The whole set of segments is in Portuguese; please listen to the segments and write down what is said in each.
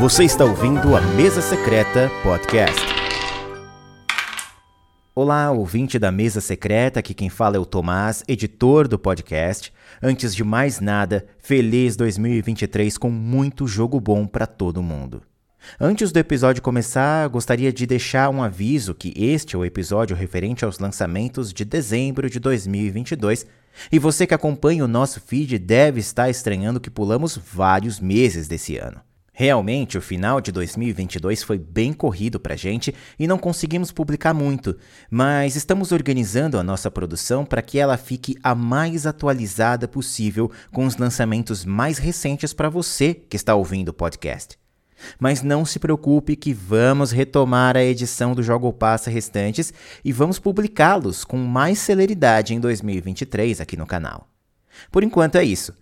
Você está ouvindo a Mesa Secreta Podcast. Olá, ouvinte da Mesa Secreta, aqui quem fala é o Tomás, editor do podcast. Antes de mais nada, feliz 2023 com muito jogo bom para todo mundo. Antes do episódio começar, gostaria de deixar um aviso que este é o episódio referente aos lançamentos de dezembro de 2022 e você que acompanha o nosso feed deve estar estranhando que pulamos vários meses desse ano. Realmente, o final de 2022 foi bem corrido pra gente e não conseguimos publicar muito, mas estamos organizando a nossa produção para que ela fique a mais atualizada possível com os lançamentos mais recentes para você que está ouvindo o podcast. Mas não se preocupe que vamos retomar a edição do Jogo Passa restantes e vamos publicá-los com mais celeridade em 2023 aqui no canal. Por enquanto é isso.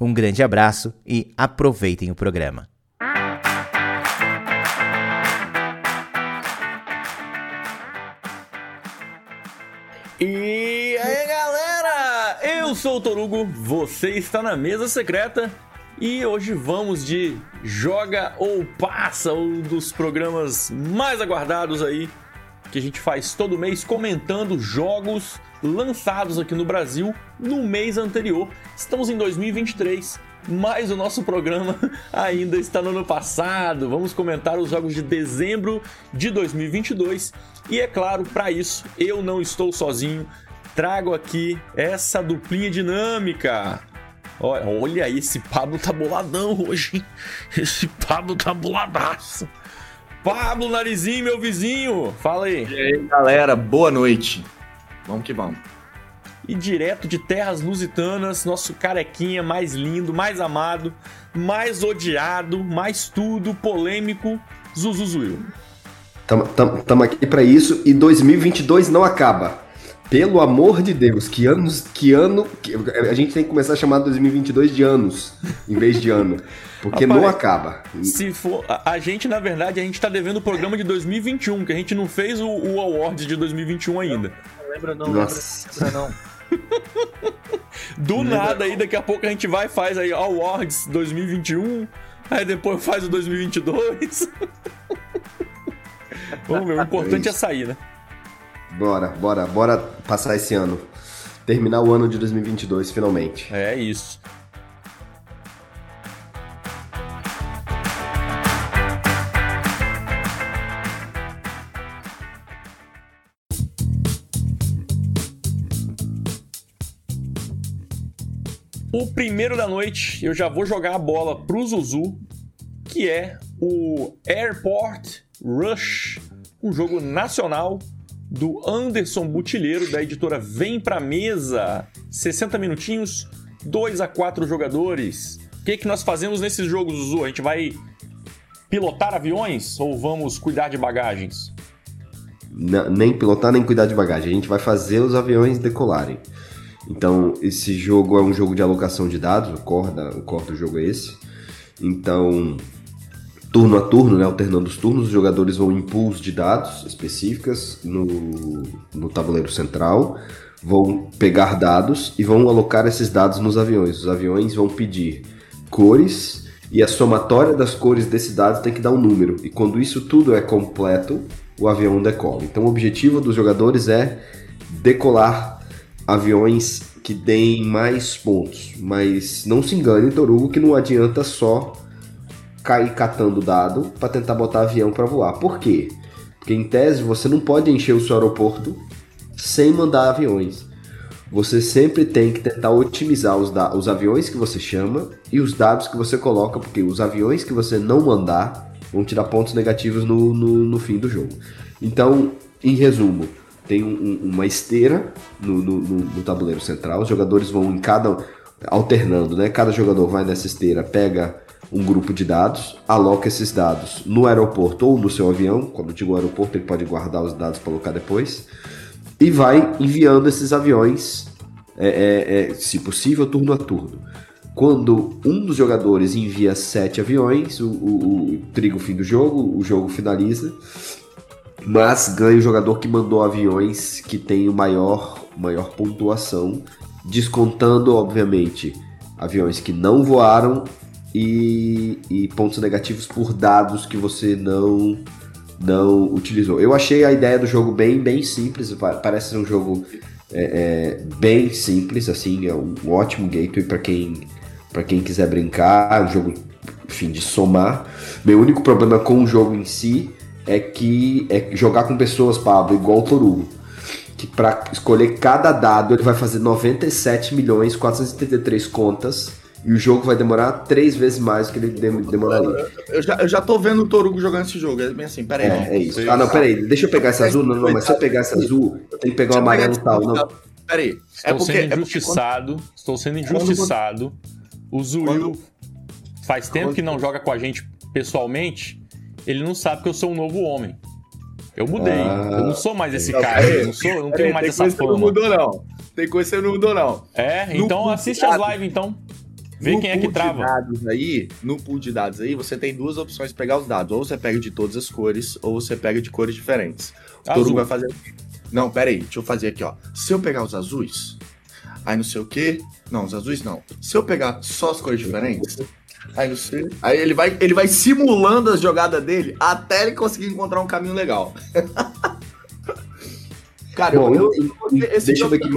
Um grande abraço e aproveitem o programa. Eu sou o Torugo, você está na mesa secreta e hoje vamos de Joga ou Passa, um dos programas mais aguardados aí que a gente faz todo mês comentando jogos lançados aqui no Brasil no mês anterior. Estamos em 2023, mas o nosso programa ainda está no ano passado. Vamos comentar os jogos de dezembro de 2022 e é claro, para isso eu não estou sozinho. Trago aqui essa duplinha dinâmica. Olha, olha aí, esse Pablo tá boladão hoje, hein? Esse Pablo tá boladaço. Pablo Narizinho, meu vizinho, fala aí. E aí, galera, boa noite. Vamos que vamos. E direto de terras lusitanas, nosso carequinha mais lindo, mais amado, mais odiado, mais tudo, polêmico, Zuzuzuil. Estamos aqui para isso e 2022 não acaba. Pelo amor de Deus, que anos, que ano, que, a gente tem que começar a chamar 2022 de anos, em vez de ano, porque Rapaz, não acaba. Se for, a, gente na verdade a gente tá devendo o programa de 2021, que a gente não fez o, o award de 2021 ainda. Não, lembra não, Nossa. lembra, não. Do não nada aí, daqui a pouco a gente vai e faz aí awards 2021, aí depois faz o 2022. Vamos ver, o importante é, é sair, né? Bora, bora, bora passar esse ano. Terminar o ano de 2022, finalmente. É isso. O primeiro da noite, eu já vou jogar a bola pro Zuzu, que é o Airport Rush, um jogo nacional do Anderson Butileiro, da editora Vem Pra Mesa. 60 minutinhos, 2 a 4 jogadores. O que, que nós fazemos nesses jogos, Zuzu? A gente vai pilotar aviões ou vamos cuidar de bagagens? Não, nem pilotar, nem cuidar de bagagem. A gente vai fazer os aviões decolarem. Então, esse jogo é um jogo de alocação de dados, o core, da, o core do jogo é esse. Então, turno a turno, né, alternando os turnos, os jogadores vão em pools de dados específicas no, no tabuleiro central, vão pegar dados e vão alocar esses dados nos aviões. Os aviões vão pedir cores e a somatória das cores desse dado tem que dar um número. E quando isso tudo é completo, o avião decola. Então o objetivo dos jogadores é decolar aviões que deem mais pontos. Mas não se engane, Torugo, que não adianta só cair catando dado para tentar botar avião para voar. Por quê? Porque em tese você não pode encher o seu aeroporto sem mandar aviões. Você sempre tem que tentar otimizar os, os aviões que você chama e os dados que você coloca, porque os aviões que você não mandar vão tirar pontos negativos no, no, no fim do jogo. Então, em resumo, tem um, uma esteira no, no, no, tabuleiro central, os jogadores vão em cada. alternando, né? Cada jogador vai nessa esteira, pega um grupo de dados, aloca esses dados no aeroporto ou no seu avião. Quando digo aeroporto, ele pode guardar os dados para alocar depois. E vai enviando esses aviões, é, é, é, se possível, turno a turno. Quando um dos jogadores envia sete aviões, o, o, o trigo fim do jogo, o jogo finaliza. Mas ganha o jogador que mandou aviões que tem o maior, maior pontuação, descontando, obviamente, aviões que não voaram e, e pontos negativos por dados que você não não utilizou. Eu achei a ideia do jogo bem, bem simples, parece ser um jogo é, é, bem simples, assim, é um ótimo gateway para quem, para quem quiser brincar, é um jogo, enfim, de somar. Meu único problema com o jogo em si é que é jogar com pessoas, Pablo, igual o Torugo. Que para escolher cada dado ele vai fazer 97 milhões 473 contas e o jogo vai demorar três vezes mais do que ele demoraria. Eu já, eu já tô vendo o Torugo jogando esse jogo. É bem assim, peraí. É, é isso. Ah, não, peraí. Deixa eu pegar esse azul. Não, não, mas se eu pegar esse azul, eu tenho que pegar o amarelo e tal. Não. Peraí. Estou é porque, sendo injustiçado. É porque... Estou sendo injustiçado. O Zuil faz tempo que não joga com a gente pessoalmente. Ele não sabe que eu sou um novo homem. Eu mudei. Ah, eu não sou mais esse não, cara. eu não, sou, eu não tenho mais essa fama. Não mudou, não. Tem coisa que você não mudou, não. É, então assiste as lives, então. Vê no quem é que trava. dados aí, no pool de dados aí, você tem duas opções de pegar os dados. Ou você pega de todas as cores, ou você pega de cores diferentes. Azul. Vai fazer. Não, pera aí, deixa eu fazer aqui, ó. Se eu pegar os azuis, aí não sei o quê. Não, os azuis não. Se eu pegar só as cores diferentes, aí não sei. Aí ele vai, ele vai simulando as jogadas dele até ele conseguir encontrar um caminho legal. Cara, Bom, eu, eu, eu, deixa eu ver aqui.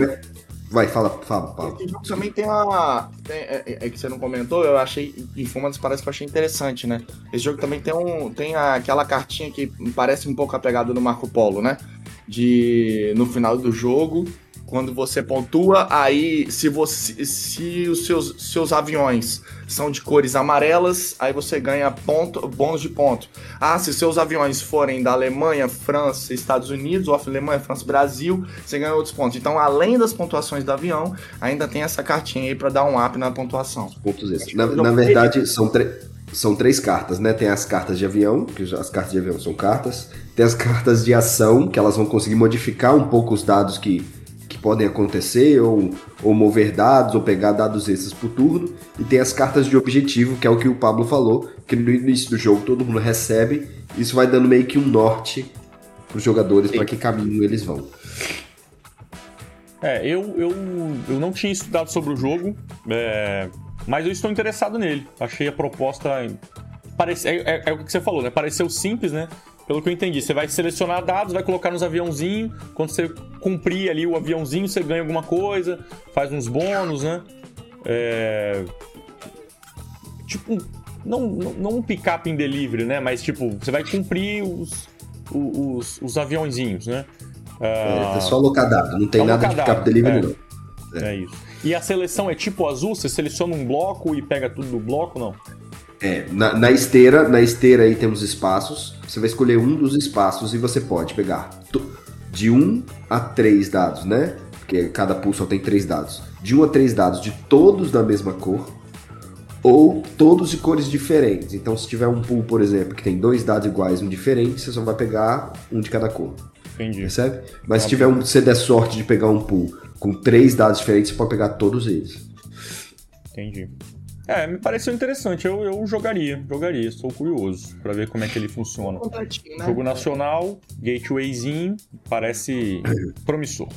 Vai, fala, fala, fala. Esse jogo também tem uma. Tem, é, é, é, que você não comentou, eu achei. Em uma das paradas que eu achei interessante, né? Esse jogo também tem, um, tem aquela cartinha que parece um pouco a pegada do Marco Polo, né? De no final do jogo, quando você pontua, aí se você se os seus, seus aviões são de cores amarelas, aí você ganha ponto, bônus de ponto. Ah, se seus aviões forem da Alemanha, França, Estados Unidos, ou Alemanha, França, Brasil, você ganha outros pontos. Então, além das pontuações do avião, ainda tem essa cartinha aí para dar um up na pontuação. Pontos esses. Na, na verdade, são três são três cartas, né? Tem as cartas de avião, que as cartas de avião são cartas. Tem as cartas de ação, que elas vão conseguir modificar um pouco os dados que que podem acontecer, ou, ou mover dados, ou pegar dados extras por turno. E tem as cartas de objetivo, que é o que o Pablo falou, que no início do jogo todo mundo recebe. Isso vai dando meio que um norte para os jogadores para que caminho eles vão. É, eu, eu, eu não tinha estudado sobre o jogo, é, mas eu estou interessado nele. Achei a proposta. Parece, é, é, é, o que você falou, né? Pareceu simples, né? Pelo que eu entendi, você vai selecionar dados, vai colocar nos aviãozinhos. Quando você cumprir ali o aviãozinho, você ganha alguma coisa, faz uns bônus, né? É... Tipo, não, não um pick-up em delivery, né? Mas tipo, você vai cumprir os, os, os aviãozinhos, né? É, é só alocar dado, não tem nada de pick-up delivery, é. não. É. é isso. E a seleção é tipo azul? Você seleciona um bloco e pega tudo do bloco, não? É, na, na, esteira, na esteira aí temos espaços. Você vai escolher um dos espaços e você pode pegar de 1 um a 3 dados, né? Porque cada pool só tem 3 dados. De 1 um a 3 dados de todos da mesma cor ou todos de cores diferentes. Então, se tiver um pool, por exemplo, que tem dois dados iguais, um diferente, você só vai pegar um de cada cor. Entendi. Percebe? Mas tá se tiver um, você der sorte de pegar um pool com três dados diferentes, você pode pegar todos eles. Entendi. É, me pareceu interessante. Eu, eu jogaria, jogaria. Estou curioso para ver como é que ele funciona. Né? Jogo nacional, gatewayzinho, parece promissor.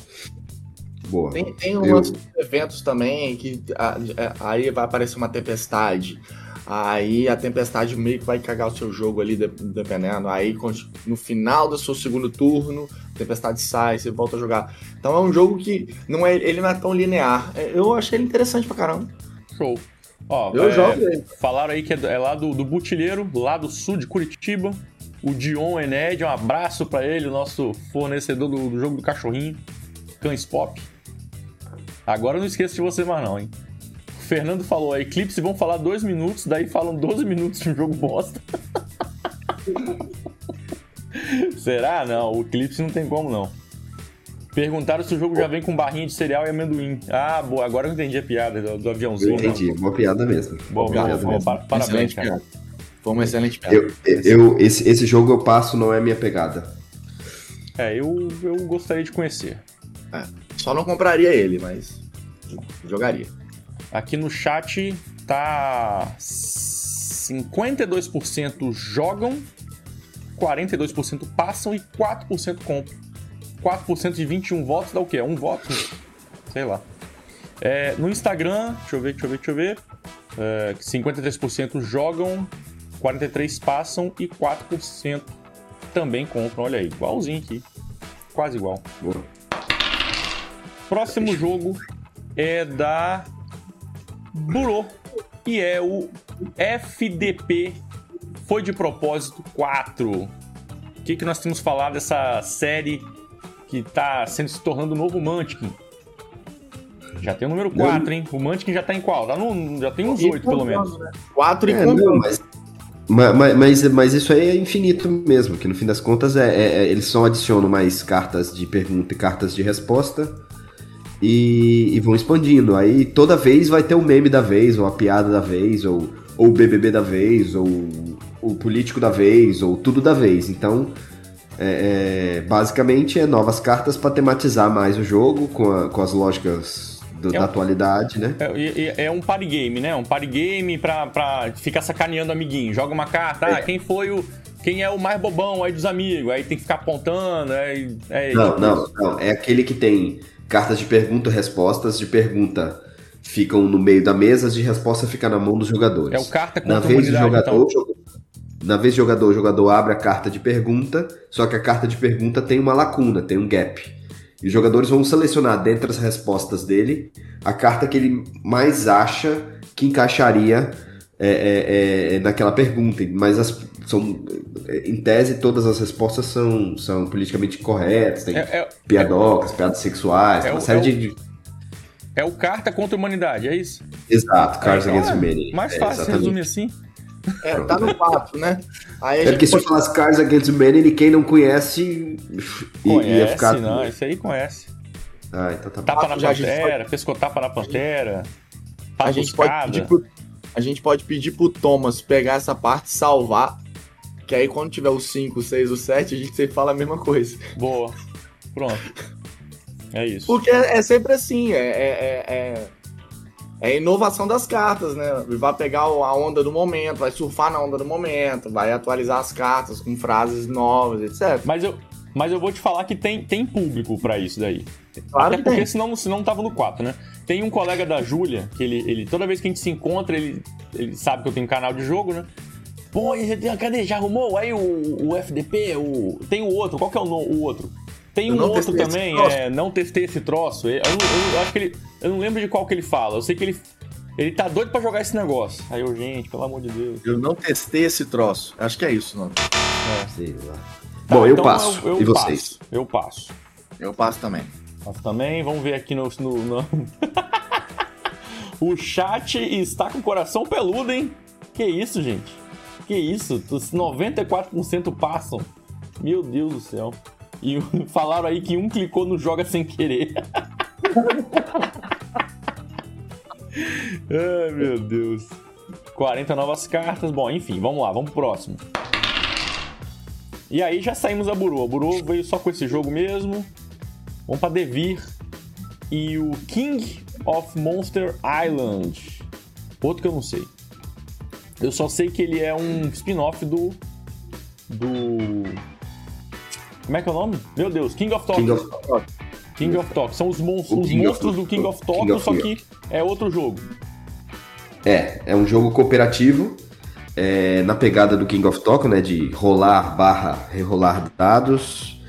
Boa. Tem, tem um eu... eventos também que a, a, aí vai aparecer uma tempestade. Aí a tempestade meio que vai cagar o seu jogo ali, dependendo. Aí no final do seu segundo turno, a tempestade sai, você volta a jogar. Então é um jogo que não é, ele não é tão linear. Eu achei ele interessante pra caramba. Show. Ó, eu é, jogo ele. Falaram aí que é, é lá do, do Butilheiro, lá do sul de Curitiba. O Dion Ened, um abraço para ele, nosso fornecedor do, do, jogo do cachorrinho, Cães Pop. Agora eu não esqueço de você mais não, hein? O Fernando falou, a Eclipse vão falar dois minutos, daí falam 12 minutos de um jogo bosta. Será? Não, o Eclipse não tem como não. Perguntaram se o jogo já vem com barrinha de cereal e amendoim. Ah, boa, agora eu entendi a piada do, do aviãozinho. Eu entendi, boa piada mesmo. Boa, boa piada boa, mesmo. parabéns, excelente cara. Piada. Foi uma excelente piada. Eu, eu, esse, esse jogo eu passo, não é minha pegada. É, eu, eu gostaria de conhecer. É, só não compraria ele, mas jogaria. Aqui no chat tá 52% jogam, 42% passam e 4% compram. 4% de 21 votos dá o quê? Um voto? Sei lá. É, no Instagram, deixa eu ver, deixa eu ver, deixa eu ver. é, 53% jogam, 43% passam e 4% também compram. Olha aí, igualzinho aqui. Quase igual. Boa. Próximo jogo é da Burô. E é o FDP Foi de Propósito 4. O que, que nós temos falado dessa série que está sendo se tornando o novo Munchkin? Já tem o número 4, hein? O Munchkin já tá em qual? Tá no, já tem uns 8, pelo menos. 4 e É, contando. não, mas, ma- mas, mas, isso aí é infinito mesmo, que no fim das contas é, é- é- eles só adicionam mais cartas de pergunta e cartas de resposta e, e vão expandindo. Aí toda vez vai ter o meme da vez, ou a piada da vez, ou, ou o BBB da vez, ou o político da vez, ou tudo da vez. Então, é- é, basicamente é novas cartas para tematizar mais o jogo com, a- com as lógicas do- É da um- atualidade, né? É, é um party game, né? Um party game pra, pra ficar sacaneando amiguinho. Joga uma carta, ah, quem foi o. Quem é o mais bobão aí dos amigos? Aí tem que ficar apontando. É, é, Não, não, não. É aquele que tem cartas de pergunta e respostas. De pergunta ficam no meio da mesa, as de resposta fica na mão dos jogadores. É o carta Na contra a vez do jogador, então. Na vez do jogador, o jogador abre a carta de pergunta, só que a carta de pergunta tem uma lacuna, tem um gap. E os jogadores vão selecionar dentre as respostas dele a carta que ele mais acha que encaixaria é, é, é, naquela pergunta. Mas as, são, é, em tese, todas as respostas são, são politicamente corretas, tem É, é, piadocas, piadas sexuais, É uma série é de. é o carta contra a humanidade, é isso? Exato, Cards É, Against é Humanity. Mais É, fácil resumir assim. É, tá no 4, né? Aí É porque se eu pode- falasse Cards Against Humanity, quem não conhece i- ia Conhece, ficar. não, isso aí conhece. Ah, então tá. Tapa na pantera, pescotapa na pantera. a gente pode pro, a gente pode pedir pro Thomas pegar essa parte e salvar. Que aí quando tiver o 5, o 6, o 7, a gente sempre fala a mesma coisa. Boa. Pronto. É isso. Porque é, é sempre assim, é, é, é, é- a inovação das cartas, né? Vai pegar a onda do momento, vai surfar na onda do momento, vai atualizar as cartas com frases novas, etc. Mas eu, mas eu vou te falar que tem, tem público pra isso daí. Claro Até que porque tem. senão, senão não tava no 4, né? Tem um colega da Júlia, que ele, ele toda vez que a gente se encontra, ele, ele sabe que eu tenho um canal de jogo, né? Pô, cadê? Já arrumou aí o, o FDP? O, tem o outro, qual que é o, o outro? Tem um outro também, é, não testei esse troço. Eu, eu- eu acho que ele. Eu não lembro de qual que ele fala. Eu sei que ele. Ele tá doido pra jogar esse negócio. Aí eu, gente, pelo amor de Deus. Eu não testei esse troço. Acho que é isso, não. Sei lá. Tá, Bom, eu então passo. eu- eu e vocês? passo, Eu passo. Eu passo também. Nós também, vamos ver aqui no. no- no- o chat está com o coração peludo, hein? Que isso, gente? Que isso? Os 94% passam. Meu Deus do céu. E falaram aí que um clicou no joga sem querer. Ai, meu Deus. 40 novas cartas. Bom, enfim, vamos lá, vamos pro próximo. E aí já saímos da Buru. A Buru veio só com esse jogo mesmo. Vamos pra Devir. E o King of Monster Island. Outro que eu não sei. Eu só sei que ele é um spin-off do. Do. Como é que é o nome? Meu Deus, King of Tokyo. King of King of. São os, mon- O os King monstros do King of King Tokyo, of só que é outro jogo. É, é um jogo cooperativo. é, na pegada do King of Tokyo, né? De rolar barra rerolar dados.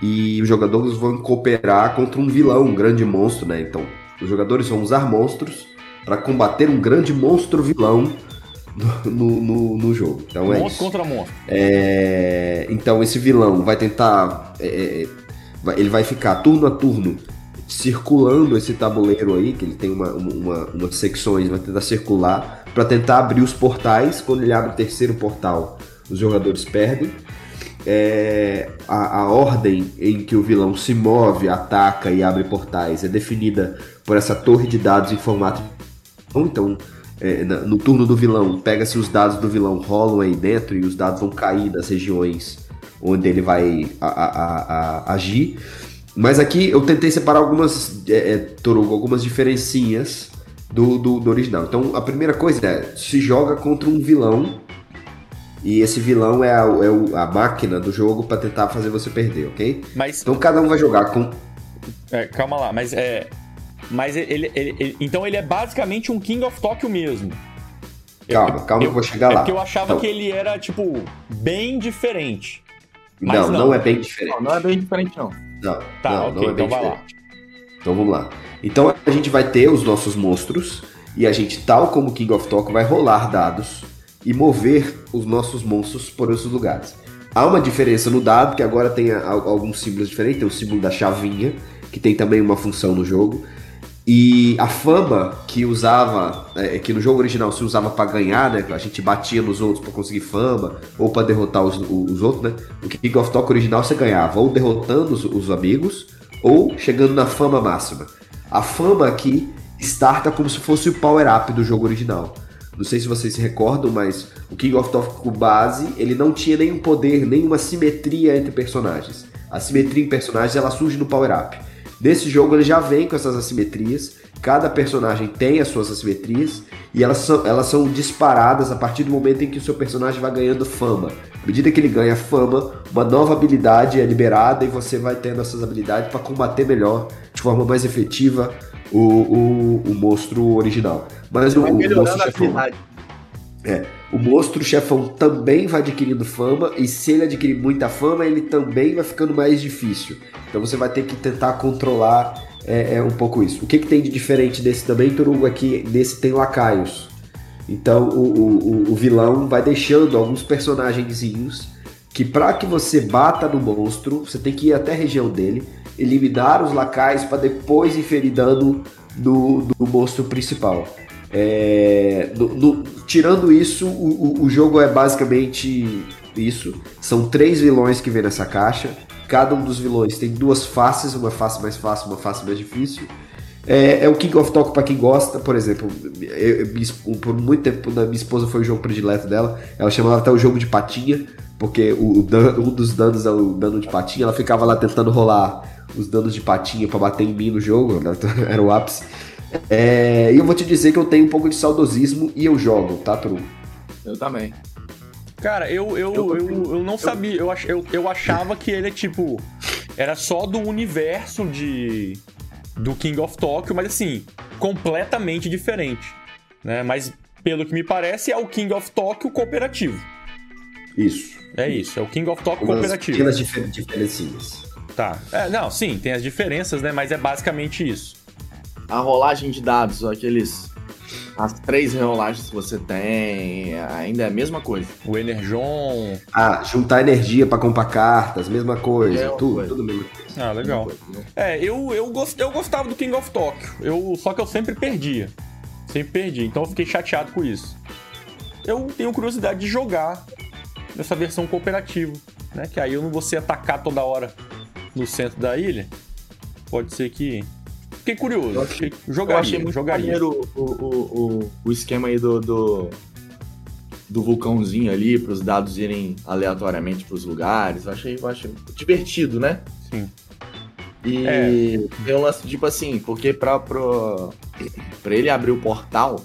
E os jogadores vão cooperar contra um vilão, um grande monstro, né? Então, os jogadores vão usar monstros para combater um grande monstro vilão no, no, no- jogo. Então é monstro isso. contra monstro. É, então esse vilão vai tentar. é, é, ele vai ficar turno a turno circulando esse tabuleiro aí, que ele tem uma, uma, umas secções, vai tentar circular para tentar abrir os portais. Quando ele abre o terceiro portal, os jogadores perdem. É, a, a ordem em que o vilão se move, ataca e abre portais é definida por essa torre de dados em formato então, é, no turno do vilão, pega-se os dados do vilão, rolam aí dentro e os dados vão cair das regiões onde ele vai a- a- a- agir. Mas aqui eu tentei separar algumas, é, é, Torugo, algumas diferencinhas do, do, do original. Então, a primeira coisa é, se joga contra um vilão e esse vilão é a, é a máquina do jogo para tentar fazer você perder, ok? Mas Então cada um vai jogar com É, calma lá, mas é. Mas ele, ele- ele- Então ele é basicamente um King of Tokyo mesmo. Calma, calma, eu, eu vou chegar é lá. Porque eu achava então, que ele era, tipo, bem diferente. Não, não, não, é bem diferente. Não, não é bem diferente, não. Não, tá, não, okay, não é bem então diferente. Então vamos lá. Então a gente vai ter os nossos monstros e a gente, tal como King of Talk, vai rolar dados e mover os nossos monstros por esses lugares. Há uma diferença no dado, que agora tem alguns símbolos diferentes, tem o símbolo da chavinha, que tem também uma função no jogo. E a fama que usava, é, que no jogo original se usava para ganhar, né? A gente batia nos outros para conseguir fama, ou para derrotar os, os, outros, né? O King of Talk original você ganhava ou derrotando os, os amigos, ou chegando na fama máxima. A fama aqui starta como se fosse o power-up do jogo original. Não sei se vocês se recordam, mas o King of Talk com base, ele não tinha nenhum poder, nenhuma simetria entre personagens. A simetria em personagens, ela surge no power-up. Nesse jogo ele já vem com essas assimetrias, cada personagem tem as suas assimetrias e elas são, elas são disparadas a partir do momento em que o seu personagem vai ganhando fama. À medida que ele ganha fama, uma nova habilidade é liberada e você vai tendo essas habilidades para combater melhor, de forma mais efetiva, o, o, o monstro original. Mas o, o monstro chefão. É, o monstro chefão também vai adquirindo fama, e se ele adquirir muita fama, ele também vai ficando mais difícil. Então você vai ter que tentar controlar é, é um pouco isso. O que, que tem de diferente desse também, Turugo, é que nesse tem lacaios. Então o, o, o vilão vai deixando alguns personagenzinhos que para que você bata no monstro, você tem que ir até a região dele, eliminar os lacaios para depois inferir dano no, no monstro principal. É, no, no, tirando isso, o, o, jogo é basicamente isso. São três vilões que vem nessa caixa. Cada um dos vilões tem duas faces, uma face mais fácil, uma face mais difícil. É, é o King of Talk para quem gosta, por exemplo. Eu, eu, por muito tempo, minha esposa foi o jogo predileto dela. Ela chamava até o jogo de patinha, porque o, um dos danos é o dano de patinha. Ela ficava lá tentando rolar os danos de patinha para bater em mim no jogo, né? era o ápice. É, e eu vou te dizer que eu tenho um pouco de saudosismo e eu jogo, tá, Tru? Eu também. Cara, eu, eu, eu, eu, eu não sabia, eu, eu, eu achava que ele é tipo. Era só do universo de. do King of Tokyo, mas assim, completamente diferente. Né? Mas pelo que me parece, é o King of Tokyo cooperativo. Isso. É isso, é o King of Tokyo cooperativo. Pequenas diferencinhas. Tá. É, não, sim, tem as diferenças, né? Mas é basicamente isso a rolagem de dados, aqueles. As três rolagens que você tem, ainda é a mesma coisa. O Energon. Ah, juntar energia para comprar cartas, mesma coisa. É tudo, coisa. tudo mesmo. Ah, legal. Coisa, né? É, eu, eu, gost, eu gostava do King of Tokyo. Eu, só que eu sempre perdia. Sempre perdi. Então eu fiquei chateado com isso. Eu tenho curiosidade de jogar nessa versão cooperativa. Né? Que aí eu não vou ser atacar toda hora no centro da ilha. Pode ser que Fiquei curioso. Eu achei, jogaria, eu achei muito jogaria. maneiro o, o, o, o esquema aí do, do, do vulcãozinho ali, para os dados irem aleatoriamente para os lugares. Eu achei, eu achei divertido, né? Sim. E é. tem um lance, tipo assim, porque para pro, pra ele abrir o portal,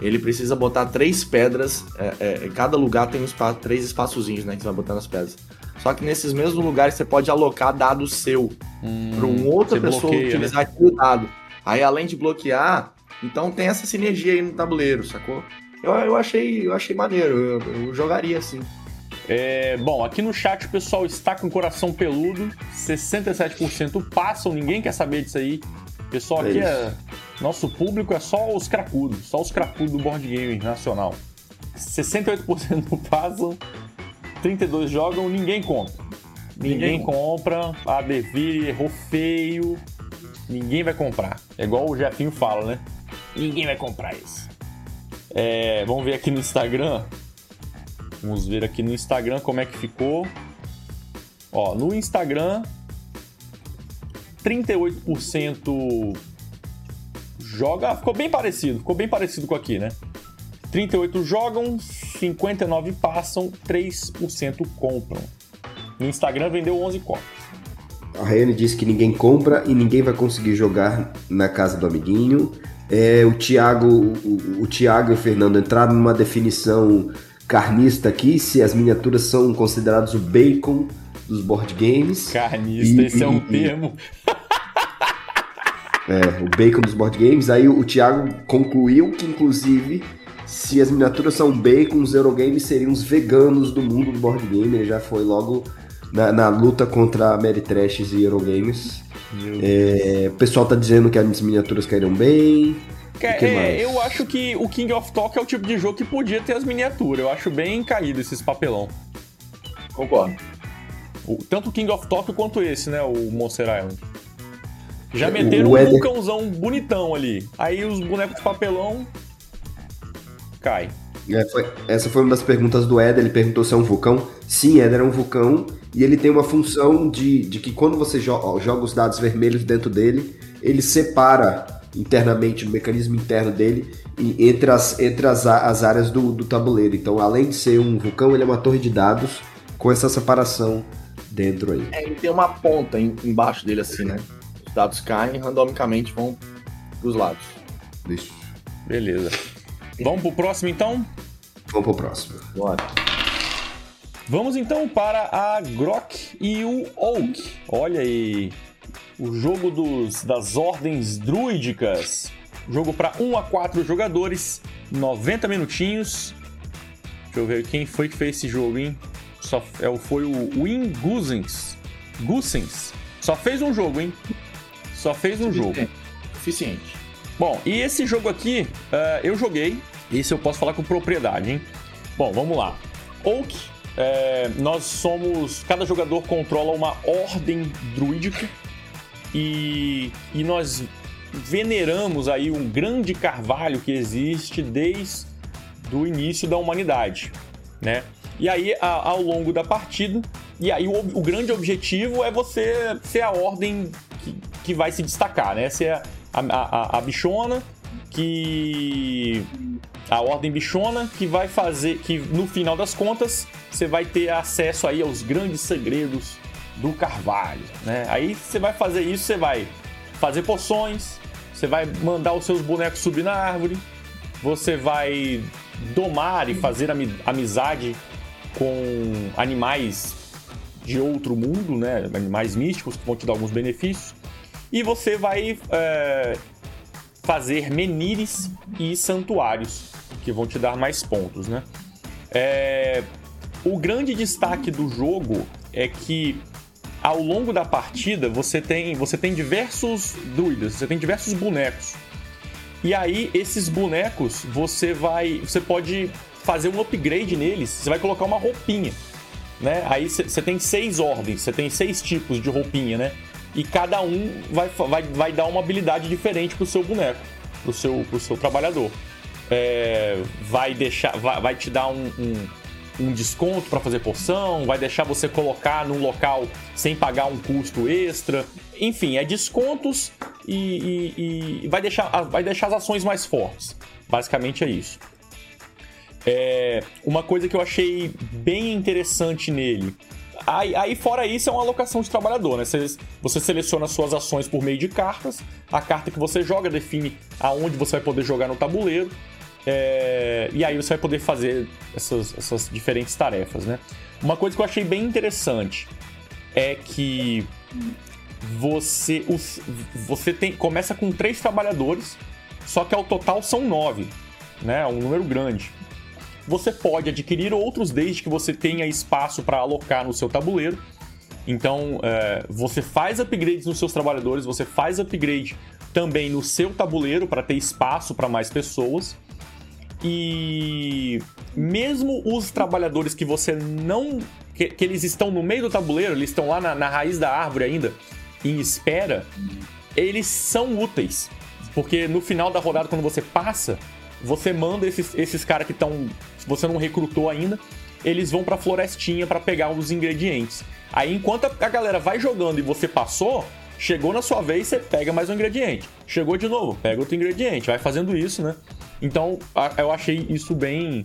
ele precisa botar três pedras. É, é, cada lugar tem um espaço, três espaçozinhos, né? Que você vai botando as pedras. Só que nesses mesmos lugares você pode alocar dado seu hum, para uma outra pessoa bloqueia, utilizar né? aquele dado. Aí além de bloquear, então tem essa sinergia aí no tabuleiro, sacou? Eu, eu achei, eu achei maneiro, eu, eu jogaria assim. É, bom, aqui no chat o pessoal está com o coração peludo, 67% passam, ninguém quer saber disso aí. Pessoal é aqui é. Nosso público é só os cracudos, só os cracudos do board game nacional. 68% passam, 32 jogam, ninguém compra. Ninguém, ninguém compra, a Devir errou feio, ninguém vai comprar. É igual o Jefinho fala, né? Ninguém vai comprar isso. É, vamos ver aqui no Instagram. Vamos ver aqui no Instagram como é que ficou. Ó, no Instagram, 38% joga. Ficou bem parecido, ficou bem parecido com aqui, né? 38 jogam, 59 passam, 3% compram. No Instagram vendeu 11 cópias. A Rayane disse que ninguém compra e ninguém vai conseguir jogar na casa do amiguinho. É, o Thiago, o, o Thiago e o Fernando entraram numa definição carnista aqui, se as miniaturas são consideradas o bacon dos board games. Carnista, e, esse e, é um e, termo. É, o bacon dos board games. Aí o, o Thiago concluiu que, inclusive, se as miniaturas são bacon, os Eurogames seriam os veganos do mundo do board game. Ele já foi logo na, na luta contra Ameritrash e Eurogames. É, o pessoal tá dizendo que as miniaturas caíram bem. É, eu acho que o King of Talk é o tipo de jogo que podia ter as miniaturas. Eu acho bem caído esses papelão. Concordo. O, tanto o King of Talk quanto esse, né? O Monster Island. Já meteram o um Eder... vulcãozão bonitão ali. Aí os bonecos de papelão. Cai. É, foi, essa foi uma das perguntas do Eder. Ele perguntou se é um vulcão. Sim, Eder é um vulcão. E ele tem uma função de, de que quando você jo joga os dados vermelhos dentro dele, ele separa internamente, no mecanismo interno dele, entre as, entre as, as áreas do, do tabuleiro. Então, além de ser um vulcão, ele é uma torre de dados com essa separação dentro aí. É, ele tem uma ponta em, embaixo dele, assim, né? Os dados caem e randomicamente vão pros lados. Isso. Beleza. Vamos pro próximo, então? Vamos pro próximo. Bora. Vamos então para a Grok e o Oak. Olha aí, o jogo dos, das ordens druídicas. Jogo para 1 a 4 jogadores, 90 minutinhos. Deixa eu ver quem foi que fez esse jogo, hein? Só, é, foi o Win Gusens. Gusens. Só fez um jogo, hein? Só fez um jogo. Suficiente. Bom, e esse jogo aqui, uh, eu joguei. Esse eu posso falar com propriedade, hein? Bom, vamos lá. Oak, é, nós somos. Cada jogador controla uma ordem druídica e, e nós veneramos aí um grande carvalho que existe desde o início da humanidade, né? E aí, a, ao longo da partida, e aí o, o, grande objetivo é você ser a ordem que, que vai se destacar, né? Ser a, a, a, bichona que a ordem bichona que vai fazer que no final das contas você vai ter acesso aí aos grandes segredos do carvalho, né? Aí você vai fazer isso, você vai fazer poções, você vai mandar os seus bonecos subir na árvore, você vai domar e fazer amizade com animais de outro mundo, né? Animais místicos que vão te dar alguns benefícios. E você vai é, fazer menires e santuários que vão te dar mais pontos, né? É, o grande destaque do jogo é que ao longo da partida você tem, você tem diversos druidas, você tem diversos bonecos. E aí esses bonecos você vai, você pode fazer um upgrade neles. Você vai colocar uma roupinha, né? Aí você tem seis ordens, você tem seis tipos de roupinha, né? E cada um vai, vai, vai dar uma habilidade diferente pro seu boneco, pro seu, pro seu trabalhador. É, vai deixar, vai, vai te dar um, um um desconto para fazer poção, vai deixar você colocar num local sem pagar um custo extra. Enfim, é descontos e, e, e vai, deixar, vai deixar as ações mais fortes. Basicamente é isso. É, uma coisa que eu achei bem interessante nele. Aí, aí, fora isso, é uma alocação de trabalhador, né? Você, você seleciona suas ações por meio de cartas. A carta que você joga define aonde você vai poder jogar no tabuleiro. É, e aí você vai poder fazer essas, essas diferentes tarefas, né? Uma coisa que eu achei bem interessante é que você, os, você tem, começa com três trabalhadores, só que ao total são nove, né? Um número grande. Você pode adquirir outros desde que você tenha espaço para alocar no seu tabuleiro. Então, é, você faz upgrades nos seus trabalhadores, você faz upgrade também no seu tabuleiro para ter espaço para mais pessoas. E mesmo os trabalhadores que você não. Que, que eles estão no meio do tabuleiro, eles estão lá na, na raiz da árvore ainda, em espera, eles são úteis. Porque no final da rodada, quando você passa, você manda esses, esses caras que estão. Você não recrutou ainda, eles vão pra florestinha para pegar os ingredientes. Aí enquanto a galera vai jogando e você passou, chegou na sua vez, você pega mais um ingrediente. Chegou de novo, pega outro ingrediente. Vai fazendo isso, né? Então, eu achei isso bem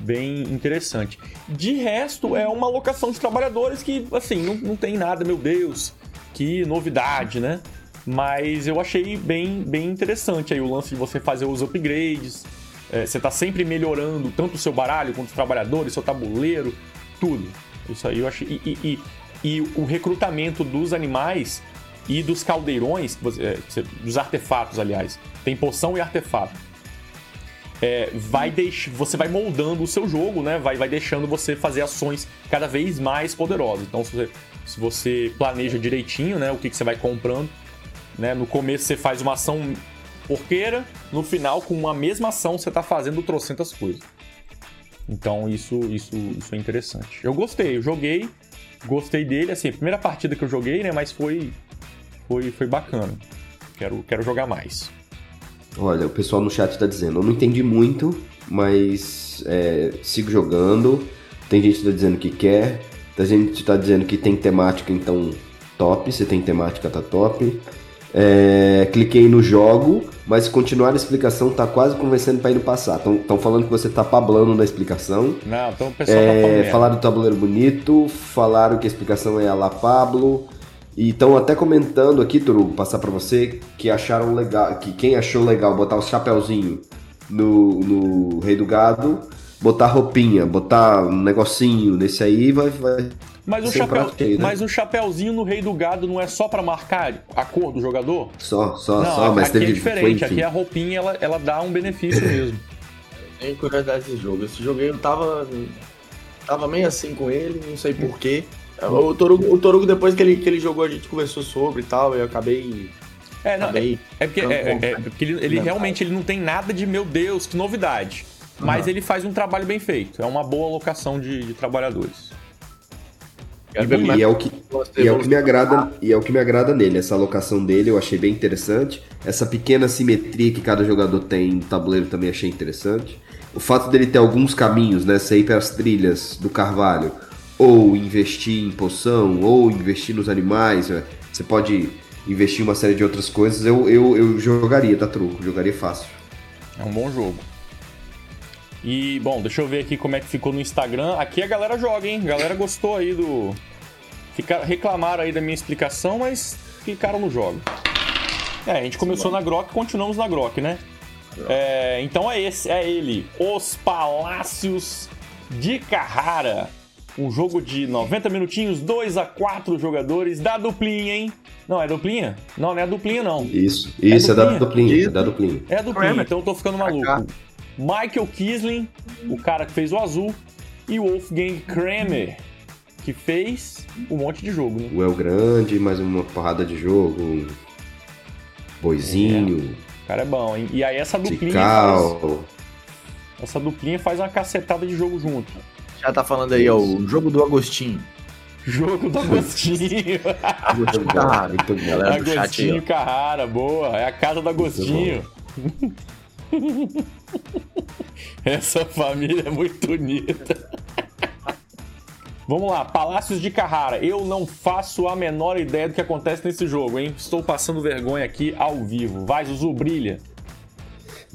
bem interessante. De resto, é uma alocação de trabalhadores que, assim, não, não tem nada, meu Deus, que novidade, né? Mas eu achei bem, bem interessante aí o lance de você fazer os upgrades. É, você tá sempre melhorando tanto o seu baralho quanto os trabalhadores, seu tabuleiro, tudo. Isso aí eu achei. E, e, e, e o recrutamento dos animais e dos caldeirões, é, dos artefatos, aliás. Tem poção e artefato é, vai deix... você vai moldando o seu jogo, né? Vai, vai deixando você fazer ações cada vez mais poderosas. Então, se você, se você planeja direitinho, né, o que, que você vai comprando, né? No começo você faz uma ação porqueira, no final, com uma mesma ação, você está fazendo trocentas coisas. Então, isso, isso, isso é interessante. Eu gostei, eu joguei, gostei dele, assim, primeira partida que eu joguei, né? Mas foi, foi, foi bacana. Quero, quero jogar mais. Olha, o pessoal no chat tá dizendo, eu não entendi muito, mas é, sigo jogando. Tem gente que tá dizendo que quer, tem gente que tá dizendo que tem temática, então top. Se tem temática, tá top. É, cliquei no jogo, mas continuar a explicação tá quase convencendo para ir no passar. Estão falando que você tá pablando na explicação. Não, então o pessoal tá é, tá. Falaram do tabuleiro bonito, falaram que a explicação é a La Pablo. E estão até comentando aqui, Turugo, passar para você, que acharam legal, que quem achou legal botar o chapéuzinho no, no Rei do Gado, botar roupinha, botar um negocinho nesse aí, vai, vai mas o, chapéu, cheio, né? mas o chapéuzinho no Rei do Gado não é só para marcar a cor do jogador? Só, só, não, só, mas aqui teve é diferente, aqui a roupinha ela, ela dá um benefício mesmo. Tenho curiosidade desse jogo. Esse jogo eu tava. Tava meio assim com ele, não sei porquê. O Torugo, o Torugo, depois que ele, que ele jogou, a gente conversou sobre e tal, eu acabei. É, não, acabei é, porque, é, é, é, porque ele, ele realmente ele não tem nada de, meu Deus, que novidade. Mas uhum. ele faz um trabalho bem feito. É uma boa alocação de, de trabalhadores. E, e, é o que, e é o que me agrada e é o que me agrada nele essa alocação dele eu achei bem interessante essa pequena simetria que cada jogador tem no tabuleiro também achei interessante o fato dele ter alguns caminhos né sair pelas trilhas do carvalho ou investir em poção, ou investir nos animais. Né? Você pode investir em uma série de outras coisas. Eu, eu, eu jogaria, tá truco, jogaria fácil. É um bom jogo. E, bom, deixa eu ver aqui como é que ficou no Instagram. Aqui a galera joga, hein? A galera gostou aí do. Ficar, reclamaram aí da minha explicação, mas clicaram no jogo. É, a gente começou na Grok continuamos na Grok, né? É, então é esse, é ele. Os Palácios de Carrara. Um jogo de 90 minutinhos, 2 a 4 jogadores, da duplinha, hein? Não, é duplinha? Não, não é duplinha, não. Isso, isso, é, é da duplinha, é da duplinha. É duplinha, então eu tô ficando maluco. Michael Kisling, o cara que fez o azul, e o Wolfgang Kramer, que fez um monte de jogo, né? O El Grande, mais uma porrada de jogo. Boizinho. É, o cara é bom, hein? E aí essa duplinha. Faz, essa duplinha faz uma cacetada de jogo junto. Já tá falando aí, ó, o jogo do Agostinho. Jogo do Agostinho. Agostinho Carrara. Agostinho Carrara, boa. É a casa do Agostinho. Essa família é muito unida. Vamos lá, Palácios de Carrara. Eu não faço a menor ideia do que acontece nesse jogo, hein? Estou passando vergonha aqui ao vivo. Vai, Zuzu, brilha.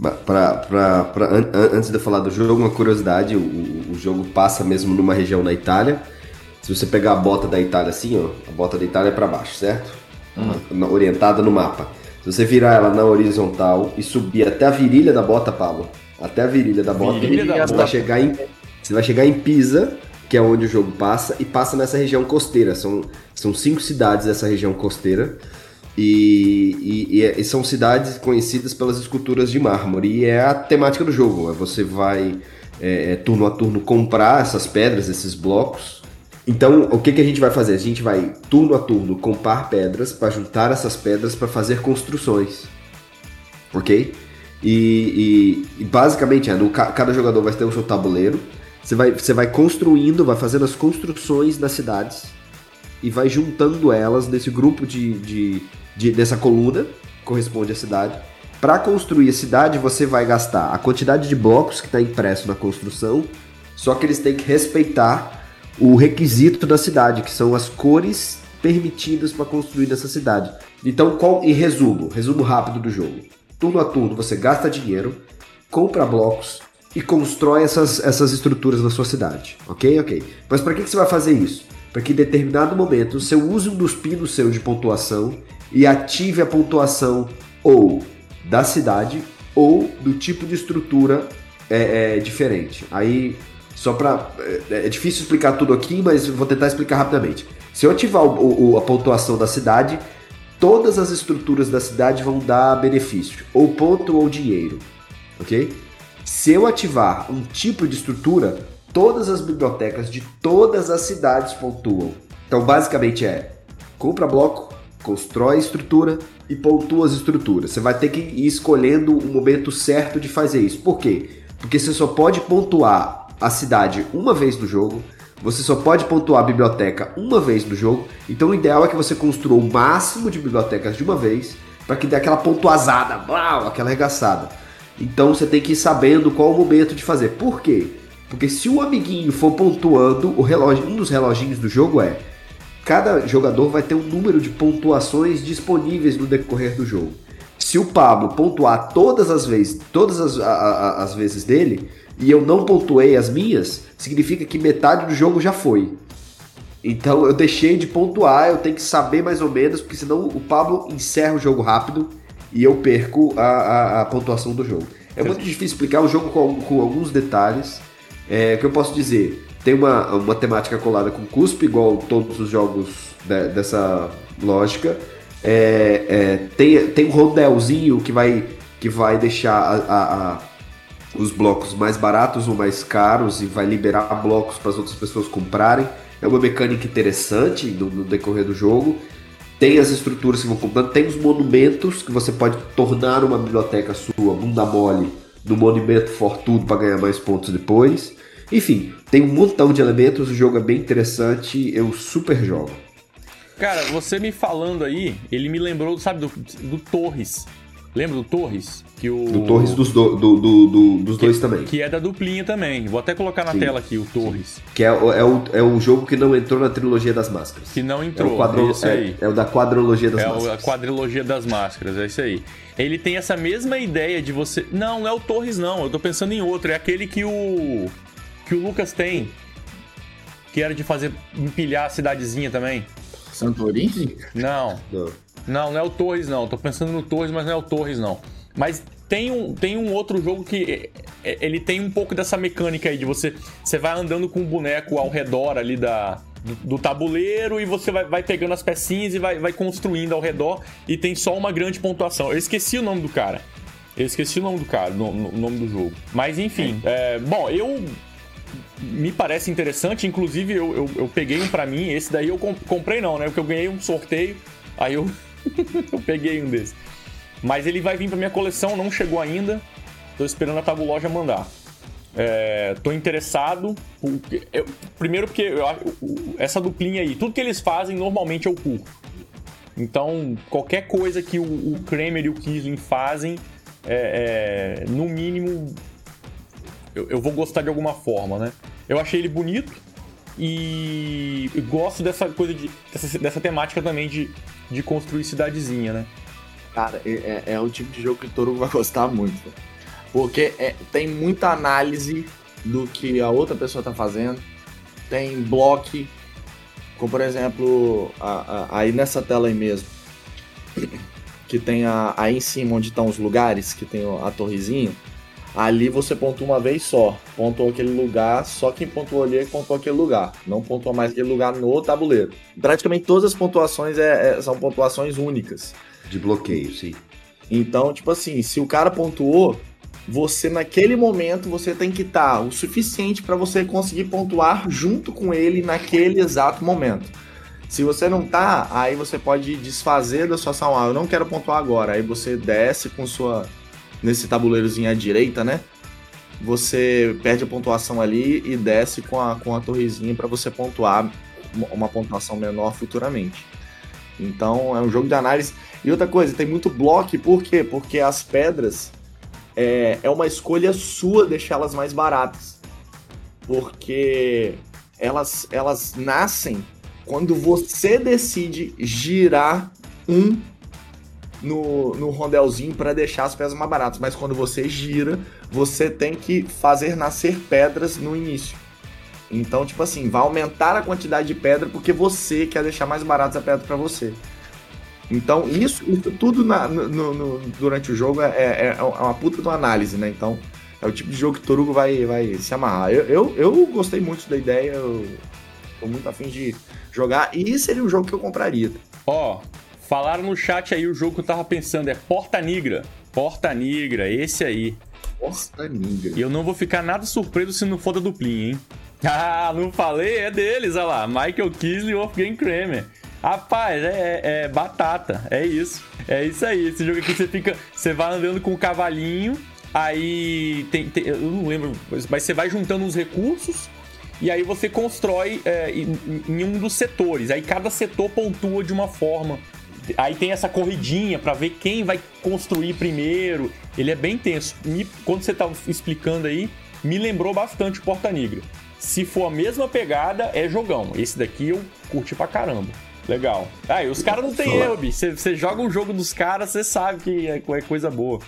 Pra, pra, pra, an, antes de eu falar do jogo, uma curiosidade: o, o jogo passa mesmo numa região na Itália. Se você pegar a bota da Itália assim, ó, a bota da Itália é para baixo, certo? Uhum. Orientada no mapa. Se você virar ela na horizontal e subir até a virilha da bota, Pablo, até a virilha da bota, virilha da você, bota. Vai chegar em, você vai chegar em Pisa, que é onde o jogo passa, e passa nessa região costeira. São, são cinco cidades dessa região costeira. E, e, e, são cidades conhecidas pelas esculturas de mármore. E é a temática do jogo. Você vai, é, é, turno a turno, comprar essas pedras, esses blocos. Então, o que, que a gente vai fazer? A gente vai, turno a turno, comprar pedras para juntar essas pedras para fazer construções. Ok? E, e basicamente, é, no, cada jogador vai ter o seu tabuleiro. Você vai, você vai construindo, vai fazendo as construções das cidades e vai juntando elas nesse grupo de, de, de, dessa coluna, corresponde à cidade. Para construir a cidade, você vai gastar a quantidade de blocos que está impresso na construção, só que eles têm que respeitar o requisito da cidade, que são as cores permitidas para construir nessa cidade. Então, qual, em resumo, resumo rápido do jogo. Turno a turno, você gasta dinheiro, compra blocos e constrói essas, essas estruturas na sua cidade. Ok? Ok. Mas para que, que você vai fazer isso? Para que em determinado momento você use um dos pinos seu de pontuação e ative a pontuação ou da cidade ou do tipo de estrutura é, é diferente. Aí, só para. É, é, difícil explicar tudo aqui, mas vou tentar explicar rapidamente. Se eu ativar o, o, a pontuação da cidade, todas as estruturas da cidade vão dar benefício, ou ponto ou dinheiro, ok? Se eu ativar um tipo de estrutura, todas as bibliotecas de todas as cidades pontuam. Então, basicamente é: compra bloco, constrói estrutura e pontua as estruturas. Você vai ter que ir escolhendo o momento certo de fazer isso. Por quê? Porque você só pode pontuar a cidade uma vez no jogo, você só pode pontuar a biblioteca uma vez no jogo, então o ideal é que você construa o máximo de bibliotecas de uma vez para que dê aquela pontuazada, blau, aquela arregaçada. Então você tem que ir sabendo qual o momento de fazer. Por quê? Porque se o amiguinho for pontuando, o relógio, um dos reloginhos do jogo é cada jogador vai ter um número de pontuações disponíveis no decorrer do jogo. Se o Pablo pontuar todas as vezes, todas as, a, a, as vezes dele, e eu não pontuei as minhas, significa que metade do jogo já foi. Então eu deixei de pontuar, eu tenho que saber mais ou menos, porque senão o Pablo encerra o jogo rápido e eu perco a, a, pontuação do jogo. É muito difícil explicar um jogo com, com alguns detalhes. É, que eu posso dizer, tem uma, uma temática colada com cuspe, igual todos os jogos de, dessa lógica. É, é, tem, tem um rondelzinho que vai, que vai deixar a, a, a, os blocos mais baratos ou mais caros e vai liberar blocos para as outras pessoas comprarem. É uma mecânica interessante no, no, decorrer do jogo. Tem as estruturas que vão comprando, tem os monumentos que você pode tornar uma biblioteca sua, bunda mole, no monumento fortudo para ganhar mais pontos depois. Enfim, tem um montão de elementos, o jogo é bem interessante, eu super jogo. Cara, você me falando aí, ele me lembrou, sabe, do, do Torres. Lembra do Torres? Que o... Do Torres dos, do, do, do, dos que, dois também. Que é da duplinha também. Vou até colocar na Sim. tela aqui o Torres. Que é, é, o, é o jogo que não entrou na trilogia das máscaras. Que não entrou, é o, quadro, é, aí. É, é o da quadrologia das é máscaras. É a quadrilogia das máscaras, é isso aí. Ele tem essa mesma ideia de você... Não, não é o Torres não, eu tô pensando em outro. É aquele que o... Que o Lucas tem. Que era de fazer... Empilhar a cidadezinha também. Santorini? Não. Não. Não, não é o Torres, não. Tô pensando no Torres, mas não é o Torres, não. Mas tem um, tem um outro jogo que é, é, ele tem um pouco dessa mecânica aí de você você vai andando com o boneco ao redor ali da do, do tabuleiro e você vai, vai, pegando as pecinhas e vai, vai construindo ao redor e tem só uma grande pontuação. Eu esqueci o nome do cara. Eu esqueci o nome do cara, o no, nome do jogo. Mas enfim, é. É, bom, eu me parece interessante. Inclusive, eu, eu, eu peguei um para mim. Esse daí eu comprei, não, né? Porque eu ganhei um sorteio. Aí eu, eu peguei um desses. Mas ele vai vir pra minha coleção, não chegou ainda. Tô esperando a Tabuloja mandar. É, tô interessado. Eu, primeiro porque eu, essa duplinha aí, tudo que eles fazem normalmente eu curto. Então, qualquer coisa que o, o Kramer e o Kisling fazem, é, é, no mínimo, eu, eu, vou gostar de alguma forma, né? Eu achei ele bonito e, gosto dessa coisa de dessa, dessa temática também de, de construir cidadezinha, né? Cara, é, é, é o tipo de jogo que o Toru vai gostar muito. Porque é, tem muita análise do que a outra pessoa tá fazendo. Tem bloco, como por exemplo, a, a, aí nessa tela aí mesmo. Que tem a, aí em cima onde estão os lugares, que tem a torrezinha. Ali você pontua uma vez só. Pontuou aquele lugar, só quem pontuou ali é pontuou aquele lugar. Não pontuou mais aquele lugar no tabuleiro. Praticamente todas as pontuações é, é, são pontuações únicas. De bloqueio, sim. Então, tipo assim, se o cara pontuou, você naquele momento você tem que estar tá o suficiente para você conseguir pontuar junto com ele naquele exato momento. Se você não tá, aí você pode desfazer da sua ação. Ah, eu não quero pontuar agora. Aí você desce com sua nesse tabuleirozinho à direita, né? Você perde a pontuação ali e desce com a, com a torrezinha para você pontuar uma pontuação menor futuramente. Então é um jogo de análise. E outra coisa, tem muito bloco, por quê? Porque as pedras é, é uma escolha sua deixá-las mais baratas. Porque elas, elas nascem quando você decide girar um no, no rondelzinho para deixar as pedras mais baratas. Mas quando você gira, você tem que fazer nascer pedras no início. Então, tipo assim, vai aumentar a quantidade de pedra porque você quer deixar mais baratas a pedra para você. Então, isso, isso tudo na, no, no, durante o jogo é, é, é, uma puta de uma análise, né? Então, é o tipo de jogo que o Torugo vai, vai se amarrar. Eu, eu, eu gostei muito da ideia, eu tô muito afim de jogar, e seria um jogo que eu compraria. Ó, oh, falaram no chat aí o jogo que eu tava pensando, é Porta Nigra. Porta Nigra, esse aí. Porta Nigra. E eu não vou ficar nada surpreso se não for da duplinha, hein? Ah, não falei? É deles, olha lá. Michael Kisley e Wolfgang Kramer. Rapaz, é, é, é, batata. É isso. É isso aí. Esse jogo aqui você fica. Você vai andando com o cavalinho. Aí tem, tem, Eu não lembro. Mas você vai juntando uns recursos. E aí você constrói é, em, em, um dos setores. Aí cada setor pontua de uma forma. Aí tem essa corridinha para ver quem vai construir primeiro. Ele é bem tenso. Me, quando você tá explicando aí, me lembrou bastante Porta Negra. Se for a mesma pegada, é jogão. Esse daqui eu curti pra caramba. Legal. Ah, e os caras não tem erro, bicho. Você joga um jogo dos caras, você sabe que é, é coisa boa.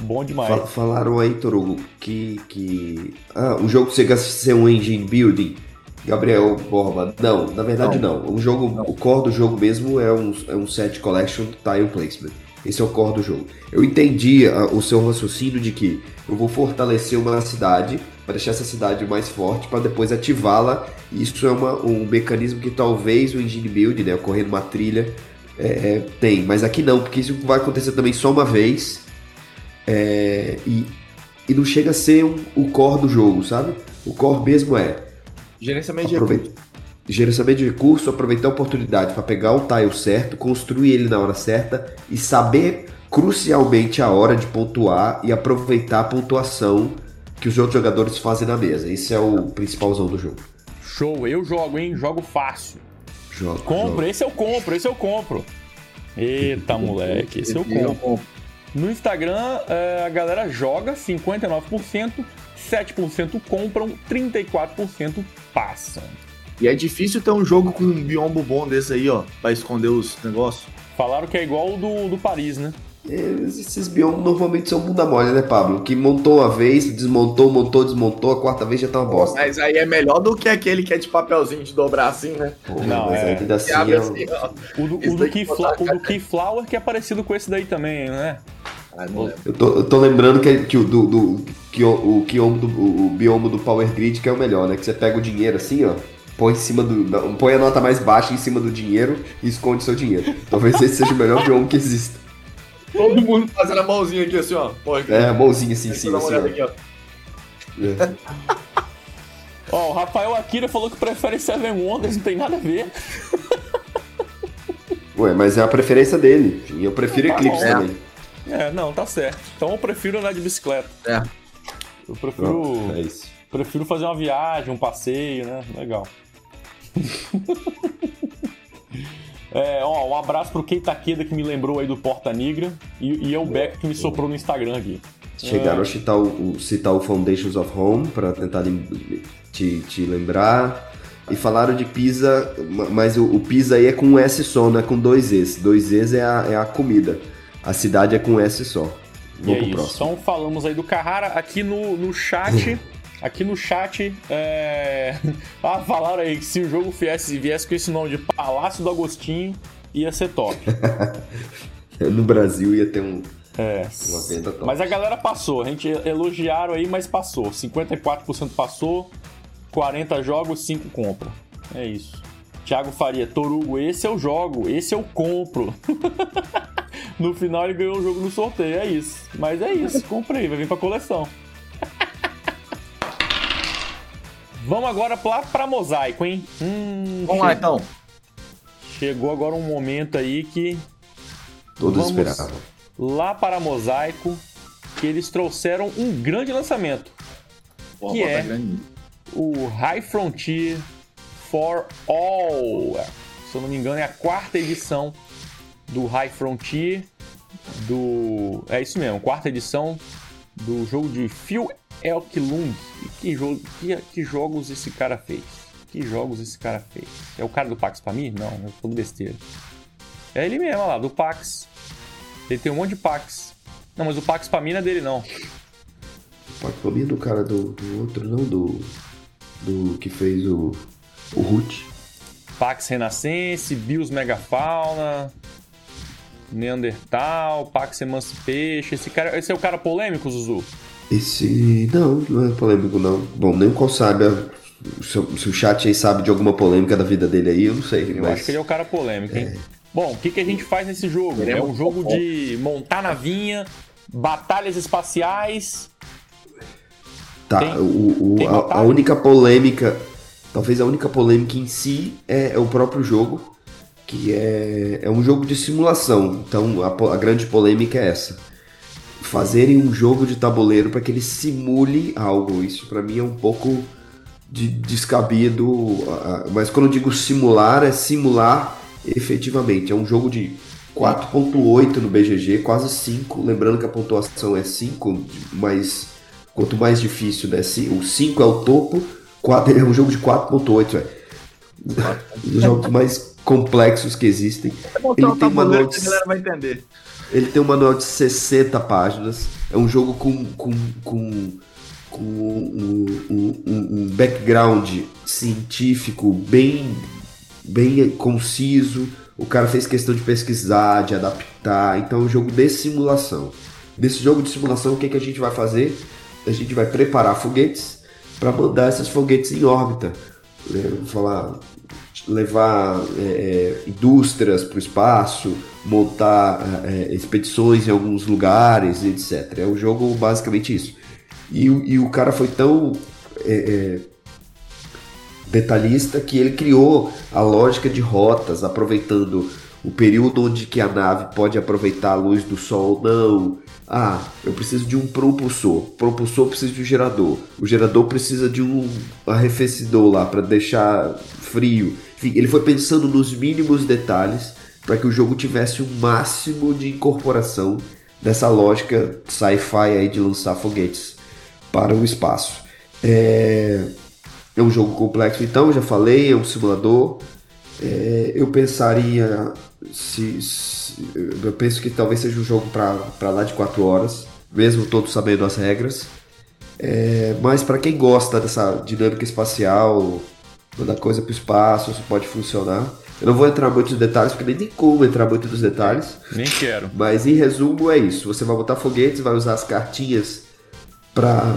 Bom demais. Falaram aí, Torugo, que. que... Ah, o jogo chega a ser um engine building. Gabriel Borba, não, na verdade não. não. O jogo, não. o core do jogo mesmo é um, é um set collection tile placement. Esse é o core do jogo. Eu entendi uh, o seu raciocínio de que eu vou fortalecer uma cidade para deixar essa cidade mais forte, para depois ativá-la. Isso é uma, um mecanismo que talvez o engine build, né, ocorrendo uma trilha, é, é, tem. Mas aqui não, porque isso vai acontecer também só uma vez. É, e, e não chega a ser um, o core do jogo, sabe? O core mesmo é. Gerenciamento de recursos. Gerenciamento de recurso, aproveitar a oportunidade para pegar o tile certo, construir ele na hora certa e saber crucialmente a hora de pontuar e aproveitar a pontuação que os outros jogadores fazem na mesa. Esse é o principalzão do jogo. Show, eu jogo, hein? Jogo fácil. Jogo. Compro, jogo. esse eu compro, esse eu compro. Eita, moleque, esse eu compro. No Instagram, é, a galera joga 59%, 7% compram, 34% passam. E é difícil ter um jogo com um biombo bom desse aí, ó, pra esconder os negócios. Falaram que é igual o do, do Paris, né? Esses biomas normalmente são bunda mole, né, Pablo? Que montou uma vez, desmontou, montou, desmontou, a quarta vez já tá uma bosta. Mas aí é melhor do que aquele que é de papelzinho de dobrar assim, né? Pô, não, mas é... ainda assim, é... assim O do, o do, Keyfla o do Keyflower que é parecido com esse daí também, né? Eu, tô, eu tô lembrando que, que, o, do, do, que o, o, do, o bioma do Power Grid que é o melhor, né? Que você pega o dinheiro assim, ó, põe em cima do. Põe a nota mais baixa em cima do dinheiro e esconde seu dinheiro. Talvez esse seja o melhor bioma que exista. Todo mundo fazendo a mãozinha aqui assim, ó. Pô, aqui. É, a mãozinha assim, sim, assim. Aqui, ó. É. ó, o Rafael Akira falou que prefere Seven Wonders, não tem nada a ver. Ué, mas é a preferência dele. E eu prefiro tá Eclipse bom. também. É, não, tá certo. Então eu prefiro andar de bicicleta. É. Eu prefiro. Pronto, é isso. Prefiro fazer uma viagem, um passeio, né? Legal. É, ó, um abraço pro Kei Takeda que me lembrou aí do Porta Negra e, e é o Beck que me soprou no Instagram aqui. Chegaram é... a citar o, citar o Foundations of Home para tentar te, te lembrar. E falaram de Pisa, mas o, o Pisa aí é com um S só, não é com dois Es. Dois Es é a, é a comida. A cidade é com S só. Vamos pro próximo. Então falamos aí do Carrara aqui no, no chat. Aqui no chat, é... ah, falaram aí que se o jogo viesse, viesse com esse nome de Palácio do Agostinho, ia ser top. no Brasil ia ter um, é. uma venda top. Mas a galera passou, a gente elogiaram aí, mas passou. 54% passou, 40 jogos, 5 compra. É isso. Thiago Faria, Torugo, esse eu jogo, esse eu compro. no final ele ganhou o jogo no sorteio, é isso. Mas é isso, comprei, vai vir pra coleção. Vamos agora pra, pra mosaico, hein? Hum, Vamos lá então. Chegou agora um momento aí que. Todos esperavam. Lá para mosaico, que eles trouxeram um grande lançamento. Boa, que é grande. o High Frontier for All. Se eu não me engano, é a quarta edição do High Frontier. Do. É isso mesmo, quarta edição do jogo de Phil Elklund. Que, jogo, que, que jogos esse cara fez? Que jogos esse cara fez? É o cara do Pax pra mim? Não, eu tô besteira. É ele mesmo, olha lá, do Pax. Ele tem um monte de Pax. Não, mas o Pax pra mim não é dele, não. O Pax pra mim é do cara do, do outro, não, do. Do que fez o. O Root. Pax Renascense, Bios Megafauna. Neandertal, Pax Emancipation. Esse, cara, esse é o cara polêmico, Zuzu? Esse. Não, não é polêmico, não. Bom, nem qual sabe. Se, se, o chat aí sabe de alguma polêmica da vida dele aí, eu não sei. Eu mas... acho que ele é o cara polêmico, hein? É. Bom, o que, que a gente faz nesse jogo? É um jogo de montar navinha, batalhas espaciais Tá, Tem- o, o- tem a, a única polêmica, talvez a única polêmica em si é, é o próprio jogo, que é, é um jogo de simulação. Então a, a grande polêmica é essa. Fazerem um jogo de tabuleiro para que ele simule algo. Isso para mim é um pouco de descabido. Mas quando eu digo simular, é simular efetivamente. É um jogo de 4.8 no BGG, quase 5. Lembrando que a pontuação é 5, mas quanto mais difícil, né? O 5 é o topo, 4, é um jogo de 4.8, velho. Um dos jogos mais complexos que existem. É Ele tem vai entender. Ele tem um manual de 60 páginas. É um jogo com, com, com, com um, um- um- background científico bem, bem conciso. O cara fez questão de pesquisar, de adaptar. Então é um jogo de simulação. Nesse jogo de simulação, o que, que a gente vai fazer? A gente vai preparar foguetes para mandar esses foguetes em órbita. né? Falar, levar é, é, indústrias para o espaço, montar é, expedições em alguns lugares, etc. É um jogo basicamente isso. E, e o cara foi tão é, é, detalhista que ele criou a lógica de rotas, aproveitando o período onde que a nave pode aproveitar a luz do sol ou não. Ah, eu preciso de um propulsor. Propulsor precisa de um gerador. O gerador precisa de um arrefecedor lá para deixar frio. Enfim, ele foi pensando nos mínimos detalhes para que o jogo tivesse um máximo de incorporação dessa lógica sci-fi aí de lançar foguetes para o espaço. É, é um jogo complexo, então, já falei, é um simulador. É, eu pensaria. Se, se- eu penso que talvez seja um jogo para lá de 4 horas, mesmo todos sabendo as regras. É, mas para quem gosta dessa dinâmica espacial, mandar coisa para o espaço, isso pode funcionar. Eu não vou entrar muito nos detalhes, porque nem tem como entrar muito nos detalhes. Nem quero. Mas em resumo é isso. Você vai botar foguetes, vai usar as cartinhas para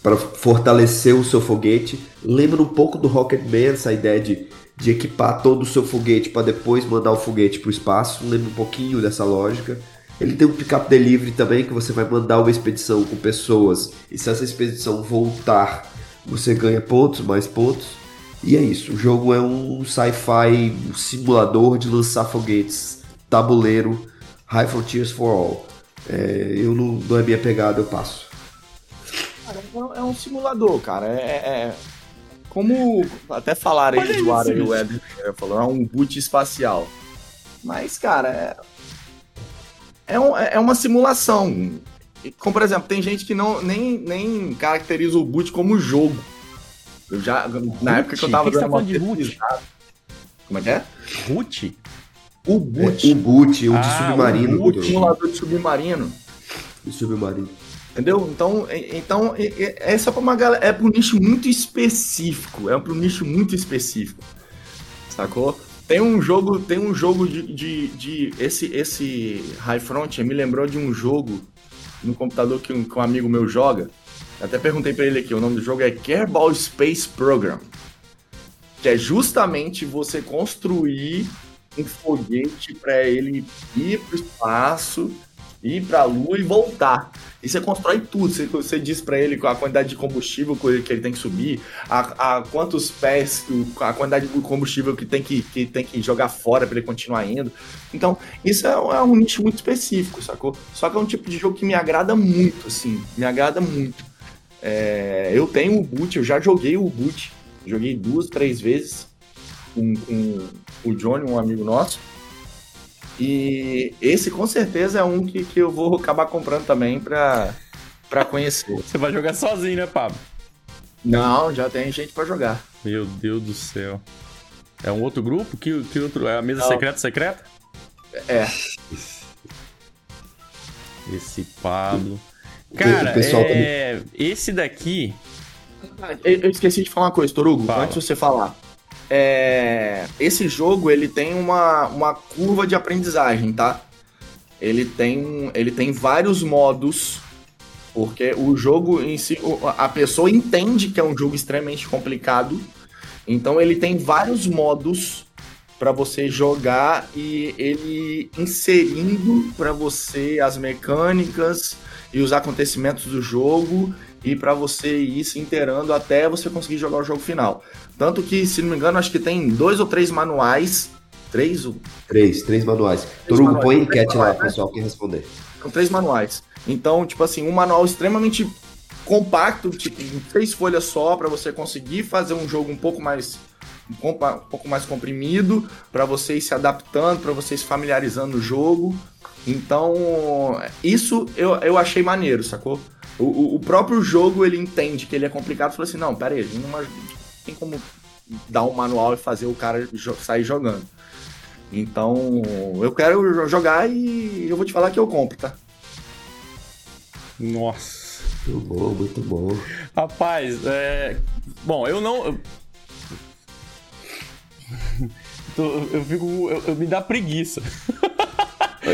para fortalecer o seu foguete. Lembra um pouco do Rocketman, essa ideia de, de equipar todo o seu foguete para depois mandar o foguete para o espaço. Lembra um pouquinho dessa lógica. Ele tem um pick-up delivery também, que você vai mandar uma expedição com pessoas. E se essa expedição voltar, você ganha pontos, mais pontos. E é isso. O jogo é um sci-fi um simulador de lançar foguetes, tabuleiro, High Frontiers for All. É, eu não, não é minha pegada, eu passo. Cara, é um simulador, cara. É, é- como até falaram aí, e o bicho. Weber né, falou, é um boot espacial. Mas, cara, é, é, um- é uma simulação. Como, por exemplo, tem gente que não, nem, nem caracteriza o boot como jogo. Eu já, na época que eu tava que que você tá dando falando de boot? Como é que é? Root? O É, boot. o boot, o Ah, de o submarino. o do- simulador de submarino. do submarino. Entendeu? Então, então essa é pra uma galera, é pra um nicho muito específico. É pra um nicho muito específico. Sacou? Tem um jogo, tem um jogo de, de, de- esse esse High Front me lembrou de um jogo no computador que um, que um amigo meu joga. Até perguntei pra ele aqui, o nome do jogo é Kerbal Space Program. Que é justamente você construir um foguete pra ele ir pro espaço, ir pra lua e voltar. E você constrói tudo. Você, você diz pra ele a quantidade de combustível que ele tem que subir, a, a quantos pés, a quantidade de combustível que tem que, que tem que jogar fora pra ele continuar indo. Então, isso é, um- é um nicho muito específico, sacou? Só que é um tipo de jogo que me agrada muito, assim. Me agrada muito. É, eu tenho o boot, eu já joguei o boot. Joguei duas, três vezes com, com o Johnny, um amigo nosso. E esse com certeza é um que, que eu vou acabar comprando também pra, pra conhecer. Você vai jogar sozinho, né, Pablo? Não, já tem gente pra jogar. Meu Deus do céu. É um outro grupo? Que, que outro? É a mesa Não. secreta secreta? É. Esse Pablo. Cara, é... esse daqui. Eu eu esqueci de falar uma coisa, Torugo, Fala. antes de você falar. É, esse jogo ele tem uma, uma curva de aprendizagem, tá? Ele tem, ele tem vários modos, porque o jogo em si, a pessoa entende que é um jogo extremamente complicado, então ele tem vários modos para você jogar e ele inserindo para você as mecânicas e os acontecimentos do jogo e para você ir se inteirando até você conseguir jogar o jogo final. Tanto que, se não me engano, acho que tem dois ou três manuais. Três? ou- Três, três manuais. Torugo, manuais, põe enquete lá, né? pessoal quer responder. São três manuais. Então, tipo assim, um manual extremamente compacto, tipo, em três folhas só, para você conseguir fazer um jogo um pouco mais um pouco mais comprimido, para vocês se adaptando, para vocês familiarizando o jogo. Então, isso eu, eu achei maneiro, sacou? O, o- próprio jogo, ele entende que ele é complicado, falou assim, não, pera aí, a gente não tem como dar um manual e fazer o cara jo- sair jogando. Então, eu quero jo- jogar e eu vou te falar que eu compro, tá? Nossa. Muito bom, muito bom. Rapaz, é. Bom, eu não. eu- Tô- Eu fico. Eu, eu me dá preguiça.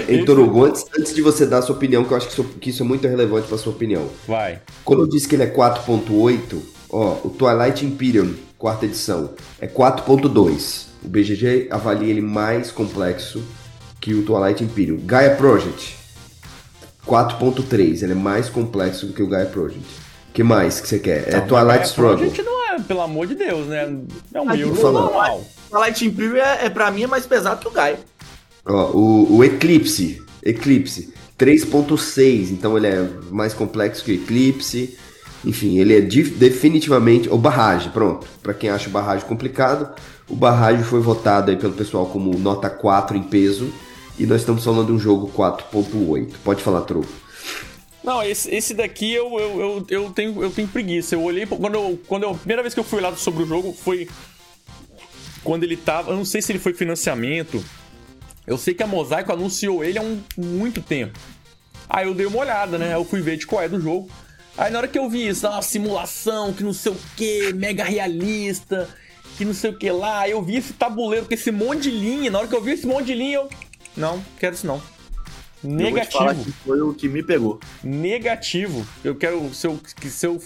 Ei, Torugo, antes, antes de você dar a sua opinião, que eu acho que isso, que isso é muito relevante pra sua opinião. Vai. Quando eu disse que ele é 4.8, ó, o Twilight Imperium, quarta edição, é 4.2. O BGG avalia ele mais complexo que o Twilight Imperium. Gaia Project, 4.3. Ele é mais complexo do que o Gaia Project. O que mais que você quer? É Não, Twilight mas Struggle. Gente não é, pelo amor de Deus, né? É um livro normal. O Light Imperium é, é pra mim é mais pesado que o Gaia. Ó, o, o Eclipse, Eclipse, 3.6, então ele é mais complexo que o Eclipse. Enfim, ele é definitivamente. O Barrage, pronto. Pra quem acha o Barrage complicado, o Barrage foi votado aí pelo pessoal como nota 4 em peso. E nós estamos falando de um jogo 4.8. Pode falar, Truco. Não, esse, esse daqui eu, eu, eu, eu tenho, eu tenho preguiça. Eu olhei. Quando eu, quando eu. A primeira vez que eu fui olhar sobre o jogo foi. Quando ele tava. Eu não sei se ele foi financiamento. Eu sei que a Mosaico anunciou ele há um, muito tempo. Aí eu dei uma olhada, né? Eu fui ver de qual é do jogo. Aí na hora que eu vi isso, ah, simulação, que não sei o que, mega realista, que não sei o que lá. Eu vi esse tabuleiro com esse monte de linha. Na hora que eu vi esse monte de linha, eu. Não, quero isso não. Negativo foi o que me pegou. negativo. Eu quero se eu, que se eu,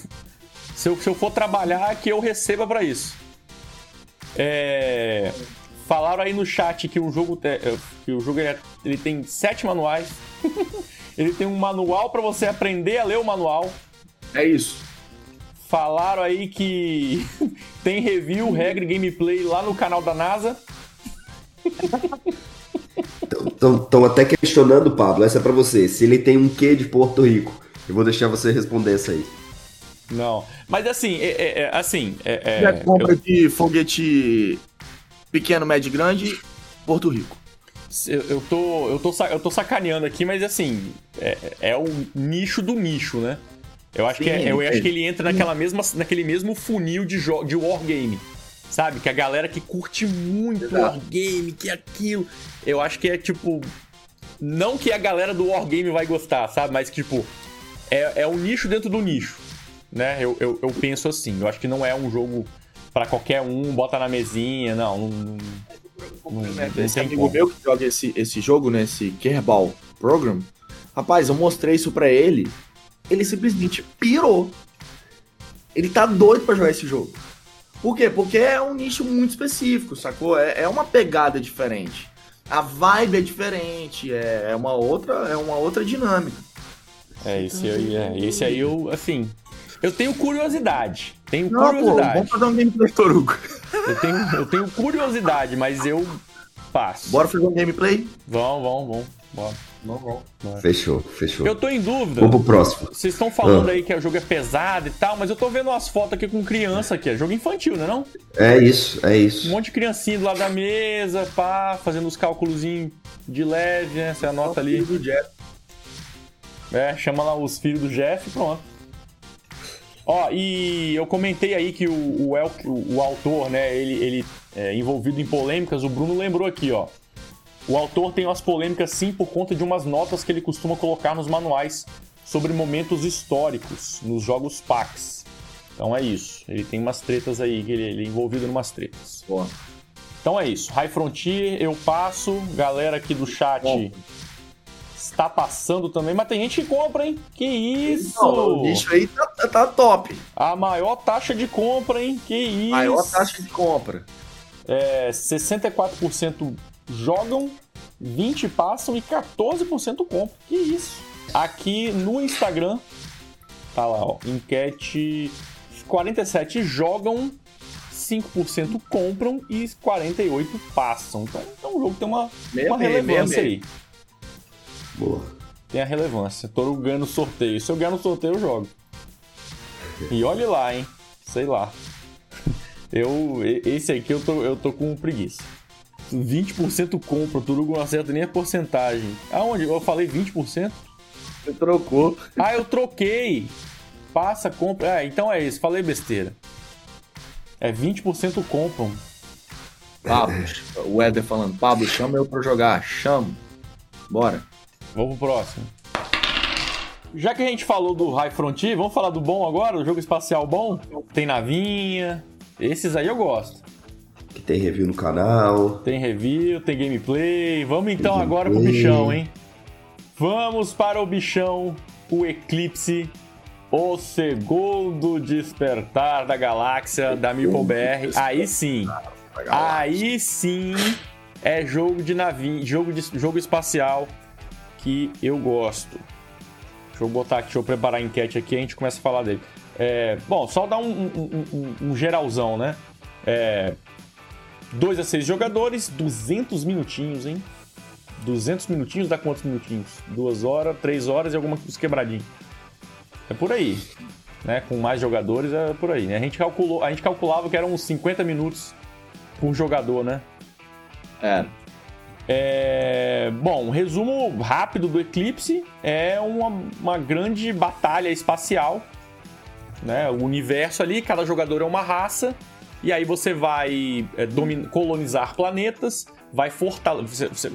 se eu, se eu for trabalhar que eu receba pra isso. É, falaram aí no chat que o jogo te- que o jogo ele, é- ele tem sete manuais. ele tem um manual pra você aprender a ler o manual. É isso. Falaram aí que tem review, regra e gameplay lá no canal da NASA. Estão até questionando, Pablo, essa é pra você. Se ele tem um quê de Porto Rico. Eu vou deixar você responder essa aí. Não, mas assim, é, é- é- assim, é, é, Já compra eu- de foguete pequeno, médio e grande, Porto Rico. Eu, eu, tô, eu, tô, eu tô sacaneando aqui, mas assim, é, é o nicho do nicho, né? Eu acho, Sim, que, é- eu é. acho que ele entra naquela mesma, naquele mesmo funil de, de wargame. Sabe? Que a galera que curte muito Exato. wargame, que é aquilo. Eu acho que é tipo. Não que a galera do wargame vai gostar, sabe? Mas tipo, é, é um nicho dentro do nicho. Né? Eu, eu, eu penso assim. Eu acho que não é um jogo pra qualquer um, bota na mesinha, não. não, não- não- Esse amigo como. meu que joga esse, esse jogo, né? Esse Kerbal Program. Rapaz, eu mostrei isso pra ele. Ele simplesmente pirou. Ele tá doido pra jogar esse jogo. Por quê? Porque é um nicho muito específico, sacou? É, é uma pegada diferente. A vibe é diferente, é é uma outra, é uma outra dinâmica. É, esse aí, é, esse aí eu, assim. Eu tenho curiosidade. Tenho Não, pô, curiosidade. vamos fazer um gameplay, Torugo. eu, tenho, eu tenho curiosidade, mas eu passo. Bora fazer um gameplay? Vamos, vamos, vamos. Bora. Vamos, vamos. Fechou, fechou. Eu tô em dúvida. Vamos pro próximo. Vocês estão falando Ah. aí que o jogo é pesado e tal, mas eu tô vendo umas fotos aqui com criança aqui. É jogo infantil, né não? É isso, é Um isso. monte de criancinha do lado da mesa, pá, fazendo os cálculos de leve, né? Você anota ali. Do Jeff. É, chama lá os filhos do Jeff e pronto. Ó, e eu comentei aí que o, o, El- o- o autor, né, ele, ele é envolvido em polêmicas, o Bruno lembrou aqui, ó. O autor tem umas polêmicas sim por conta de umas notas que ele costuma colocar nos manuais sobre momentos históricos nos jogos PAX. Então é isso. Ele tem umas tretas aí, que ele, ele é envolvido em umas tretas. Boa. Então é isso. High Frontier, eu passo. Galera aqui do chat Bom. está passando também, mas tem gente que compra, hein? Que isso! Não, o nicho aí tá, tá- tá top. A maior taxa de compra, hein? Que isso! Maior taxa de compra. É, 64% jogam, 20% passam e 14% compram. Que isso! Aqui no Instagram, Tá lá, ó. Enquete. 47 jogam, 5% compram e 48% passam. Então, então o jogo tem uma, Meia, uma meia, relevância meia, aí. Boa. Tem a relevância. Tô ganhando sorteio. Se eu ganhar no sorteio, eu jogo. E olhe lá, hein? Sei lá. Eu, esse aqui eu tô, eu tô com preguiça. 20% compra, o Turugo não acerta nem a porcentagem. Aonde? Eu falei 20%? Você trocou. Ah, eu troquei! Passa, compra. É, então é isso, falei besteira. É 20% compram. Pablo, o Éder falando, Pablo, chama eu pra jogar. Chama. Bora. Vamos pro próximo. Já que a gente falou do High Frontier, vamos falar do bom agora, do jogo espacial bom? Tem navinha. Esses aí eu gosto. Que tem review no canal. Tem review, tem gameplay. Vamos então Tem agora pro gameplay. bichão, hein? Vamos para o bichão, o Eclipse, o segundo despertar da galáxia da Meeple BR. Aí sim, aí sim é jogo de navinha, jogo, de, jogo espacial que eu gosto. Deixa eu botar aqui, deixa eu preparar a enquete aqui e a gente começa a falar dele. É, bom, só dar um, um- um- um geralzão, né? É, 2 a 6 jogadores, 200 minutinhos, hein? 200 minutinhos dá quantos minutinhos? 2 horas, 3 horas e alguma coisa quebradinho. É por aí. Né? Com mais jogadores é por aí. Né? A, gente calculou, a gente calculava que eram uns 50 minutos por jogador, né? É. É, Bom, um resumo rápido do Eclipse é uma, uma grande batalha espacial. Né? O universo ali, cada jogador é uma raça. E aí você vai é, colonizar planetas, vai, fortale-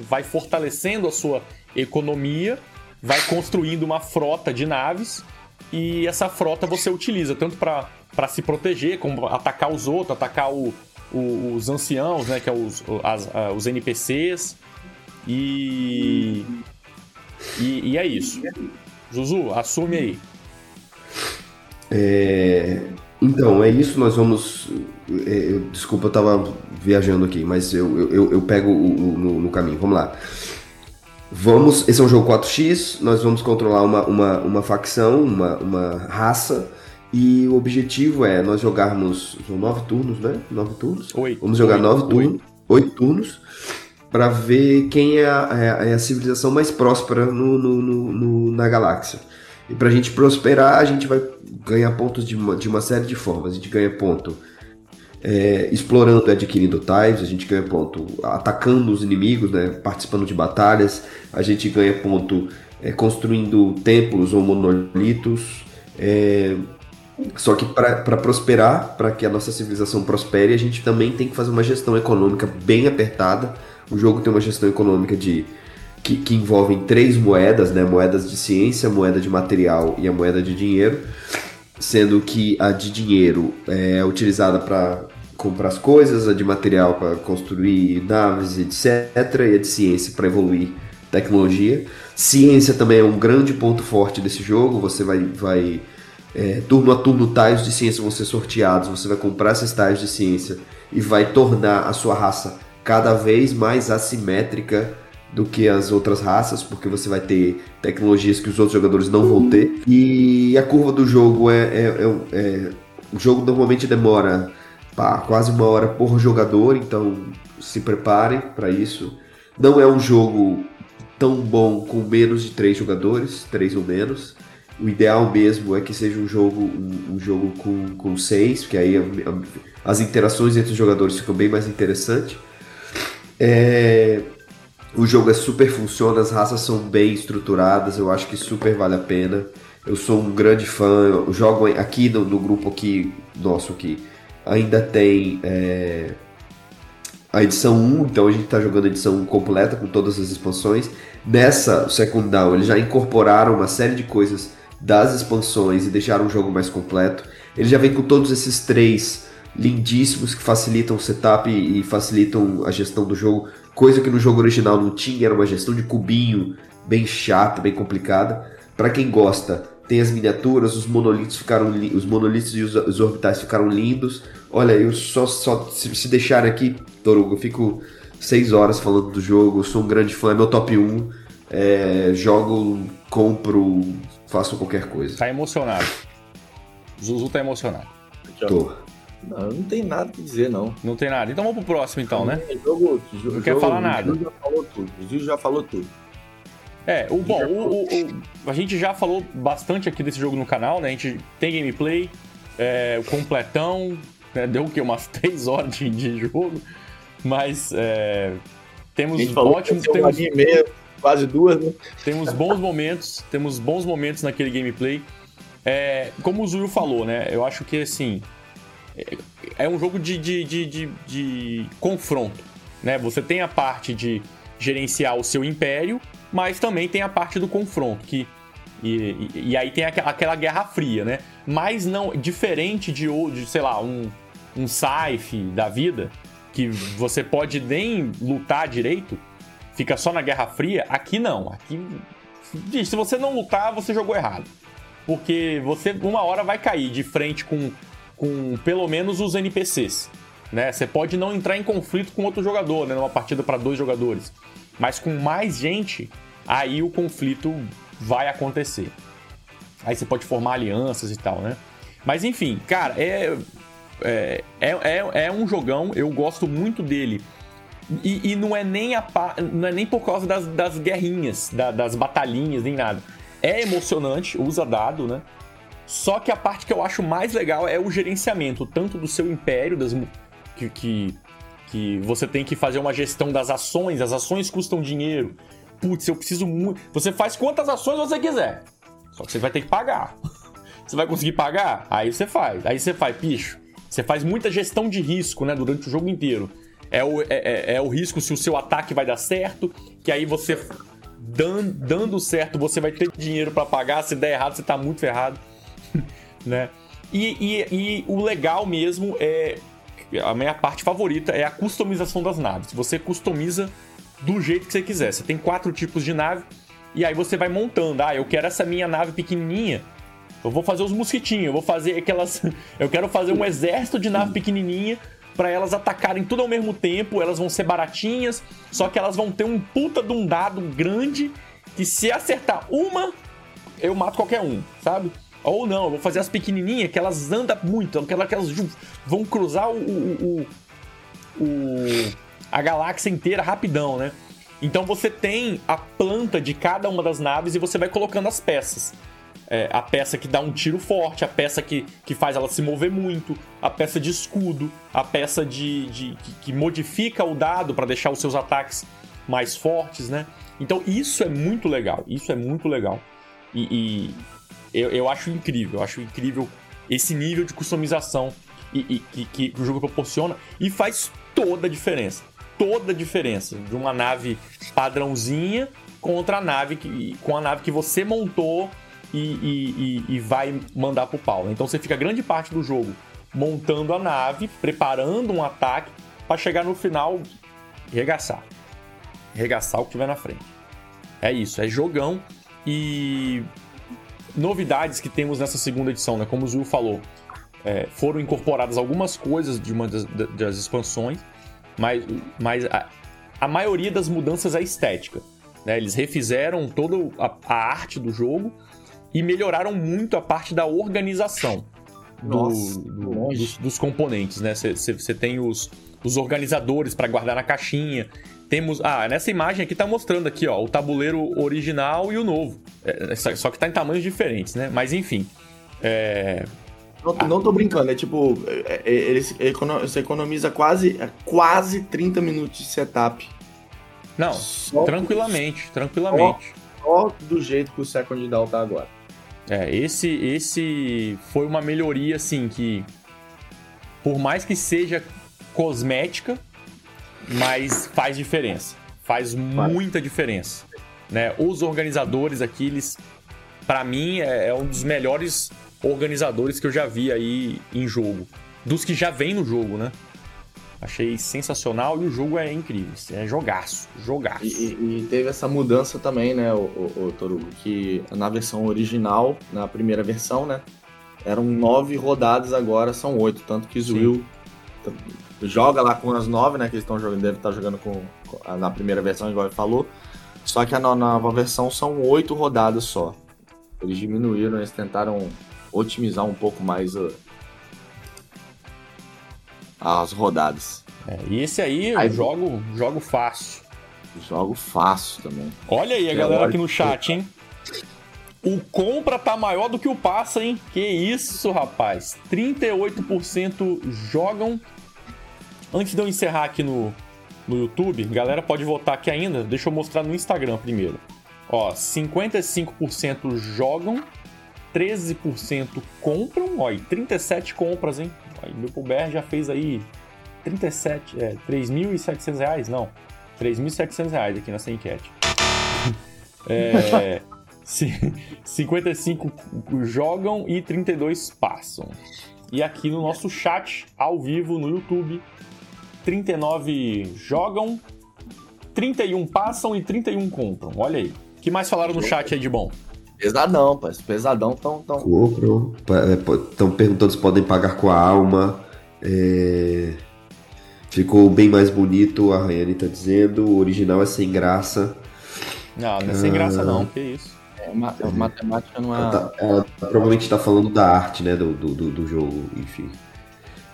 vai fortalecendo a sua economia, vai construindo uma frota de naves. E essa frota você utiliza tanto para se proteger, como atacar os outros, atacar o- o- os anciãos, né? Que é os, os NPCs. E, e. e é isso. Zuzu, assume aí. É, Então, é isso, nós vamos. é, eu- desculpa, eu tava viajando aqui, mas eu, eu- eu, eu pego o, o- no, no caminho. Vamos lá. Vamos. Esse é um jogo 4x, nós vamos controlar uma, uma, uma facção, uma, uma raça. E o objetivo é nós jogarmos. São nove turnos, né? Nove turnos. Oi. Vamos jogar Oi. nove turnos, oito turnos, para ver quem é a, é a- é a civilização mais próspera no- no- no- na galáxia. E pra gente prosperar, a gente vai ganhar pontos de uma, de uma série de formas. A gente ganha ponto é, explorando e adquirindo tais, a gente ganha ponto atacando os inimigos, né, participando de batalhas, a gente ganha ponto é, construindo templos ou monolitos. é, só que para prosperar, para que a nossa civilização prospere, a gente também tem que fazer uma gestão econômica bem apertada. O jogo tem uma gestão econômica de que, que envolvem três moedas, né? Moedas de ciência, moeda de material e a moeda de dinheiro. Sendo que a de dinheiro é utilizada para comprar as coisas, a de material para construir naves, etc. E a de ciência para evoluir tecnologia. Ciência também é um grande ponto forte desse jogo. Você vai, vai é, turno a turno, tiles de ciência vão ser sorteados. Você vai comprar esses tiles de ciência e vai tornar a sua raça cada vez mais assimétrica do que as outras raças, porque você vai ter tecnologias que os outros jogadores não vão ter. E a curva do jogo é. é- é- é- o jogo normalmente demora pá, quase uma hora por jogador, então se preparem para isso. Não é um jogo tão bom com menos de três jogadores, três ou menos. O ideal mesmo é que seja um jogo, um, um jogo com, com seis, porque aí a- a- as interações entre os jogadores ficam bem mais interessantes. É, o jogo é super funciona, as raças são bem estruturadas, eu acho que super vale a pena. Eu sou um grande fã, eu jogo aqui no, no grupo aqui, nosso aqui, ainda tem é, a edição 1, então a gente está jogando a edição 1 completa com todas as expansões. Nessa Second Down, eles já incorporaram uma série de coisas das expansões e deixaram o jogo mais completo. Ele já vem com todos esses três lindíssimos que facilitam o setup e facilitam a gestão do jogo, coisa que no jogo original não tinha, era uma gestão de cubinho bem chata, bem complicada. Para quem gosta, tem as miniaturas, os monolitos ficaram os monolitos e os, os orbitais ficaram lindos. Olha, eu só, só se, se deixar aqui, Torugo, eu fico seis horas falando do jogo, eu sou um grande fã, é meu top 1. É, jogo, compro, faço qualquer coisa. Tá emocionado. Zuzu tá emocionado. Tô. Não, não tem nada pra dizer, não. Não tem nada. Então vamos pro próximo, então, né? É Jogo, jogo, Não quer falar nada. O Gil já falou tudo. O Gil já falou tudo. É, o bom, o, o- o- a gente já falou bastante aqui desse jogo no canal, né? A gente tem gameplay, é, o completão, né? deu o quê? Umas 3 horas de, de jogo, mas é, temos ótimos, que temos, meia, quase duas, né? temos bons momentos, temos bons momentos naquele gameplay. É, como o Zuyu falou, né? Eu acho que assim. É, é um jogo de, de, de, de, de confronto. Né? Você tem a parte de gerenciar o seu império, mas também tem a parte do confronto. Que, e, e- e aí tem aquela guerra fria, né? Mas não. Diferente de, de sei lá, um, um sci da vida, que você pode nem lutar direito, fica só na guerra fria. Aqui não. Aqui. Se você não lutar, você jogou errado. Porque você, uma hora, vai cair de frente com, com pelo menos os NPCs. Né? Você pode não entrar em conflito com outro jogador, né? Numa partida para dois jogadores. Mas com mais gente, aí o conflito vai acontecer. Aí você pode formar alianças e tal, né? Mas enfim, cara, é, é, é, é, é um jogão, eu gosto muito dele. E, e não é nem a não é nem por causa das, das guerrinhas, da- das batalhinhas, nem nada. É emocionante, usa dado, né? Só que a parte que eu acho mais legal é o gerenciamento, tanto do seu império, das, que, que, que você tem que fazer uma gestão das ações, as ações custam dinheiro. Putz, eu preciso muito. Você faz quantas ações você quiser. Só que você vai ter que pagar. Você vai conseguir pagar? Aí você faz. Aí você faz, bicho. Você faz muita gestão de risco, né? Durante o jogo inteiro. É o, é, é- é o risco se o seu ataque vai dar certo, que aí você. Dan, dando certo, você vai ter dinheiro pra pagar. Se der errado, você tá muito ferrado. né? E, e- e o legal mesmo é. A minha parte favorita é a customização das naves. Você customiza do jeito que você quiser. Você tem quatro tipos de nave. E aí você vai montando. Ah, eu quero essa minha nave pequenininha. Eu vou fazer os mosquitinhos, eu vou fazer aquelas. Eu quero fazer um exército de nave pequenininha pra elas atacarem tudo ao mesmo tempo. Elas vão ser baratinhas, só que elas vão ter um puta de um dado grande que se acertar uma, eu mato qualquer um, sabe? Ou não, eu vou fazer as pequenininhas que elas andam muito, quero que elas vão cruzar o, o, o- o- a galáxia inteira rapidão, né? Então você tem a planta de cada uma das naves e você vai colocando as peças. É, a peça que dá um tiro forte, a peça que, que faz ela se mover muito, a peça de escudo, a peça de, de- que, que modifica o dado para deixar os seus ataques mais fortes, né? Então isso é muito legal, isso é muito legal. E, e eu, eu acho incrível, eu acho incrível esse nível de customização e, e- que, que o jogo proporciona e faz toda a diferença. Toda a diferença de uma nave padrãozinha contra a nave que, com a nave que você montou e, e- e- vai mandar pro pau. Então você fica grande parte do jogo montando a nave, preparando um ataque para chegar no final e regaçar. Regaçar o que tiver na frente. É isso, é jogão e novidades que temos nessa segunda edição, né? Como o Zul falou, é, foram incorporadas algumas coisas de uma das, das expansões, mas, mas a, a maioria das mudanças é estética. Né? Eles refizeram toda a, a arte do jogo e melhoraram muito a parte da organização do- Nossa, do- dos, dos componentes, né? Você tem os, os organizadores para guardar na caixinha. Temos. Ah, nessa imagem aqui tá mostrando aqui, ó, o tabuleiro original e o novo. É, só só que tá em tamanhos diferentes, né? Mas enfim. É, Não, não tô brincando, é tipo, é- é- econo- você economiza quase, quase 30 minutos de setup. Não, Só- tranquilamente, tranquilamente. Só do jeito que o Second Down tá agora. É, esse, esse foi uma melhoria, assim, que por mais que seja cosmética, mas faz diferença. Faz muita diferença. Né? Os organizadores aqui, eles, para mim, é, é um dos melhores organizadores que eu já vi aí em jogo. Dos que já vem no jogo, né? Achei sensacional e o jogo é incrível. É jogaço, jogaço. E, e- teve essa mudança também, né, o, o, o Torugo, que na versão original, na primeira versão, né, eram nove rodadas, agora são oito. Tanto que Zuil t- joga lá com as nove, né, que eles estão jogando, deve estar jogando com, com na primeira versão, igual ele falou. Só que a no- nova versão são oito rodadas só. Eles diminuíram, eles tentaram otimizar um pouco mais uh, as rodadas. É, e esse aí eu Aí- jogo, jogo fácil. Jogo fácil também. Olha aí a galera aqui no chat, hein? O compra tá maior do que o passa, hein? Que isso, rapaz. 38% jogam. Antes de eu encerrar aqui no, no YouTube, galera pode votar aqui ainda. Deixa eu mostrar no Instagram primeiro. Ó, 55% jogam, 13% compram, ó, e 37 compras, hein? Ó, e meu PUBR já fez aí 37, é, 3.700 reais? Não, 3.700 reais aqui nessa enquete. É, ci- 55 jogam e 32 passam. E aqui no nosso chat, ao vivo no YouTube, 39 jogam, 31 passam e 31 compram. Olha aí. O que mais falaram no chat aí de bom? Pesadão, pai. Pesadão tão, tão... Compram. Estão perguntando se podem pagar com a alma. É, Ficou bem mais bonito, a Rayane tá dizendo. O original é sem graça. Não, não é sem graça não, que isso. É, ma- matemática não Ela, é. tá- ela provavelmente tá falando da arte, né? Do, do- do jogo, enfim.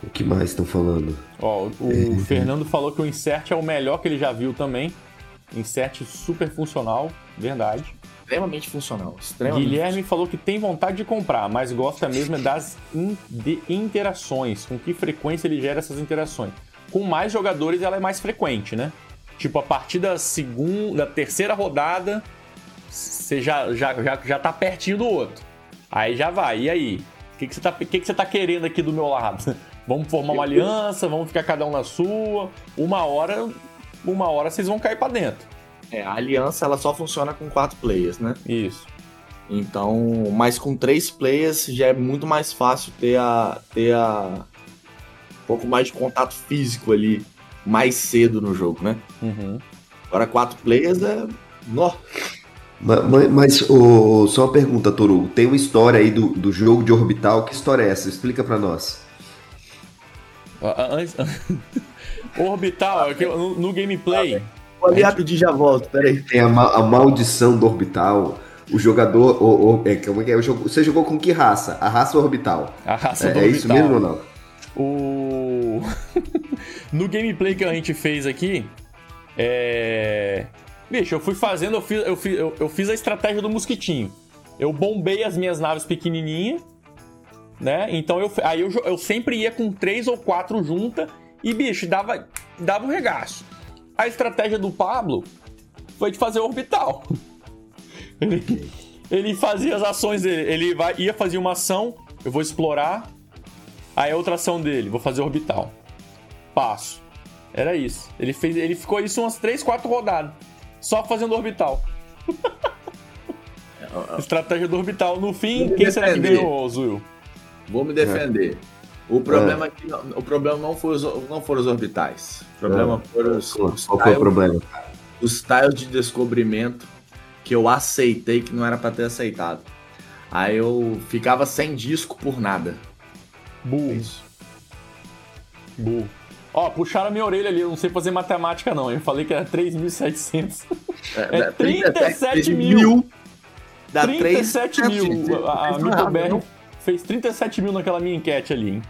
O que mais estão falando? Ó, o Fernando falou que o Insert é o melhor que ele já viu também. Insert super funcional, verdade. Extremamente funcional. Extremamente. Guilherme falou que tem vontade de comprar, mas gosta mesmo é das in- de interações. Com que frequência ele gera essas interações? Com mais jogadores ela é mais frequente, né? Tipo, a partir da segunda, da terceira rodada, você já, já, já, já tá pertinho do outro. Aí já vai. E aí? O que, que, você tá, que, que você tá querendo aqui do meu lado? Vamos formar uma aliança, vamos ficar cada um na sua. Uma hora, uma hora vocês vão cair pra dentro. É, a aliança ela só funciona com quatro players, né? Isso. Então, mas com três players já é muito mais fácil ter a ter a um pouco mais de contato físico ali mais cedo no jogo, né? Uhum. Agora quatro players é, nó. Ma- ma- Mas, ô, só uma pergunta, Toru. Tem uma história aí do, do jogo de Orbital. Que história é essa? Explica pra nós. Ah, Antes... Orbital, aqui, no, no gameplay. Vou ali rapidinho já volto, peraí. Tem a, ma- a maldição do Orbital. O jogador. O, o- é, como é que é? O jogo- Você jogou com que raça? A raça Orbital. A raça É, do é Orbital. isso mesmo ou não? O... no gameplay que a gente fez aqui, é... Bicho, eu fui fazendo, eu fiz, eu, fiz, eu, eu fiz a estratégia do mosquitinho. Eu bombei as minhas naves pequenininhas, né? Então eu, aí eu, eu sempre ia com três ou quatro juntas e, bicho, dava, dava um regaço. A estratégia do Pablo foi de fazer orbital. Ele, ele fazia as ações dele. Ele vai, ia fazer uma ação, eu vou explorar, Aí a outra ação dele, vou fazer orbital. Passo. Era isso. Ele, fez, ele ficou isso umas 3, 4 rodadas. Só fazendo orbital. Estratégia do orbital. No fim, quem será que ganhou, Zuil? Vou me defender. O problema aqui, não- o problema não, foi os, não foram os orbitais. O problema foram os, Qual os, qual foi o tiles, problema? os tiles de descobrimento que eu aceitei que não era pra ter aceitado. Aí eu ficava sem disco por nada. Burro. Isso. Burro. Ó, puxaram a minha orelha ali. Eu não sei fazer matemática, não. Eu falei que era 3.700. É dá 37 mil. Dá 37 mil. A, a nada, BR não. Fez 37 mil naquela minha enquete ali, hein?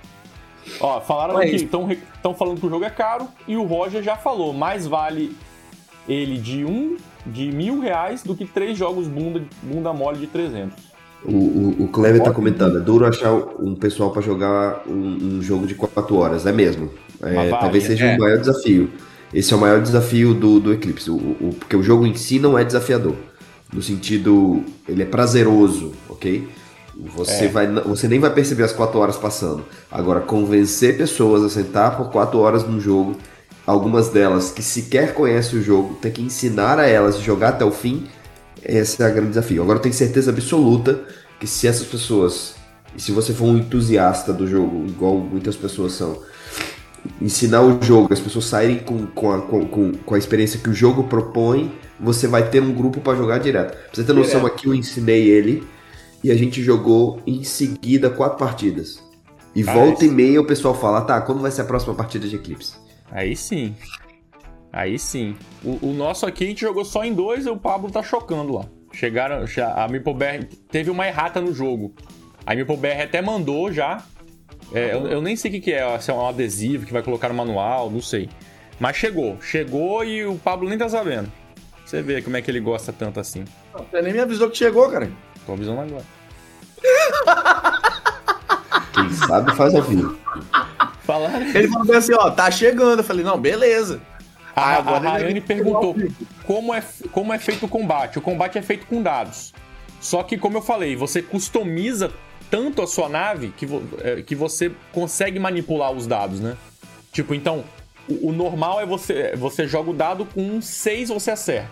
Ó, falaram é que estão falando que o jogo é caro e o Roger já falou, mais vale ele de um de mil reais do que três jogos bunda, bunda mole de 300. O, o, o Kleber tá comentando, é duro achar um pessoal pra jogar um, um jogo de 4 horas, é mesmo. É, Mas talvez seja é. o maior desafio. Esse é o maior desafio do, do Eclipse, o, o- porque o jogo em si não é desafiador. No sentido, ele é prazeroso, ok? Você, É. vai, você nem vai perceber as 4 horas passando. Agora, convencer pessoas a sentar por 4 horas num jogo, algumas delas que sequer conhecem o jogo, ter que ensinar a elas a jogar até o fim, esse é o grande desafio. Agora eu tenho certeza absoluta que se essas pessoas, e se você for um entusiasta do jogo, igual muitas pessoas são, ensinar o jogo, as pessoas saírem com, com, a, com, com- a experiência que o jogo propõe, você vai ter um grupo pra jogar direto. Pra você ter noção, aqui eu ensinei ele e a gente jogou em seguida quatro partidas. E Ah, volta isso. e meia o pessoal fala, tá, quando vai ser a próxima partida de Eclipse? Aí sim. Aí sim. O, o nosso aqui a gente jogou só em dois e o Pablo tá chocando lá. Chegaram. já- A MipoBR teve uma errata no jogo. A MeepleBR até mandou já. É, eu, eu, nem sei o que, que é, se é um adesivo que vai colocar no manual, não sei. Mas chegou, chegou e o Pablo nem tá sabendo. Você vê como é que ele gosta tanto assim. Você nem me avisou que chegou, cara. Tô avisando agora. Quem sabe faz ao vivo. Falaram. Ele falou assim, ó, tá chegando. Eu falei, não, beleza. A, ah, agora a Rayane perguntou como é, como é feito o combate. O combate é feito com dados. Só que, como eu falei, você customiza tanto a sua nave que, é, que você consegue manipular os dados, né? Tipo, então, o, o normal é você, você joga o dado com um 6 você acerta.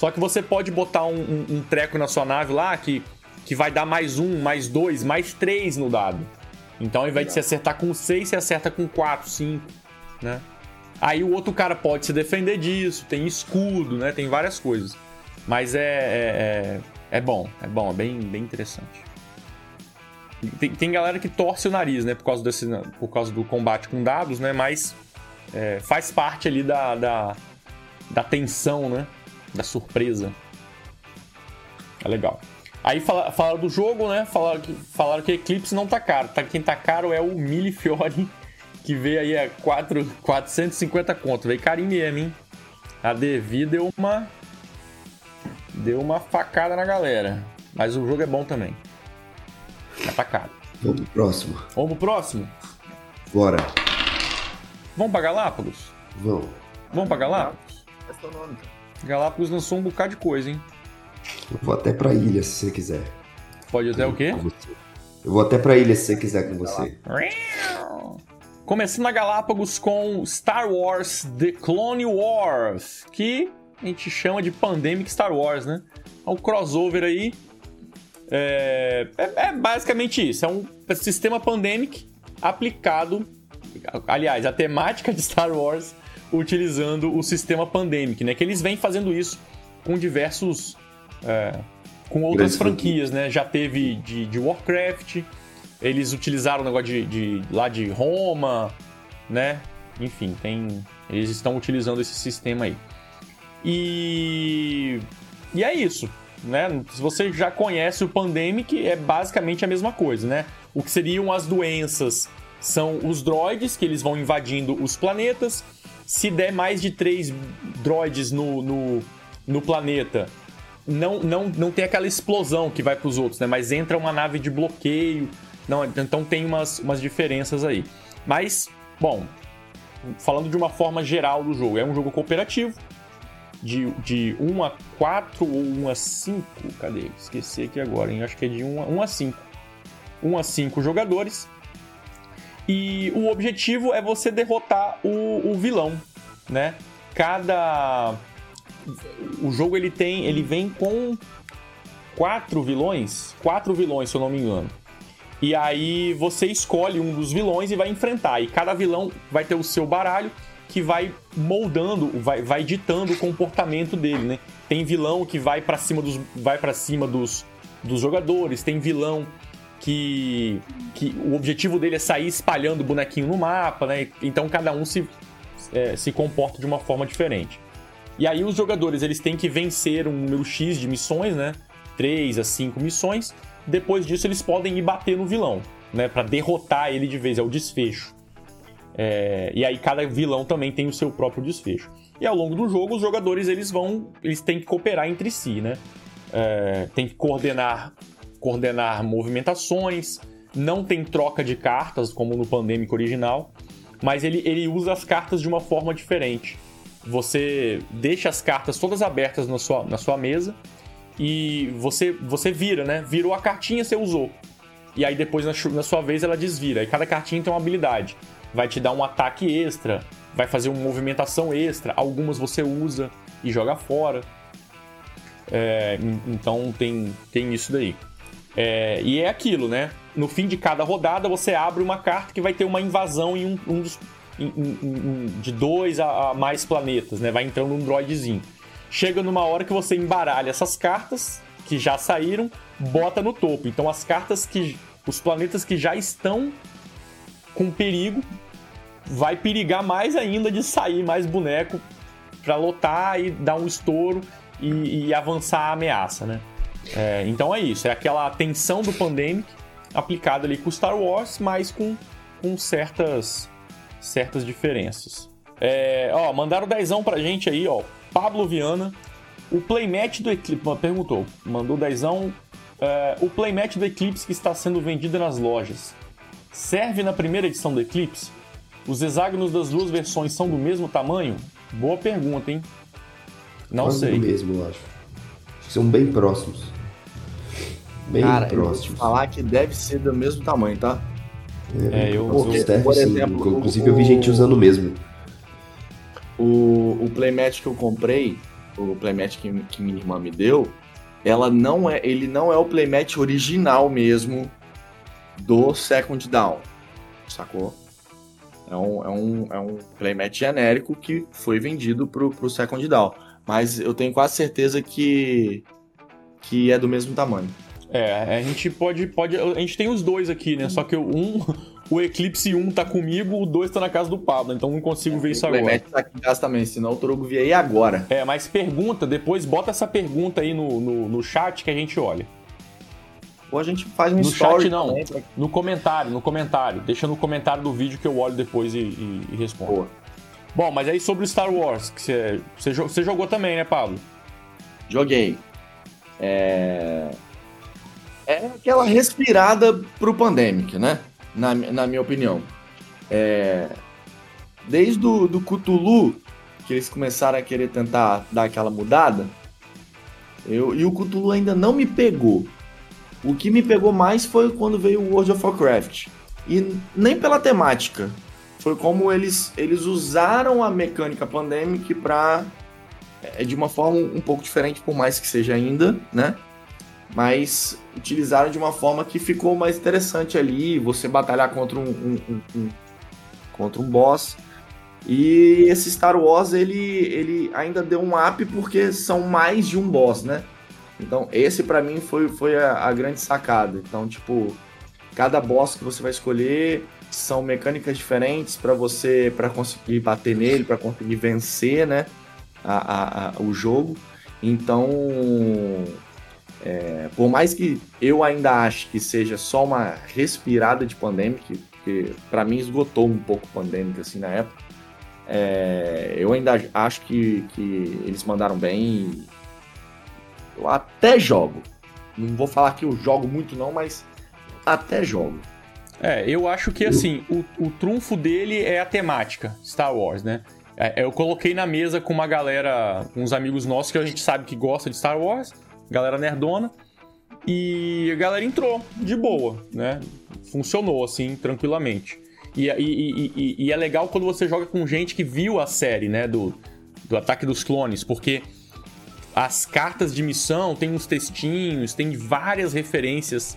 Só que você pode botar um, um, um, treco na sua nave lá que, que vai dar mais um, mais dois, mais três no dado. Então, ao invés de você acertar com 6, você acerta com 4, 5, né? Aí o outro cara pode se defender disso, tem escudo, né? Tem várias coisas. Mas é, é, é, é bom, é bom, é bem, bem interessante. Tem, tem galera que torce o nariz, né? Por causa, desse, por causa do combate com dados, né? Mas é, faz parte ali da, da, da tensão, né? Da surpresa. É legal. Aí fala, falaram do jogo, né? Falaram que, falaram que Eclipse não tá caro. Tá, quem tá caro é o Milifiore que veio aí a 4, 450 conto. Veio carinho mesmo, hein? A Devi deu uma. Deu uma facada na galera. Mas o jogo é bom também. Mas tá caro. Vamos pro próximo. Vamos pro próximo? Bora. Vamos pra Galápagos? Vamos. Vamos pra Galápagos? Galápagos lançou um bocado de coisa, hein? Eu vou até pra ilha se você quiser. Pode até o quê? Eu vou até pra ilha se você quiser com você. Começando a Galápagos com Star Wars The Clone Wars, que a gente chama de Pandemic Star Wars, né? É um crossover aí. É, é, é basicamente isso. É um sistema Pandemic aplicado. Aliás, a temática de Star Wars utilizando o sistema Pandemic, né? Que eles vêm fazendo isso com diversos. É, com outras franquias, né? Já teve de, de Warcraft, eles utilizaram o negócio de, de, lá de Roma, né? Enfim, tem. Eles estão utilizando esse sistema aí. E. E é isso. Né? Se você já conhece o Pandemic, é basicamente a mesma coisa, né? O que seriam as doenças são os droids, que eles vão invadindo os planetas. Se der mais de três droids no, no, no planeta, não, não, não tem aquela explosão que vai para os outros, né? Mas entra uma nave de bloqueio não, então tem umas, umas diferenças aí. Mas, bom, falando de uma forma geral do jogo, é um jogo cooperativo. De, de 1 a 4 ou 1 a 5? Cadê? Esqueci aqui agora, hein? Acho que é de 1 a, 1 a 5. 1 a 5 jogadores. E o objetivo é você derrotar o, o vilão, né? Cada o jogo ele tem, ele vem com quatro vilões, quatro vilões, se eu não me engano. E aí você escolhe um dos vilões e vai enfrentar. E cada vilão vai ter o seu baralho que vai moldando, vai, vai ditando o comportamento dele, né? Tem vilão que vai para cima dos vai para cima dos, dos jogadores, tem vilão que, que o objetivo dele é sair espalhando bonequinho no mapa, né? Então cada um se, é, se comporta de uma forma diferente. E aí os jogadores eles têm que vencer um número X de missões, né? 3 a 5 missões depois disso, eles podem ir bater no vilão, né? Pra derrotar ele de vez, é o desfecho. É, e aí cada vilão também tem o seu próprio desfecho. E ao longo do jogo, os jogadores eles vão, eles têm que cooperar entre si, né? É, tem que coordenar, coordenar movimentações. Não tem troca de cartas como no Pandemic original, mas ele, ele usa as cartas de uma forma diferente. Você deixa as cartas todas abertas na sua, na sua mesa e você você vira, né? Virou a cartinha, você usou. E aí depois na, na sua vez ela desvira. E cada cartinha tem uma habilidade. Vai te dar um ataque extra, vai fazer uma movimentação extra. Algumas você usa e joga fora. É, então tem, tem isso daí. É, e é aquilo, né? No fim de cada rodada você abre uma carta que vai ter uma invasão em um, um dos. Em, em, de dois a, a, mais planetas, né? Vai entrando um droidzinho. Chega numa hora que você embaralha essas cartas que já saíram, bota no topo. Então as cartas que. Os planetas que já estão com perigo, vai perigar mais ainda de sair mais boneco para lotar e dar um estouro e, e avançar a ameaça, né? É, então é isso, é aquela tensão do Pandemic, aplicada ali com Star Wars, mas com, com certas, certas diferenças. É, ó, mandaram dezão pra gente aí, ó. Pablo Viana. O playmatch do Eclipse. Perguntou, mandou dezão. É, o playmatch do Eclipse que está sendo vendido nas lojas serve na primeira edição do Eclipse? Os hexágonos das duas versões são do mesmo tamanho? Boa pergunta, hein? Não Quase sei. do mesmo, eu acho. Acho que são bem próximos. Bem Cara, eu vou te próximos. falar que deve ser do mesmo tamanho, tá? É, eu- Porque, testes, por sim. exemplo, Inclusive eu o- vi gente usando o mesmo. O, o playmat que eu comprei, o playmat que, que minha irmã me deu, ela não é, ele não é o playmat original mesmo do Second Down, sacou? É um, é um, é um playmat genérico que foi vendido pro, pro Second Down. Mas eu tenho quase certeza que, que é do mesmo tamanho. É, a gente pode, pode. A gente tem os dois aqui, né? Só que o um, o Eclipse 1 tá comigo, o 2 tá na casa do Pablo, então não consigo ver isso o agora. playmat tá aqui em casa também, senão o Torugo vier aí agora. É, mas pergunta, depois bota essa pergunta aí no, no, no chat que a gente olha. Ou a gente faz um No story chat não, também pra- no comentário, no comentário. Deixa no comentário do vídeo que eu olho depois e, e, e respondo. Boa. Bom, mas aí sobre o Star Wars, que você, você, você jogou também, né, Pablo? Joguei. É... é aquela respirada pro Pandemic, né? Na, na minha opinião. É... Desde o do Cthulhu, que eles começaram a querer tentar dar aquela mudada, eu... e o Cthulhu ainda não me pegou. O que me pegou mais foi quando veio o World of Warcraft. E nem pela temática. Foi como eles, eles usaram a mecânica Pandemic pra é de uma forma um pouco diferente, por mais que seja ainda, né? Mas utilizaram de uma forma que ficou mais interessante ali, você batalhar contra um, um- um- um- contra um boss. E esse Star Wars ele, ele ainda deu um up porque são mais de um boss, né? Então esse pra mim foi, foi a, a grande sacada. Então tipo cada boss que você vai escolher são mecânicas diferentes pra você para conseguir bater nele, pra conseguir vencer, né? a- a- a- o jogo. Então, é, por mais que eu ainda ache que seja só uma respirada de Pandemic, que para mim esgotou um pouco o Pandemic assim na época, é, eu ainda acho que, que eles mandaram bem. Eu até jogo. Não vou falar que eu jogo muito não, mas até jogo. É, eu acho que assim, o, o trunfo dele é a temática Star Wars, né? É, eu coloquei na mesa com uma galera, uns amigos nossos que a gente sabe que gosta de Star Wars, galera nerdona, e a galera entrou de boa, né? Funcionou assim, tranquilamente. E, e- e- e- e é legal quando você joga com gente que viu a série, né? Do, do Ataque dos Clones, porque as cartas de missão tem uns textinhos, tem várias referências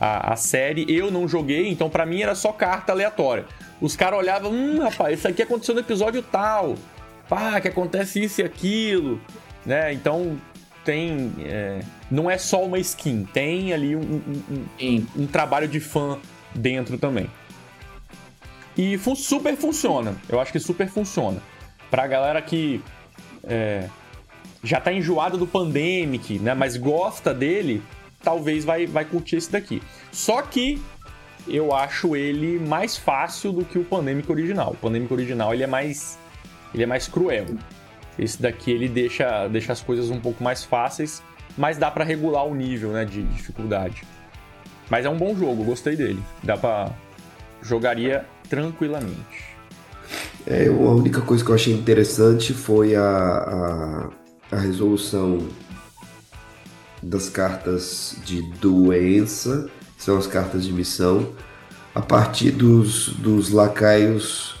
à, à série. Eu não joguei, então pra mim era só carta aleatória. Os caras olhavam, hum, rapaz, isso aqui aconteceu no episódio tal. Pá, que acontece isso e aquilo. Né? Então tem. é, não é só uma skin, tem ali um- um- um, um trabalho de fã dentro também. E fun- super funciona. Eu acho que super funciona. Pra galera que é, já tá enjoada do Pandemic, né? Mas gosta dele, talvez vai, vai curtir esse daqui. Só que eu acho ele mais fácil do que o Pandemic original. O Pandemic original ele é mais. ele é mais cruel. Esse daqui ele deixa, deixa as coisas um pouco mais fáceis, mas dá pra regular o nível né, de dificuldade. Mas é um bom jogo, gostei dele. Dá pra. jogaria tranquilamente. É, a única coisa que eu achei interessante foi a, a, a resolução das cartas de doença, são as cartas de missão, a partir dos, dos lacaios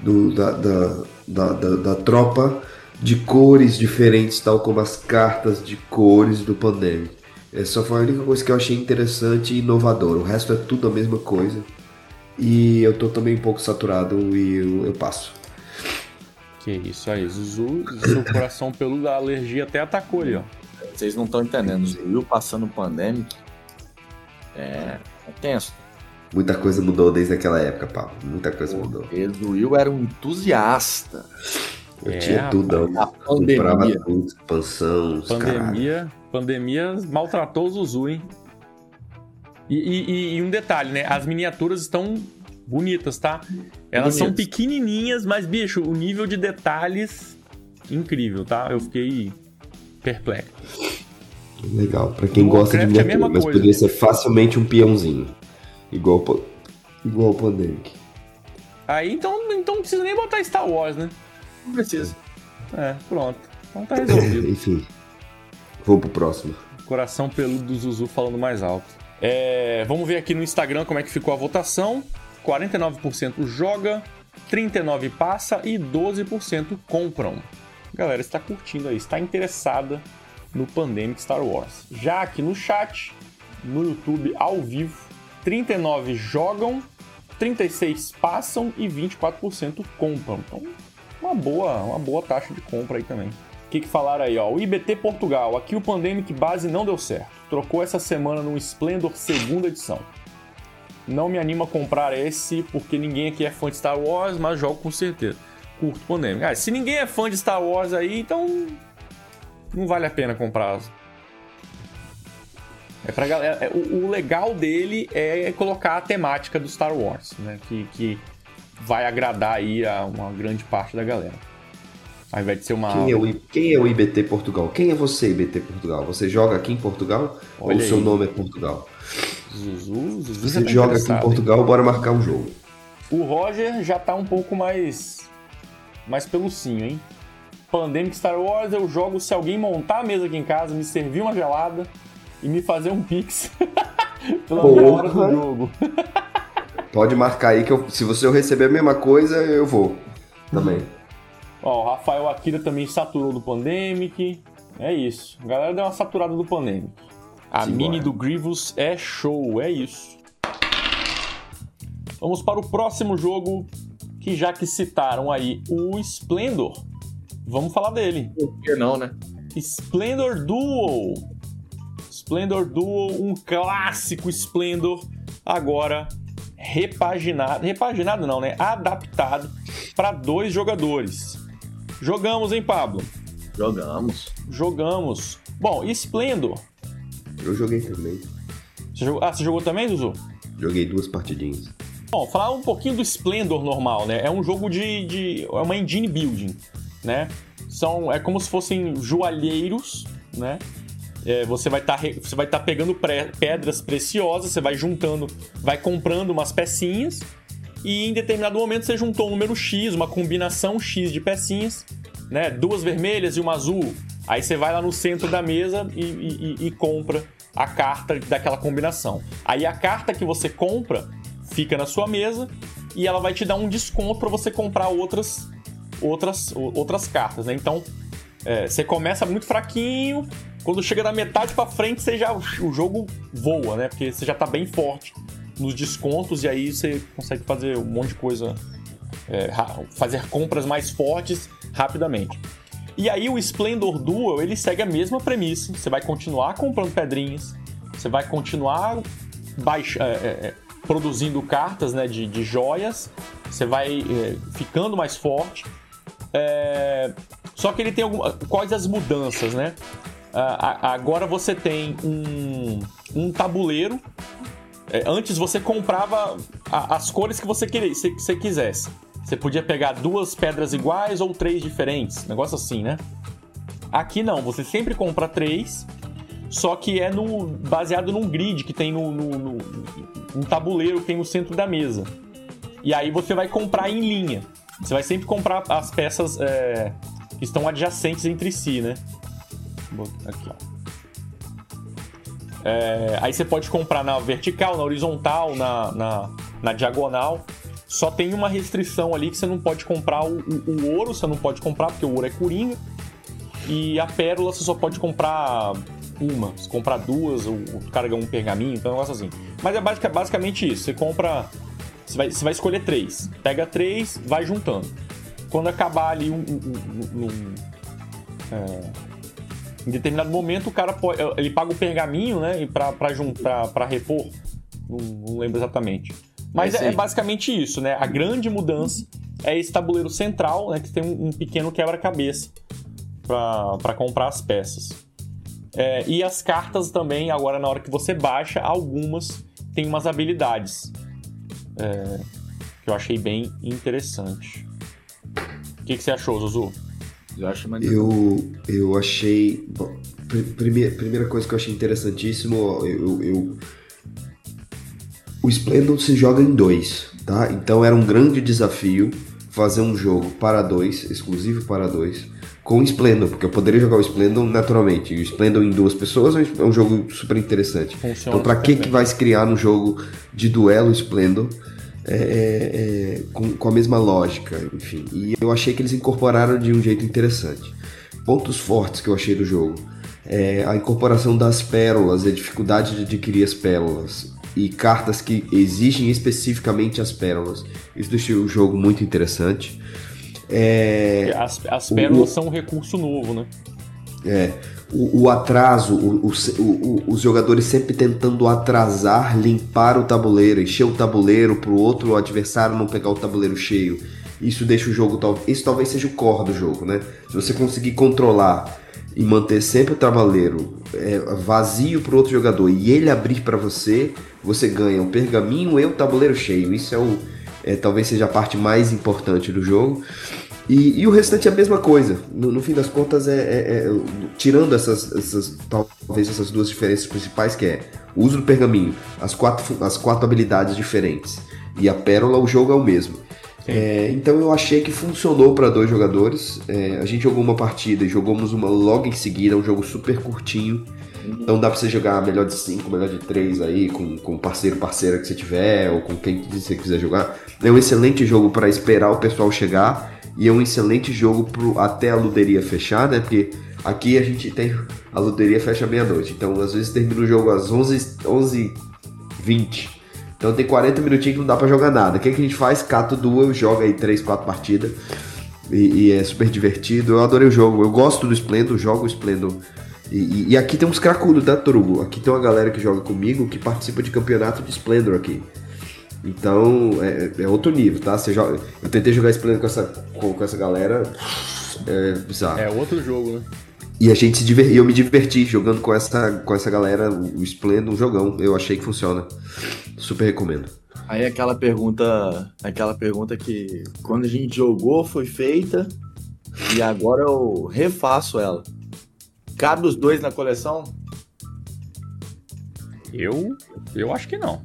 do- da, da, da, da- da tropa de cores diferentes, tal como as cartas de cores do Pandemic. Essa foi a única coisa que eu achei interessante e inovadora. O resto é tudo a mesma coisa. E eu tô também um pouco saturado e eu, eu passo. Que isso aí, Zuzu, seu coração peludo da alergia até atacou ali, ó. Vocês não estão entendendo. Will passando Pandemic é, é tenso. Muita coisa mudou desde aquela época, Pablo. Muita coisa mudou. Will era um entusiasta Eu É, tinha tudo, da comprava pandemia. tudo, expansão, caralho. Pandemia, pandemia maltratou o Zuzu, hein? E, e, e, um detalhe, né? As miniaturas estão bonitas, tá? Elas Bonitas. são pequenininhas, mas, bicho, o nível de detalhes incrível, tá? Eu fiquei perplexo. Legal, pra quem gosta de miniatura, é mas coisa. poderia ser facilmente um peãozinho. Igual, igual o Pandemic. Aí então, então não precisa nem botar Star Wars, né? Não precisa. É, pronto. Então tá resolvido. Enfim. Vamos pro próximo. Coração peludo do Zuzu falando mais alto. É, vamos ver aqui no Instagram como é que ficou a votação. 49% joga, 39% passa e 12% compram. Galera, está curtindo aí, está interessada no Pandemic Star Wars. Já aqui no chat, no YouTube ao vivo, 39 jogam, 36 passam e 24% compram. Então, uma boa, uma boa taxa de compra aí também. O que, que falaram aí, ó? O IBT Portugal. Aqui o Pandemic base não deu certo. Trocou essa semana no Splendor segunda edição. Não me anima a comprar esse porque ninguém aqui é fã de Star Wars, mas jogo com certeza. Curto Pandemic. Ah, se ninguém é fã de Star Wars aí, então não vale a pena comprar. É pra galera. É, o, legal dele é colocar a temática do Star Wars, né? Que, que vai agradar aí a uma grande parte da galera. Ao invés de ser uma. Quem é, o, quem é o IBT Portugal? Quem é você, IBT Portugal? Você joga aqui em Portugal? Olha ou o seu nome é Portugal? Zuzu, Zuzu Você tá joga aqui em Portugal, bora marcar um jogo. O Roger já tá um pouco mais. mais pelucinho, hein? Pandemic Star Wars eu jogo se alguém montar a mesa aqui em casa, me servir uma gelada e me fazer um pix pela hora do jogo. Pode marcar aí que eu, se você receber a mesma coisa, eu vou também. Ó, o Rafael Akira também saturou do Pandemic. É isso. A galera deu uma saturada do Pandemic. A Sim, mini do Grievous é show, é isso. Vamos para o próximo jogo, que já que citaram aí o Splendor, vamos falar dele. Por que não, né? Splendor Duel. Splendor Duel, um clássico Splendor, agora repaginado, repaginado não, né? Adaptado para dois jogadores. Jogamos, hein, Pablo? Jogamos. Jogamos. Bom, Splendor. Eu joguei também. Você jogou... Ah, você jogou também, Zuzu? Joguei duas partidinhas. Bom, falar um pouquinho do Splendor normal, né? É um jogo de. de é uma engine building, né? São, é como se fossem joalheiros, né? É, você vai tá, estar tá pegando pedras preciosas, você vai juntando, vai comprando umas pecinhas e em determinado momento você juntou um número X, uma combinação X de pecinhas, né? Duas vermelhas e uma azul. Aí você vai lá no centro da mesa e, e, e compra a carta daquela combinação. Aí a carta que você compra fica na sua mesa e ela vai te dar um desconto para você comprar outras outras outras cartas, né? Então é, você começa muito fraquinho, quando chega da metade para frente, você já, o jogo voa, né? Porque você já tá bem forte nos descontos e aí você consegue fazer um monte de coisa, é, fazer compras mais fortes rapidamente. E aí o Splendor Duel, ele segue a mesma premissa. Você vai continuar comprando pedrinhas, você vai continuar baixa, é, é, é produzindo cartas né, de, de joias, você vai é, ficando mais forte. É, só que ele tem algumas. Quais as mudanças, né? Uh, agora você tem um, um tabuleiro. É, antes você comprava as cores que você, queria, se, você quisesse. Você podia pegar duas pedras iguais ou três diferentes. Negócio assim, né? Aqui não, você sempre compra três, só que é no, baseado num grid que tem no, no, no um tabuleiro que tem no centro da mesa. E aí você vai comprar em linha. Você vai sempre comprar as peças é, que estão adjacentes entre si, né? Aqui, ó. É, aí você pode comprar na vertical, na horizontal, na, na, na, diagonal. Só tem uma restrição ali que você não pode comprar o, o, o, ouro, você não pode comprar porque o ouro é coringa. E a pérola você só pode comprar uma. Se comprar duas, o, o cara ganha um pergaminho, então é um negócio assim. Mas é basicamente isso. Você compra. Você vai, você vai escolher três. Pega três, vai juntando. Quando acabar ali um, um, um é, em determinado momento, o cara pode, ele paga o pergaminho, né? Para juntar, para repor. Não, não, lembro exatamente. Mas é, é, basicamente isso, né? A grande mudança é esse tabuleiro central, né? Que tem um, um pequeno quebra-cabeça para comprar as peças. É, e as cartas também, agora na hora que você baixa, algumas tem umas habilidades é, que eu achei bem interessante. O que, que você achou, Zuzu? Eu acho maneiro. Eu, eu achei. Bom, primeira, primeira coisa que eu achei interessantíssimo, eu, eu, o Splendor se joga em dois, tá? Então era um grande desafio fazer um jogo para dois, exclusivo para dois, com o Splendor, porque eu poderia jogar o Splendor naturalmente. E o Splendor em duas pessoas é um jogo super interessante. Funciona então, para que que vai se criar no jogo de duelo Splendor? É, é, é, com, com, a mesma lógica, enfim. E eu achei que eles incorporaram de um jeito interessante. Pontos fortes que eu achei do jogo. É a incorporação das pérolas, a dificuldade de adquirir as pérolas e cartas que exigem especificamente as pérolas. Isso deixou o jogo muito interessante. É, as, as pérolas o, são um recurso novo, né? É, o, o atraso, o, o, os jogadores sempre tentando atrasar, limpar o tabuleiro, encher o tabuleiro para o outro adversário não pegar o tabuleiro cheio. Isso deixa o jogo. Isso talvez seja o core do jogo, né? Se você conseguir controlar e manter sempre o tabuleiro é, vazio para o outro jogador e ele abrir para você, você ganha o pergaminho e o tabuleiro cheio. Isso é o. É, talvez seja a parte mais importante do jogo. E, e, o restante é a mesma coisa. No, no fim das contas, é, é, é, tirando essas, essas, talvez essas duas diferenças principais, que é o uso do pergaminho, as quatro, as quatro habilidades diferentes, e a pérola, o jogo é o mesmo. É, então eu achei que funcionou para dois jogadores. É, a gente jogou uma partida e jogamos uma logo em seguida, um jogo super curtinho. Então dá pra você jogar melhor de 5, melhor de 3 aí, com, com parceiro, parceira que você tiver, ou com quem você quiser jogar. É um excelente jogo para esperar o pessoal chegar e é um excelente jogo pro, até a luderia fechar, né? Porque aqui a gente tem. A luderia fecha meia-noite. Então, às vezes termina o jogo às 11, 11 20 Então tem 40 minutinhos que não dá pra jogar nada. O que, é que a gente faz? Cata duas, joga aí 3, 4 partidas. E, e, é super divertido. Eu adorei o jogo. Eu gosto do Splendor, jogo o Splendor. E, e, e aqui tem uns cracudos, tá, Torugo? Aqui tem uma galera que joga comigo que participa de campeonato de Splendor aqui. Então, é, é, outro nível, tá? Você joga, eu tentei jogar Splendor com essa, com, com, essa galera, é bizarro. É outro jogo, né? E a gente se divertiu, eu me diverti jogando com essa, com essa galera, o Splendor, um jogão. Eu achei que funciona. Super recomendo. Aí aquela pergunta, aquela pergunta que quando a gente jogou foi feita e agora eu refaço ela. Cabe os dois na coleção? Eu, eu acho que não.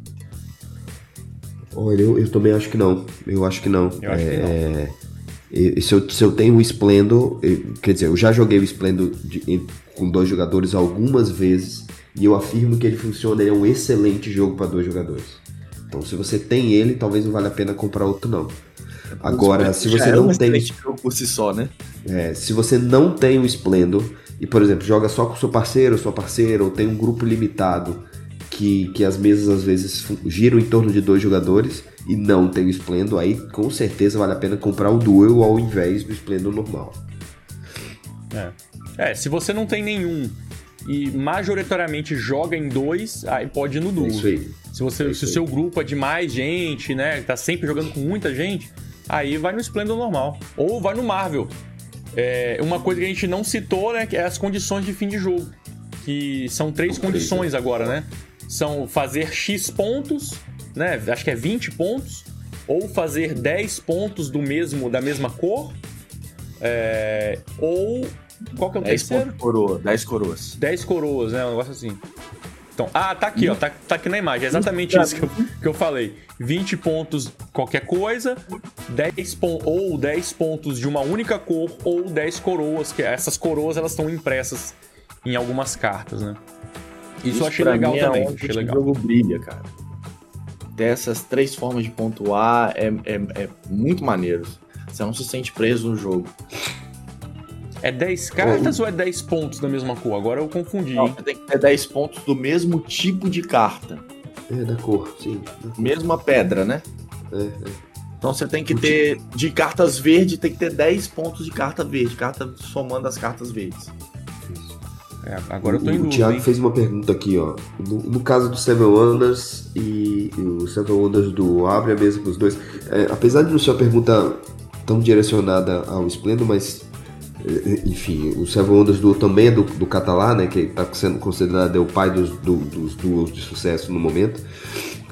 Olha, eu, eu também acho que não. Eu acho que não. Eu acho é, que não. É, se, eu, se eu tenho o Splendor, eu, quer dizer, eu já joguei o Splendor de, com dois jogadores algumas vezes e eu afirmo que ele funciona, ele é um excelente jogo para dois jogadores. Então, se você tem ele, talvez não valha a pena comprar outro não. Agora, se você não é um tem jogo por si só, né? É, se você não tem o Splendor e, por exemplo, joga só com seu parceiro, sua parceira, ou tem um grupo limitado que, que as mesas às vezes giram em torno de dois jogadores e não tem o Splendor, aí com certeza vale a pena comprar o Duel ao invés do Splendor normal. É. é, se você não tem nenhum e majoritariamente joga em dois, aí pode ir no Duel. É isso aí. Se, você, é se o seu grupo é de mais gente, né, tá sempre jogando com muita gente, aí vai no Splendor normal. Ou vai no Marvel. É, uma coisa que a gente não citou, né, que é as condições de fim de jogo. Que são três condições agora, né? São fazer X pontos, né? Acho que é 20 pontos, ou fazer 10 pontos do mesmo da mesma cor, é, ou qual que é o 10 terceiro? Coroa, 10 coroas. 10 coroas, né? Um negócio assim. Então, ah, tá aqui, ó, tá, tá aqui na imagem, é exatamente isso que eu, que eu falei. 20 pontos qualquer coisa, 10 pon ou 10 pontos de uma única cor, ou 10 coroas, que essas coroas elas estão impressas em algumas cartas, né? Isso, eu achei legal é também. achei legal. O jogo brilha, cara. Dessas três formas de pontuar é, é, é muito maneiro. Você não se sente preso no jogo. É 10 cartas ou é 10 pontos da mesma cor? Agora eu confundi. Não, você tem que ter 10 pontos do mesmo tipo de carta. É, da cor, sim. Da cor. Mesma pedra, né? É, é. Então você tem que ter, de cartas verdes, tem que ter 10 pontos de carta verde, carta somando as cartas verdes. É, agora eu tô indo. O Thiago hein? fez uma pergunta aqui, ó. No, no, caso do Seven Wonders e, e o Seven Wonders do Abre a mesa para os dois. É, apesar de não ser uma pergunta tão direcionada ao Splendor, mas é, enfim, o Seven Wonders do também é do, do Catalá, né? Que está sendo considerado é o pai dos, do, dos duos de sucesso no momento.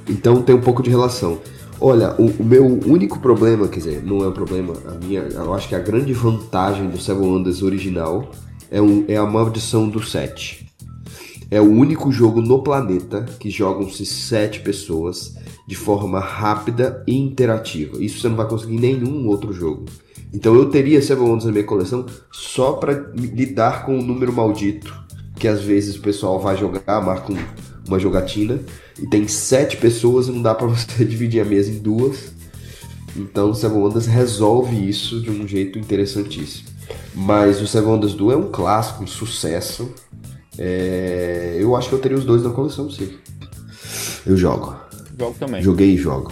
Então tem um pouco de relação. Olha, o, o, meu único problema, quer dizer, não é um problema, a minha, eu acho que a grande vantagem do Seven Wonders original é, um, é a maldição do 7. É o único jogo no planeta que jogam-se 7 pessoas de forma rápida e interativa. Isso você não vai conseguir em nenhum outro jogo. Então eu teria Seven Wonders na minha coleção só para lidar com o número maldito, que às vezes o pessoal vai jogar, marca um, uma jogatina e tem sete pessoas e não dá para você dividir a mesa em duas. Então Seven Wonders resolve isso de um jeito interessantíssimo. Mas o Seven Wonders Duel é um clássico, um sucesso. É... Eu acho que eu teria os dois na coleção, sim. Eu jogo. Jogo também. Joguei e jogo.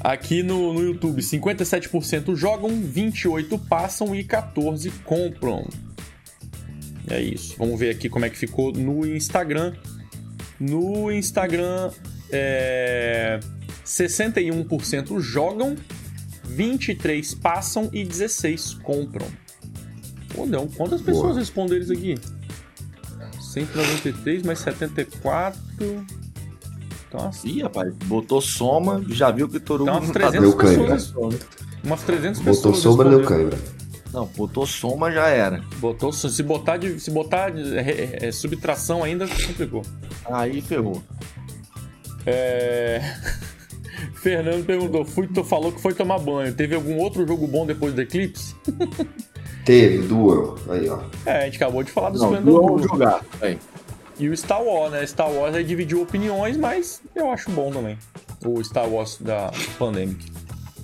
Aqui no, no YouTube, 57% jogam, 28% passam e 14% compram. É isso. Vamos ver aqui como é que ficou no Instagram. No Instagram, é... 61% jogam, 23% passam e 16% compram. Pô, não. Quantas pessoas Boa. responderam isso aqui? 193 mais 74. Então, assim. Ih, rapaz, botou soma, já viu que Torugo então, umas 300 pessoas. Umas 300 botou pessoas. Botou sombra, deu câimbra. Não, botou soma já era. Botou se botar de, se botar de, é, é, subtração ainda complicou. Aí ferrou. É... Fernando perguntou, fui, tu falou que foi tomar banho. Teve algum outro jogo bom depois do Eclipse? Teve, Duel. Aí, ó. É, a gente acabou de falar do Não, Duel jogar. Aí. E o Star Wars, né? Star Wars aí dividiu opiniões, mas eu acho bom também. O Star Wars da Pandemic.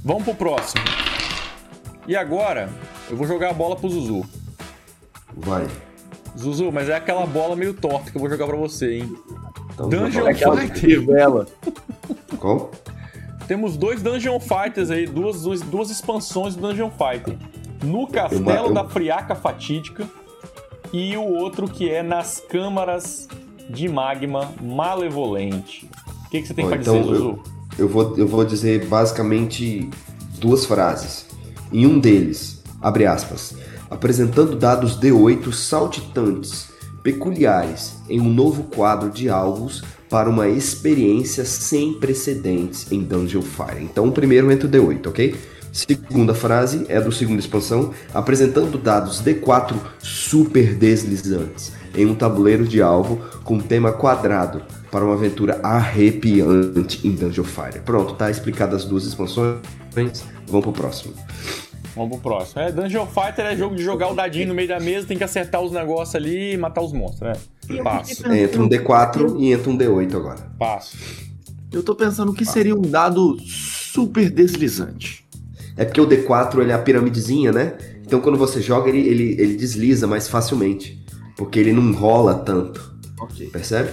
Vamos pro próximo. E agora, eu vou jogar a bola pro Zuzu. Vai. Zuzu, mas é aquela bola meio torta que eu vou jogar pra você, hein? Então, Dungeon Fighter. Vela. Qual? Temos dois Dungeon Fighters aí, duas, duas, duas expansões do Dungeon Fighter. No Castelo eu... da Friaca Fatídica e o outro que é nas Câmaras de Magma Malevolente. O que, que você tem pra então dizer, Zuzu? Eu, eu, vou, eu vou dizer basicamente duas frases. Em um deles, abre aspas, apresentando dados D8 saltitantes, peculiares, em um novo quadro de alvos para uma experiência sem precedentes em Dungeon Fire. Então, o primeiro entra o D8, ok? Segunda frase é do segunda expansão, apresentando dados D4 super deslizantes em um tabuleiro de alvo com tema quadrado para uma aventura arrepiante em Dungeon Fire. Pronto, tá explicado as duas expansões. Vamos pro próximo. Vamos pro próximo. É, Dungeon Fighter é jogo de jogar o dadinho no meio da mesa, tem que acertar os negócios ali e matar os monstros, né? Passo. Entra um D4 e entra um D8 agora. Passo. Eu tô pensando que seria um dado super deslizante. É porque o D4 ele é a piramidezinha, né? Então quando você joga, ele, ele, ele desliza mais facilmente. Porque ele não rola tanto. Ok. Percebe?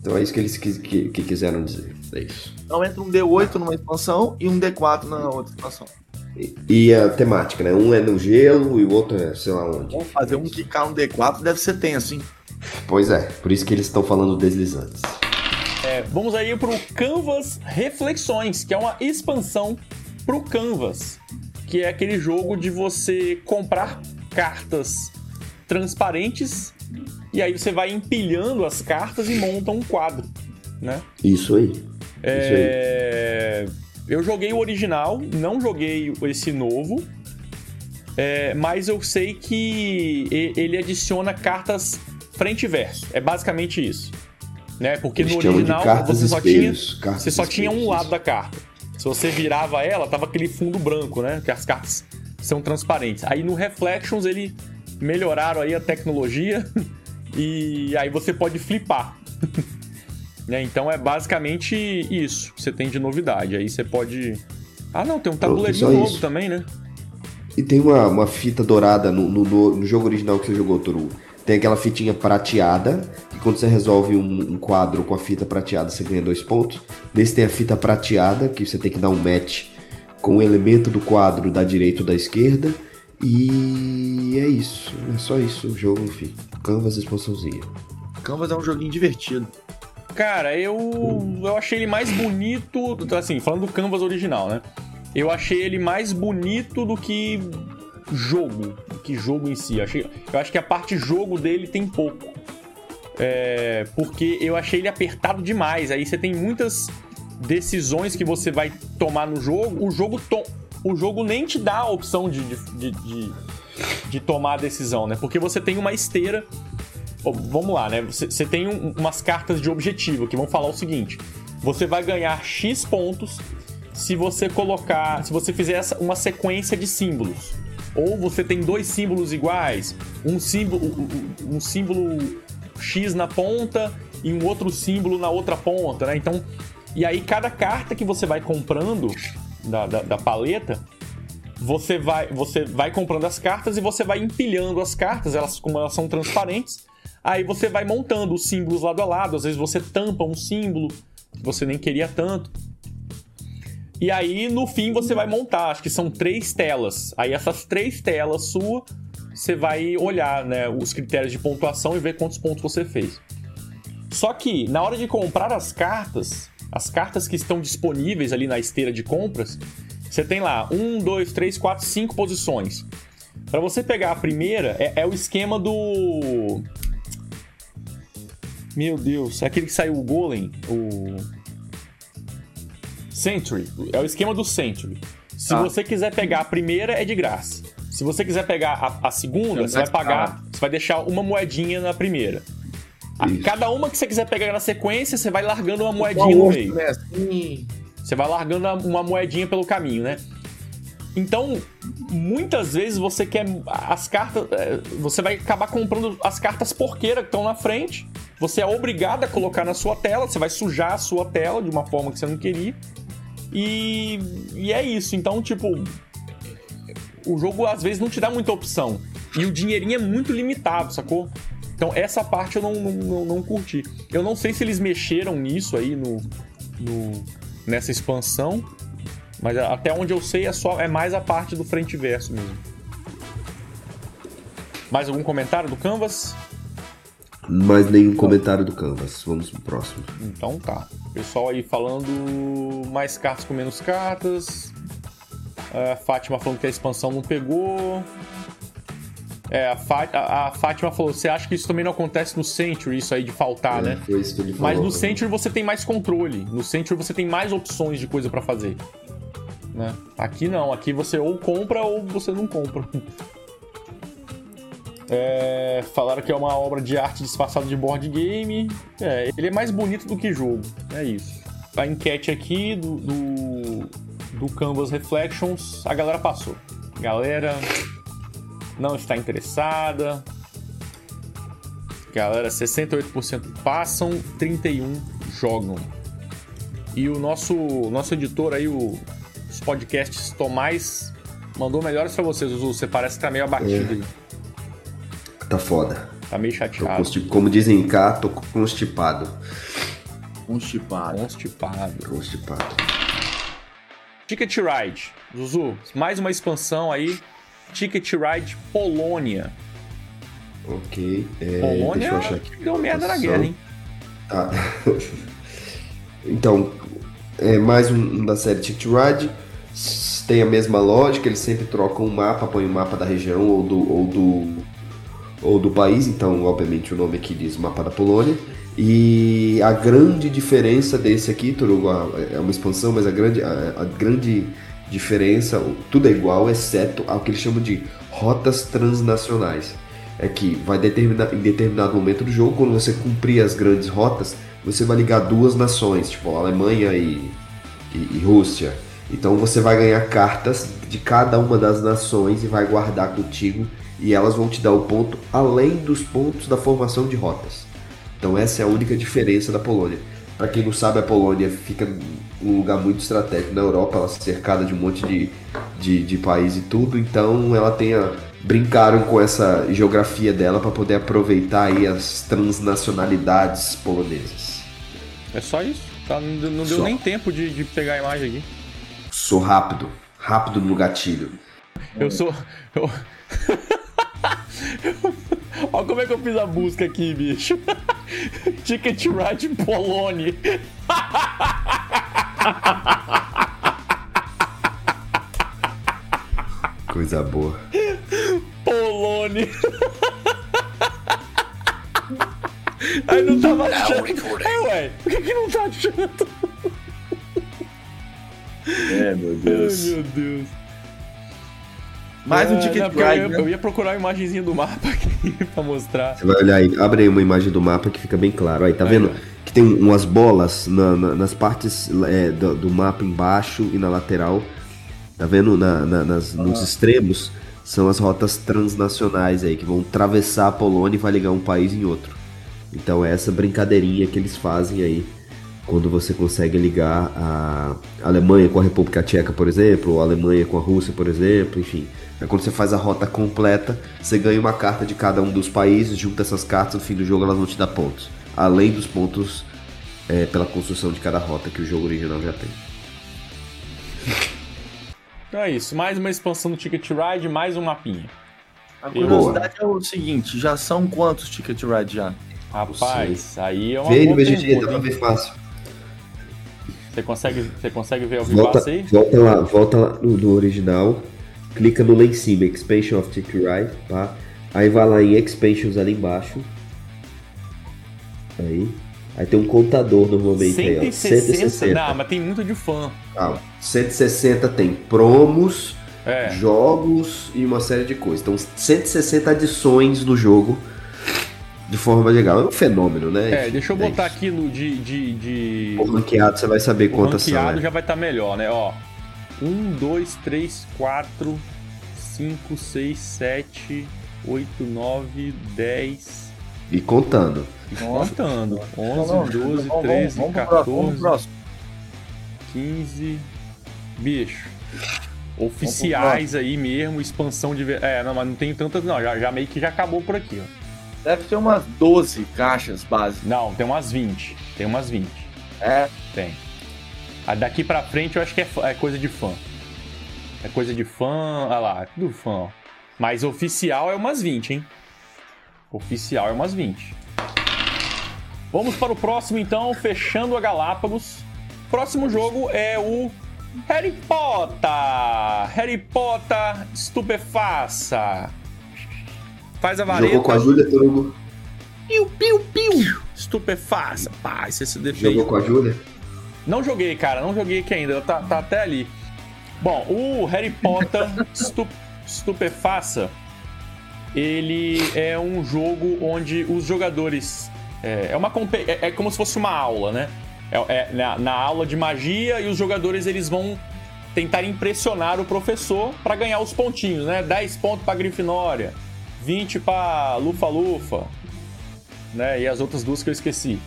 Então é isso que eles que, que, que quiseram dizer. É isso. Então entra um D8 numa expansão e um D4 na outra expansão. E a temática, né? Um é no gelo e o outro é sei lá onde. Vamos fazer um que cai um D4 deve ser tenso, hein? Pois é, por isso que eles estão falando deslizantes. É, vamos aí pro Canvas Reflexões, que é uma expansão pro Canvas, que é aquele jogo de você comprar cartas transparentes e aí você vai empilhando as cartas e monta um quadro, né? Isso aí. É... Isso aí. Eu joguei o original, não joguei esse novo. É, mas eu sei que ele adiciona cartas frente e verso. É basicamente isso. Né? Porque Eles no original você só, espelhos, tinha, você só tinha um lado da carta. Se você virava ela, tava aquele fundo branco, né? Que as cartas são transparentes. Aí no Reflections ele melhoraram aí a tecnologia e aí você pode flipar. Né? Então é basicamente isso que você tem de novidade. Aí você pode. Ah, não, tem um tabuleirinho novo isso. também, né? E tem uma, uma fita dourada no, no, no, jogo original que você jogou, Toru. Tem aquela fitinha prateada, que quando você resolve um, um, quadro com a fita prateada, você ganha dois pontos. Nesse tem a fita prateada, que você tem que dar um match com o elemento do quadro da direita ou da esquerda. E é isso. É só isso o jogo, enfim. Canvas expansãozinha. Canvas é um joguinho divertido. Cara, eu, eu achei ele mais bonito, assim, falando do Canvas original, né? Eu achei ele mais bonito do que jogo, que jogo em si. Eu, achei, eu acho que a parte jogo dele tem pouco. É, porque eu achei ele apertado demais. Aí você tem muitas decisões que você vai tomar no jogo, o jogo, to o jogo nem te dá a opção de, de, de, de tomar a decisão, né? Porque você tem uma esteira. Vamos lá, né? Você, tem um, umas cartas de objetivo que vão falar o seguinte: você vai ganhar X pontos se você colocar. Se você fizer uma sequência de símbolos. Ou você tem dois símbolos iguais, um símbolo, um símbolo X na ponta e um outro símbolo na outra ponta, né? Então, e aí cada carta que você vai comprando da, da, da paleta, você vai, você vai comprando as cartas e você vai empilhando as cartas, elas como elas são transparentes. Aí você vai montando os símbolos lado a lado, às vezes você tampa um símbolo que você nem queria tanto. E aí, no fim, você vai montar, acho que são três telas. Aí essas três telas sua, você vai olhar né, os critérios de pontuação e ver quantos pontos você fez. Só que, na hora de comprar as cartas, as cartas que estão disponíveis ali na esteira de compras, você tem lá um, dois, três, quatro, cinco posições. Para você pegar a primeira, é, é, o esquema do. Meu Deus, é aquele que saiu o Golem, o. Century. É o esquema do Century. Se ah. você quiser pegar a primeira, é de graça. Se você quiser pegar a, a segunda, você vai pagar. Você vai deixar uma moedinha na primeira. A, cada uma que você quiser pegar na sequência, você vai largando uma moedinha no meio. Né? Assim... Você vai largando uma moedinha pelo caminho, né? Então, muitas vezes você quer as cartas. É, você vai acabar comprando as cartas porqueira que estão na frente. Você é obrigado a colocar na sua tela. Você vai sujar a sua tela de uma forma que você não queria. E, e é isso. Então, tipo, o jogo às vezes não te dá muita opção. E o dinheirinho é muito limitado, sacou? Então essa parte eu não, não, não curti. Eu não sei se eles mexeram nisso aí no, no, nessa expansão, mas até onde eu sei é só é mais a parte do frente verso mesmo. Mais algum comentário do Canvas? Mais nenhum comentário do Canvas. Vamos pro próximo. Então tá. Pessoal aí falando mais cartas com menos cartas. A Fátima falando que a expansão não pegou. É, a, a, a, Fátima falou: você acha que isso também não acontece no Century, isso aí de faltar, é, né? Foi isso que ele falou. Mas no Century você tem mais controle. No Century você tem mais opções de coisa para fazer. Né? Aqui não, aqui você ou compra ou você não compra. É, falaram que é uma obra de arte disfarçada de board game. É, ele é mais bonito do que jogo. É isso. A enquete aqui do, do, do Canvas Reflections, a galera passou. Galera não está interessada. Galera, 68% passam, 31 jogam. E o nosso nosso editor aí, o, os podcasts Tomás, mandou melhores para vocês, Zuzu. Você parece que tá meio abatido é. aí. Tá foda. Tá meio chateado. Constip... Como dizem cá, tô constipado. Constipado. Constipado. Constipado. Ticket Ride. Zuzu, mais uma expansão aí. Ticket Ride Polônia. Ok. É, Polônia deu merda na guerra, hein? Tá. então, é mais um da série Ticket Ride. Tem a mesma lógica, eles sempre trocam um mapa, põem o um mapa da região ou do, ou do ou do país, então obviamente o nome aqui diz mapa da Polônia. E a grande diferença desse aqui, Turugo, é uma expansão, mas a grande, a, a grande diferença, tudo é igual, exceto ao que eles chamam de rotas transnacionais. É que vai determinar, em determinado momento do jogo, quando você cumprir as grandes rotas, você vai ligar duas nações, tipo Alemanha e, e, e Rússia. Então você vai ganhar cartas de cada uma das nações e vai guardar contigo e elas vão te dar o ponto além dos pontos da formação de rotas. Então essa é a única diferença da Polônia. Para quem não sabe, a Polônia fica um lugar muito estratégico na Europa, ela é cercada de um monte de, de, de país e tudo, então ela tem a, brincaram com essa geografia dela para poder aproveitar aí as transnacionalidades polonesas. É só isso? Tá, não, não deu só. nem tempo de, de pegar a imagem aqui. Sou rápido, rápido no gatilho. Eu sou. Eu... Olha como é que eu fiz a busca aqui, bicho. Ticket Ride Polônia. Coisa boa. Polônia. Aí não tava achando. É, ué, por que, que não tá achando? É, meu Deus. Ai, meu Deus. Mais um É, ticket não, porque eu, ia, né? eu ia procurar uma imagenzinha do mapa aqui pra mostrar. Você vai olhar aí, abre aí uma imagem do mapa que fica bem claro. Aí, tá Aí, vendo? ó. Que tem umas bolas na- na- nas partes é, do, do mapa embaixo e na lateral. Tá vendo? Na- na- nas- nos extremos são as rotas transnacionais aí, que vão atravessar a Polônia e vai ligar um país em outro. Então é essa brincadeirinha que eles fazem aí quando você consegue ligar a Alemanha com a República Tcheca, por exemplo, ou a Alemanha com a Rússia, por exemplo, enfim. É quando você faz a rota completa, você ganha uma carta de cada um dos países, junta essas cartas, no fim do jogo elas vão te dar pontos. Além dos pontos é, pela construção de cada rota que o jogo original já tem. Então é isso, mais uma expansão do Ticket Ride, mais um mapinha. A curiosidade é o seguinte, já são quantos ticket ride já? Rapaz, aí é uma Vê aí no boa BGG, dá pra ver fácil. Você consegue, você consegue ver o Volta, aí? volta lá, volta lá no, no original, clica no lá em cima, Expansion of Ride, tá? Aí vai lá em Expansions ali embaixo. Aí. Aí tem um contador normalmente aí, ó. 160. Não, mas tem muito de fã. Ah, 160 tem promos, É. jogos e uma série de coisas. Então, 160 adições no jogo de forma legal. É um fenômeno, né? É, deixa eu É botar isso. aqui no de. de, de... O ranqueado você vai saber O quantas são. ranqueado né? já vai estar melhor, né? Ó. 1, 2, 3, 4, 5, 6, 7, 8, 9, 10. E contando. E contando. 11, Não, não, 12, vamos- 13, vamos pro próximo, vamos 14, pro próximo. 15. Bicho. Oficiais aí mesmo, expansão de. ver- É, não, mas não tem tantas, não. Já, já meio que já acabou por aqui, ó. Deve ter umas 12 caixas básicas. Não, tem umas 20. Tem umas 20. É, Tem. A daqui pra frente eu acho que é, é coisa de fã. É coisa de fã. Olha lá, é tudo fã, ó. Mas oficial é umas 20, hein? Oficial é umas 20. Vamos para o próximo então, fechando a Galápagos. Próximo jogo é o Harry Potter. Harry Potter Estupefaça. Faz a vareta. Jogou com a Júlia, Torugo? Piu, piu, piu. Estupefaça. Pá, esse é defeito. Jogou com a Júlia? Não joguei, cara, não joguei aqui ainda, tá, tá até ali. Bom, o Harry Potter Estu Estupefaça, ele é um jogo onde os jogadores. É, é uma é, é como se fosse uma aula, né? É, é na, na aula de magia e os jogadores eles vão tentar impressionar o professor para ganhar os pontinhos, né? 10 pontos pra Grifinória, 20 pra Lufa-Lufa, né? E as outras duas que eu esqueci.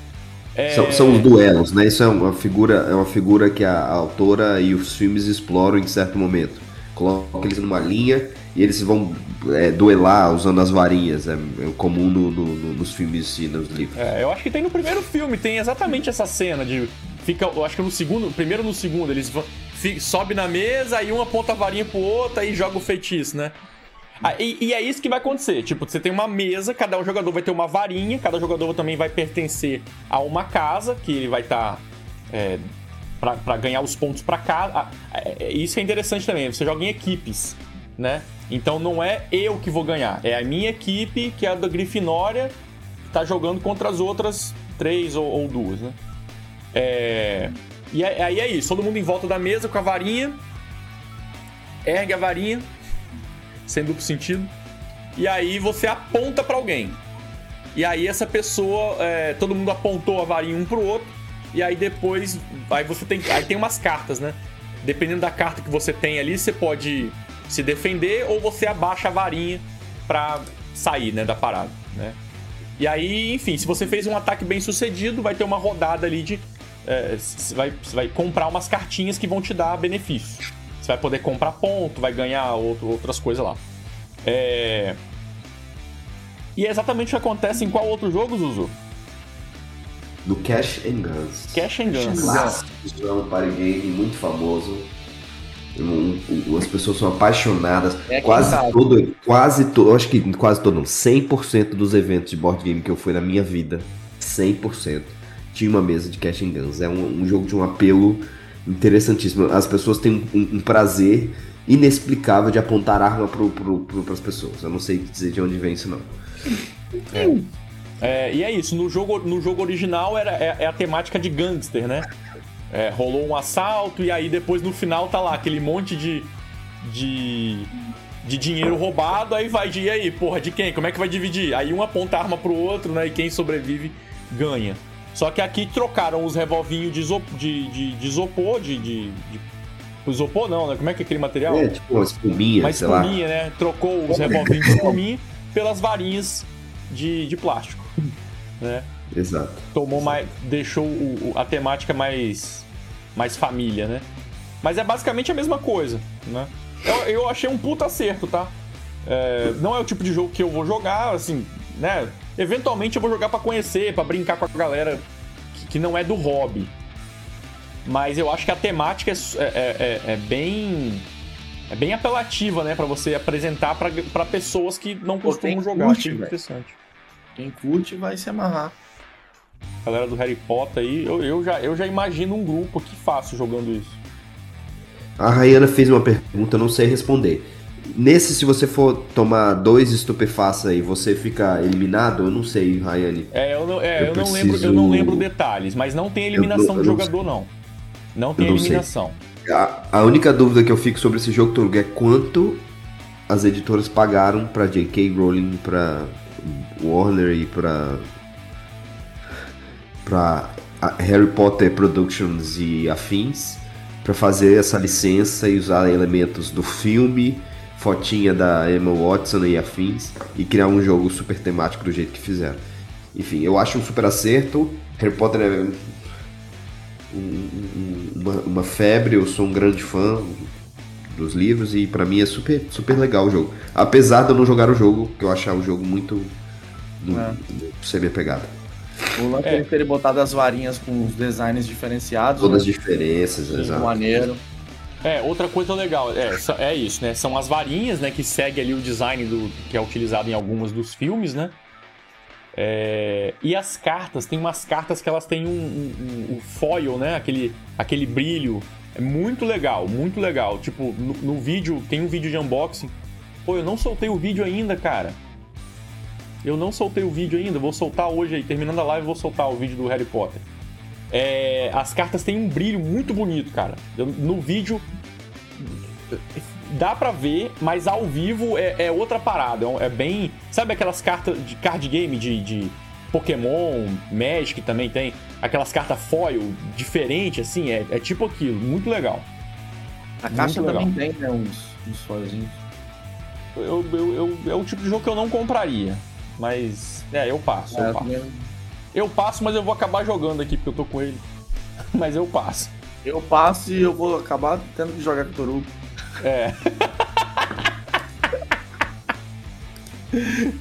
É, São, são os duelos, né? Isso é uma figura, é uma figura que a autora e os filmes exploram em certo momento. Coloca eles numa linha e eles vão é, duelar usando as varinhas. É, é comum no- no- no- nos filmes e nos livros. É, eu acho que tem no primeiro filme, tem exatamente essa cena de. Fica, eu acho que no segundo, primeiro no segundo, eles vão. Sobe na mesa, aí um aponta a varinha pro outro, aí joga o feitiço, né? Ah, e, e é isso que vai acontecer. Tipo, você tem uma mesa, cada um jogador vai ter uma varinha, cada jogador também vai pertencer a uma casa, que ele vai estar. é, pra, pra ganhar os pontos pra casa. Ah, é- é- isso é interessante também, você joga em equipes, né? Então não é eu que vou ganhar, é a minha equipe, que é a da Grifinória, que tá jogando contra as outras três ou, ou duas, né? É... E aí aí é isso, todo mundo em volta da mesa com a varinha, ergue a varinha, sem duplo sentido, e aí você aponta pra alguém. E aí essa pessoa, é, todo mundo apontou a varinha um pro outro, e aí depois, aí você tem, aí tem umas cartas, né? Dependendo da carta que você tem ali, você pode se defender ou você abaixa a varinha pra sair, né, da parada, né? E aí, enfim, se você fez um ataque bem sucedido, vai ter uma rodada ali de. é, Você vai, você vai comprar umas cartinhas que vão te dar benefícios. Você vai poder comprar ponto, vai ganhar outro- outras coisas lá. É... E é exatamente o que acontece em qual outro jogo, Zuzu? Do Cash and Guns. Cash and Guns. Clássico, isso é um party game muito famoso. Um- um- as pessoas são apaixonadas. É quase sabe. todo, quase todo, acho que quase todo, não, 100% dos eventos de board game que eu fui na minha vida, 100%, tinha uma mesa de Cash and Guns. É um, um jogo de um apelo interessantíssimo. As pessoas têm um, um prazer inexplicável de apontar arma pro, pro, pro, pras pessoas. Eu não sei dizer de onde vem isso, não. É, e é isso, no jogo, no jogo original era, é, é a temática de gangster, né? É, rolou um assalto e aí depois no final tá lá aquele monte de. de. de dinheiro roubado, aí vai de. E aí, porra, de quem? Como é que vai dividir? Aí um aponta a arma pro outro, né? E quem sobrevive ganha. Só que aqui trocaram os revolvinhos de, isopor, de, de, de isopor, de, de, de isopor não, né? Como é que é aquele material? É, tipo uma espuminha, Uma sei lá. espuminha, né? Trocou os revolvinhos de espuminha pelas varinhas de, de plástico, né? Exato. Tomou mais... Deixou o- a temática mais... mais família, né? Mas é basicamente a mesma coisa, né? Eu, eu achei um puta acerto, tá? É, não é o tipo de jogo que eu vou jogar, assim, né? Eventualmente eu vou jogar pra conhecer, pra brincar com a galera que, que não é do hobby. Mas eu acho que a temática é, é- é- é bem. É bem apelativa, né? Pra você apresentar pra, pra pessoas que não costumam jogar. curte, interessante. Quem curte vai se amarrar. Galera do Harry Potter aí, eu, eu, já, eu já imagino um grupo aqui fácil jogando isso. A Rayana fez uma pergunta, eu não sei responder. Nesse, se você for tomar dois estupefatos aí, você fica eliminado? Eu não sei, Rayane. É, eu não, é, Eu eu não preciso- lembro, eu não lembro detalhes, mas não tem eliminação eu de não jogador, não. Não tem não eliminação. A, a única dúvida que eu fico sobre esse jogo, Turgo, é quanto as editoras pagaram pra J.K. Rowling, pra Warner e pra, pra Harry Potter Productions e afins pra fazer essa licença e usar elementos do filme, fotinha da Emma Watson e afins e criar um jogo super temático do jeito que fizeram. Enfim, eu acho um super acerto. Harry Potter é um- um- uma, uma febre, eu sou um grande fã dos livros e pra mim é super, super legal o jogo. Apesar de eu não jogar o jogo, que eu achar o jogo muito. É. ser minha pegada. O lance É. é. ter botado as varinhas com os designs diferenciados. Todas as né? diferenças, Sim, exato. maneiro. É, outra coisa legal, é, é isso, né? São as varinhas, né, que segue ali o design do que é utilizado em algumas dos filmes, né? É, e as cartas, tem umas cartas que elas têm um, um- um foil, né? Aquele, aquele brilho. É muito legal, muito legal. Tipo, no, no vídeo, tem um vídeo de unboxing. Pô, eu não soltei o vídeo ainda, cara. Eu não soltei o vídeo ainda, vou soltar hoje aí. Terminando a live, vou soltar o vídeo do Harry Potter. É, as cartas têm um brilho muito bonito, cara. No vídeo dá pra ver, mas ao vivo é, é outra parada. É É bem. Sabe aquelas cartas de card game de, de Pokémon, Magic também tem? Aquelas cartas foil diferente, assim, é, é tipo aquilo. Muito legal. A caixa Muito também tem, né? Uns, uns foilzinhos. Eu, eu, eu- é o tipo de jogo que eu não compraria. Mas. É, eu passo, É, eu eu passo. também- Eu passo, mas eu vou acabar jogando aqui porque eu tô com ele. Mas eu passo. Eu passo e eu vou acabar tendo que jogar com o Torugo. É.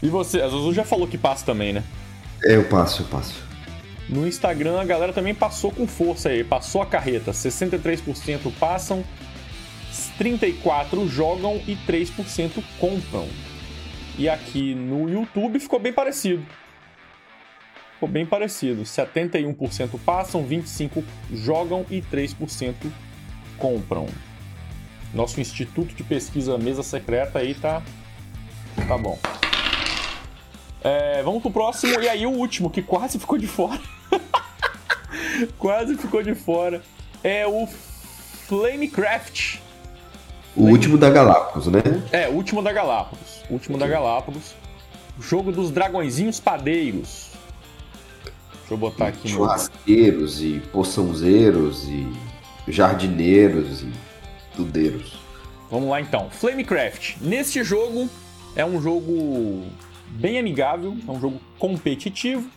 e você? A Zuzu já falou que passa também, né? É, eu passo, eu passo. No Instagram a galera também passou com força aí, passou a carreta. 63% passam, 34% jogam e 3% compram. E aqui no YouTube ficou bem parecido. Ficou bem parecido. 71% passam, 25% jogam e 3% compram. Nosso Instituto de Pesquisa Mesa Secreta aí tá. Tá bome É, vamos pro próximo, e aí o último, que quase ficou de fora. quase ficou de fora. É o Flamecraft. O último da Galápagos, né? É, o último da Galápagos. O último da Galápagos. Jogo dos dragõezinhos padeiros. Deixa eu botar aqui no. Churrasqueiros e poçãozeiros e jardineiros e tudeiros. Vamos lá então. Flamecraft. Neste jogo é um jogo bem amigável, é um jogo competitivo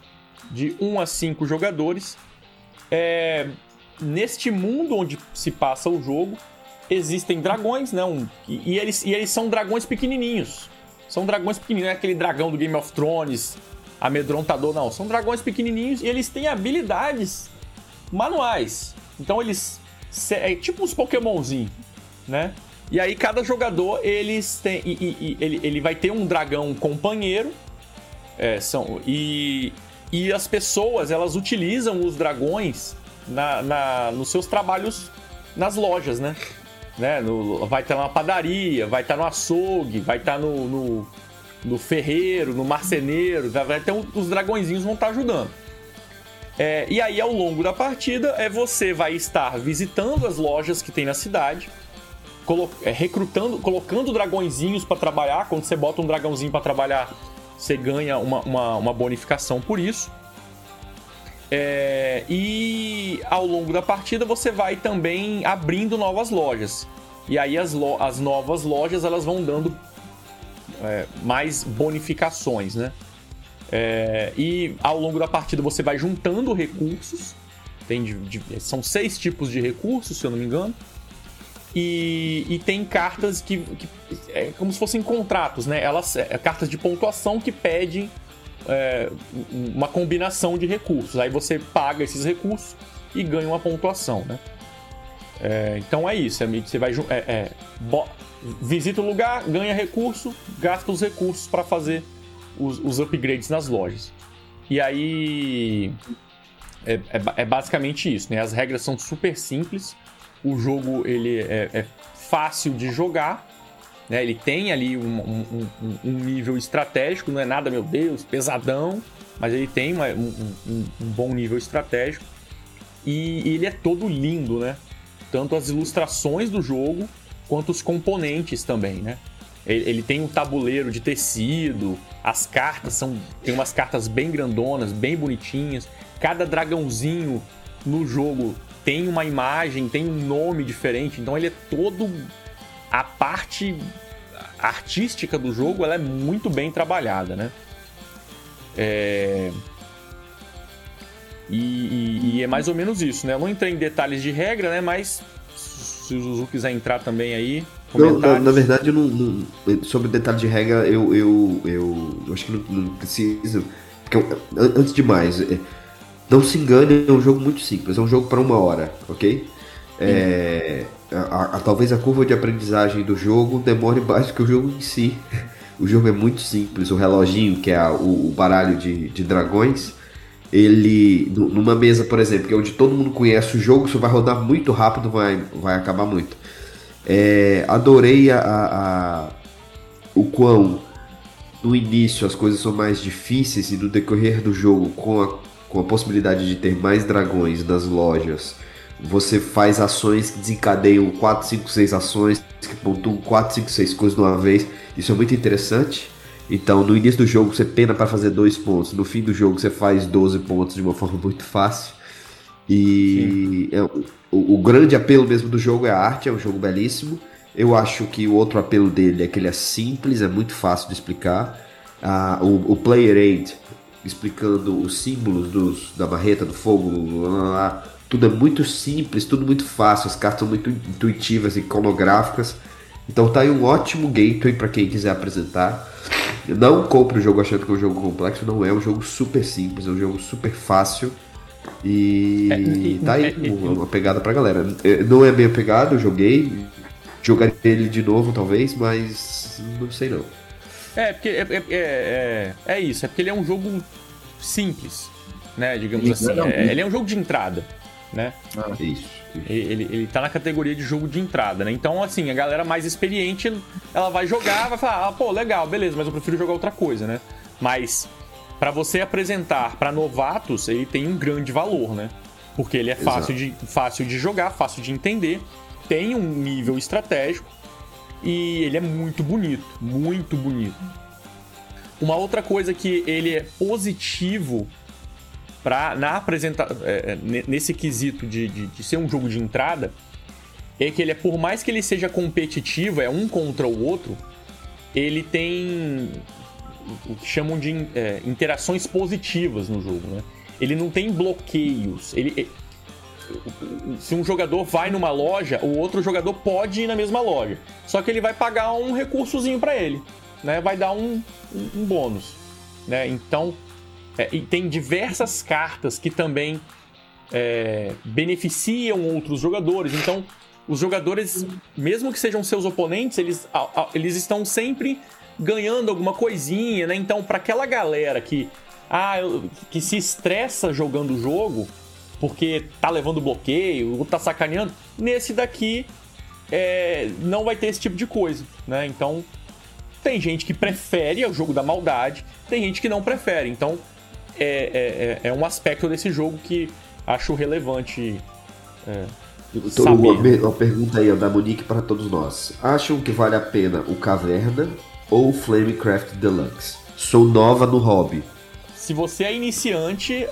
de 1 a 5 jogadores. É, neste mundo onde se passa o jogo, existem dragões, né? Um- e, e eles, e eles são dragões pequenininhos. São dragões pequenininhos, não é aquele dragão do Game of Thrones, amedrontador, não. São dragões pequenininhos e eles têm habilidades manuais. Então eles. É tipo uns Pokémonzinhos, né? E aí cada jogador eles tem, e- e- e ele, ele vai ter um dragão companheiro. É, são, e, e as pessoas elas utilizam os dragões na, na- nos seus trabalhos nas lojas, né? né? No- vai estar na padaria, vai estar no açougue, vai estar no, no, no ferreiro, no marceneiro, vai, ter os dragõezinhos vão estar ajudando. É, e aí, ao longo da partida, é você vai estar visitando as lojas que tem na cidade, colo é, recrutando, colocando dragõezinhos para trabalhar. Quando você bota um dragãozinho para trabalhar, você ganha uma, uma, uma bonificação por isso. É, e ao longo da partida você vai também abrindo novas lojas. E aí as, as novas lojas elas vão dando é, mais bonificações, né? É, e ao longo da partida você vai juntando recursos. Tem de, de, são seis tipos de recursos, se eu não me engano. E, e tem cartas que, que, é como se fossem contratos, né? Elas é, cartas de pontuação que pedem é, uma combinação de recursos. Aí você paga esses recursos e ganha uma pontuação, né? É, então é isso, é, você vai é, é visita o lugar, ganha recurso, gasta os recursos para fazer os, os, upgrades nas lojas. E aí é, é, é, basicamente isso, né? As regras são super simples, o jogo ele é, é fácil de jogar, né? Ele tem ali um, um, um, um, nível estratégico, não é nada, meu Deus, pesadão, mas ele tem uma, um, bom nível estratégico. E, e ele é todo lindo, né? Tanto as ilustrações do jogo quanto os componentes também, né? Ele, ele tem um tabuleiro de tecido, as cartas são. Tem umas cartas bem grandonas, bem bonitinhas. Cada dragãozinho no jogo tem uma imagem, tem um nome diferente, então ele é todo a parte artística do jogo ela é muito bem trabalhada, né? É... E, e, e, é mais ou menos isso, né? Eu não entrei em detalhes de regra, né? Mas se o Zuzu quiser entrar também aí. Não, na, na, verdade, não, não, sobre detalhes de regra, eu, eu, eu, eu acho que não, não precisa. Porque, antes de mais, é, não se engane, é um jogo muito simples, é um jogo para uma hora, ok? É, a, a, talvez a curva de aprendizagem do jogo demore mais do que o jogo em si. O jogo é muito simples, o reloginho, que é a, o, o, baralho de, de dragões, ele, numa mesa, por exemplo, que é onde todo mundo conhece o jogo, isso vai rodar muito rápido, vai, vai acabar muito. É, adorei a, a, o quão no início as coisas são mais difíceis e no decorrer do jogo, com a, com a possibilidade de ter mais dragões nas lojas você faz ações que desencadeiam 4, 5, 6 ações, que pontuam 4, 5, 6 coisas de uma vez. Isso é muito interessante. Então, no início do jogo você pena para fazer 2 pontos, no fim do jogo você faz 12 pontos de uma forma muito fácil. E é, o, o, grande apelo mesmo do jogo é a arte, é um jogo belíssimo. Eu acho que o outro apelo dele é que ele é simples, é muito fácil de explicar. Ah, o, o Player Aid, explicando os símbolos dos, da barreta, do fogo, lá, lá, lá tudo é muito simples, tudo muito fácil, as cartas são muito intuitivas e iconográficas. Então tá aí um ótimo gateway para quem quiser apresentar. Não compre o jogo achando que é um jogo complexo, não é, é um jogo super simples, é um jogo super fácil. E é, tá aí é, uma pegada pra galera. É, não é minha pegada, eu joguei. Jogaria ele de novo, talvez, mas não sei não. É, porque é, é, é, é isso, é porque ele é um jogo simples, né? Digamos assim. É, ele é um jogo de entrada né? Ah, isso. Ele, ele tá na categoria de jogo de entrada, né? Então, assim, a galera mais experiente, ela vai jogar, vai falar, ah, pô, legal, beleza, mas eu prefiro jogar outra coisa, né? Mas, para você apresentar para novatos, ele tem um grande valor, né? Porque ele é fácil de, fácil de jogar, fácil de entender, tem um nível estratégico e ele é muito bonito, muito bonito. Uma outra coisa que ele é positivo pra, na apresenta é, é nesse quesito de, de, de, ser um jogo de entrada, é que ele é, por mais que ele seja competitivo, é um contra o outro, ele tem o que chamam de é, interações positivas no jogo, né? Ele não tem bloqueios. Ele, é, se um jogador vai numa loja, o outro jogador pode ir na mesma loja. Só que ele vai pagar um recursozinho para ele, né? Vai dar um, um, um bônus, né? Então é, e tem diversas cartas que também é, beneficiam outros jogadores. Então, os jogadores, mesmo que sejam seus oponentes, eles, eles estão sempre ganhando alguma coisinha, né? Então, para aquela galera que, ah, que se estressa jogando o jogo porque tá levando bloqueio ou tá sacaneando, nesse daqui é, não vai ter esse tipo de coisa, né? Então, tem gente que prefere o jogo da maldade, tem gente que não prefere. Então, é, é, é um aspecto desse jogo que acho relevante. É, então, saber. Uma, uma pergunta aí da Monique para todos nós. Acham que vale a pena o Caverna ou o Flamecraft Deluxe? Sou nova no hobby. Se você é iniciante,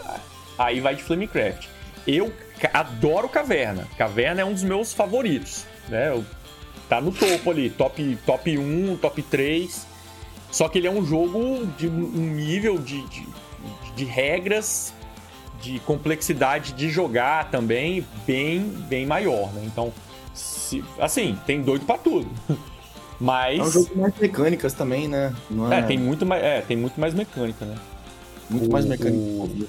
aí vai de Flamecraft. Eu adoro Caverna. Caverna é um dos meus favoritos. Né? Eu, tá no topo ali, top, top 1, top 3. Só que ele é um jogo de um nível de, de, de regras, de complexidade de jogar também bem, bem maior, né? Então, se, assim, tem doido para tudo. Mas. É um jogo com mais mecânicas também, né? É... é... tem muito mais, é, tem muito mais mecânica, né? Muito o, mais mecânica. O...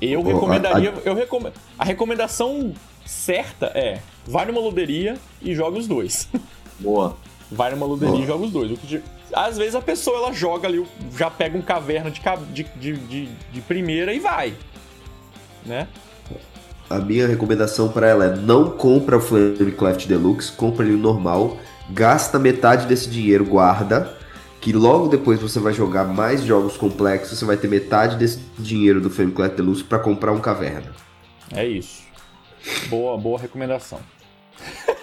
Eu recomendaria. A, Eu recom... a recomendação certa é: vai numa luderia e joga os dois. Boa. Vai numa luderia Boa. e joga os dois. Às vezes a pessoa ela joga ali, já pega um caverna de, de, de, de primeira e vai. Né? A minha recomendação para ela é não compra o Flamecraft Deluxe, compra ele normal, gasta metade desse dinheiro, guarda que logo depois você vai jogar mais jogos complexos, você vai ter metade desse dinheiro do Flamecraft Deluxe para comprar um caverna. É isso. Boa, boa recomendação.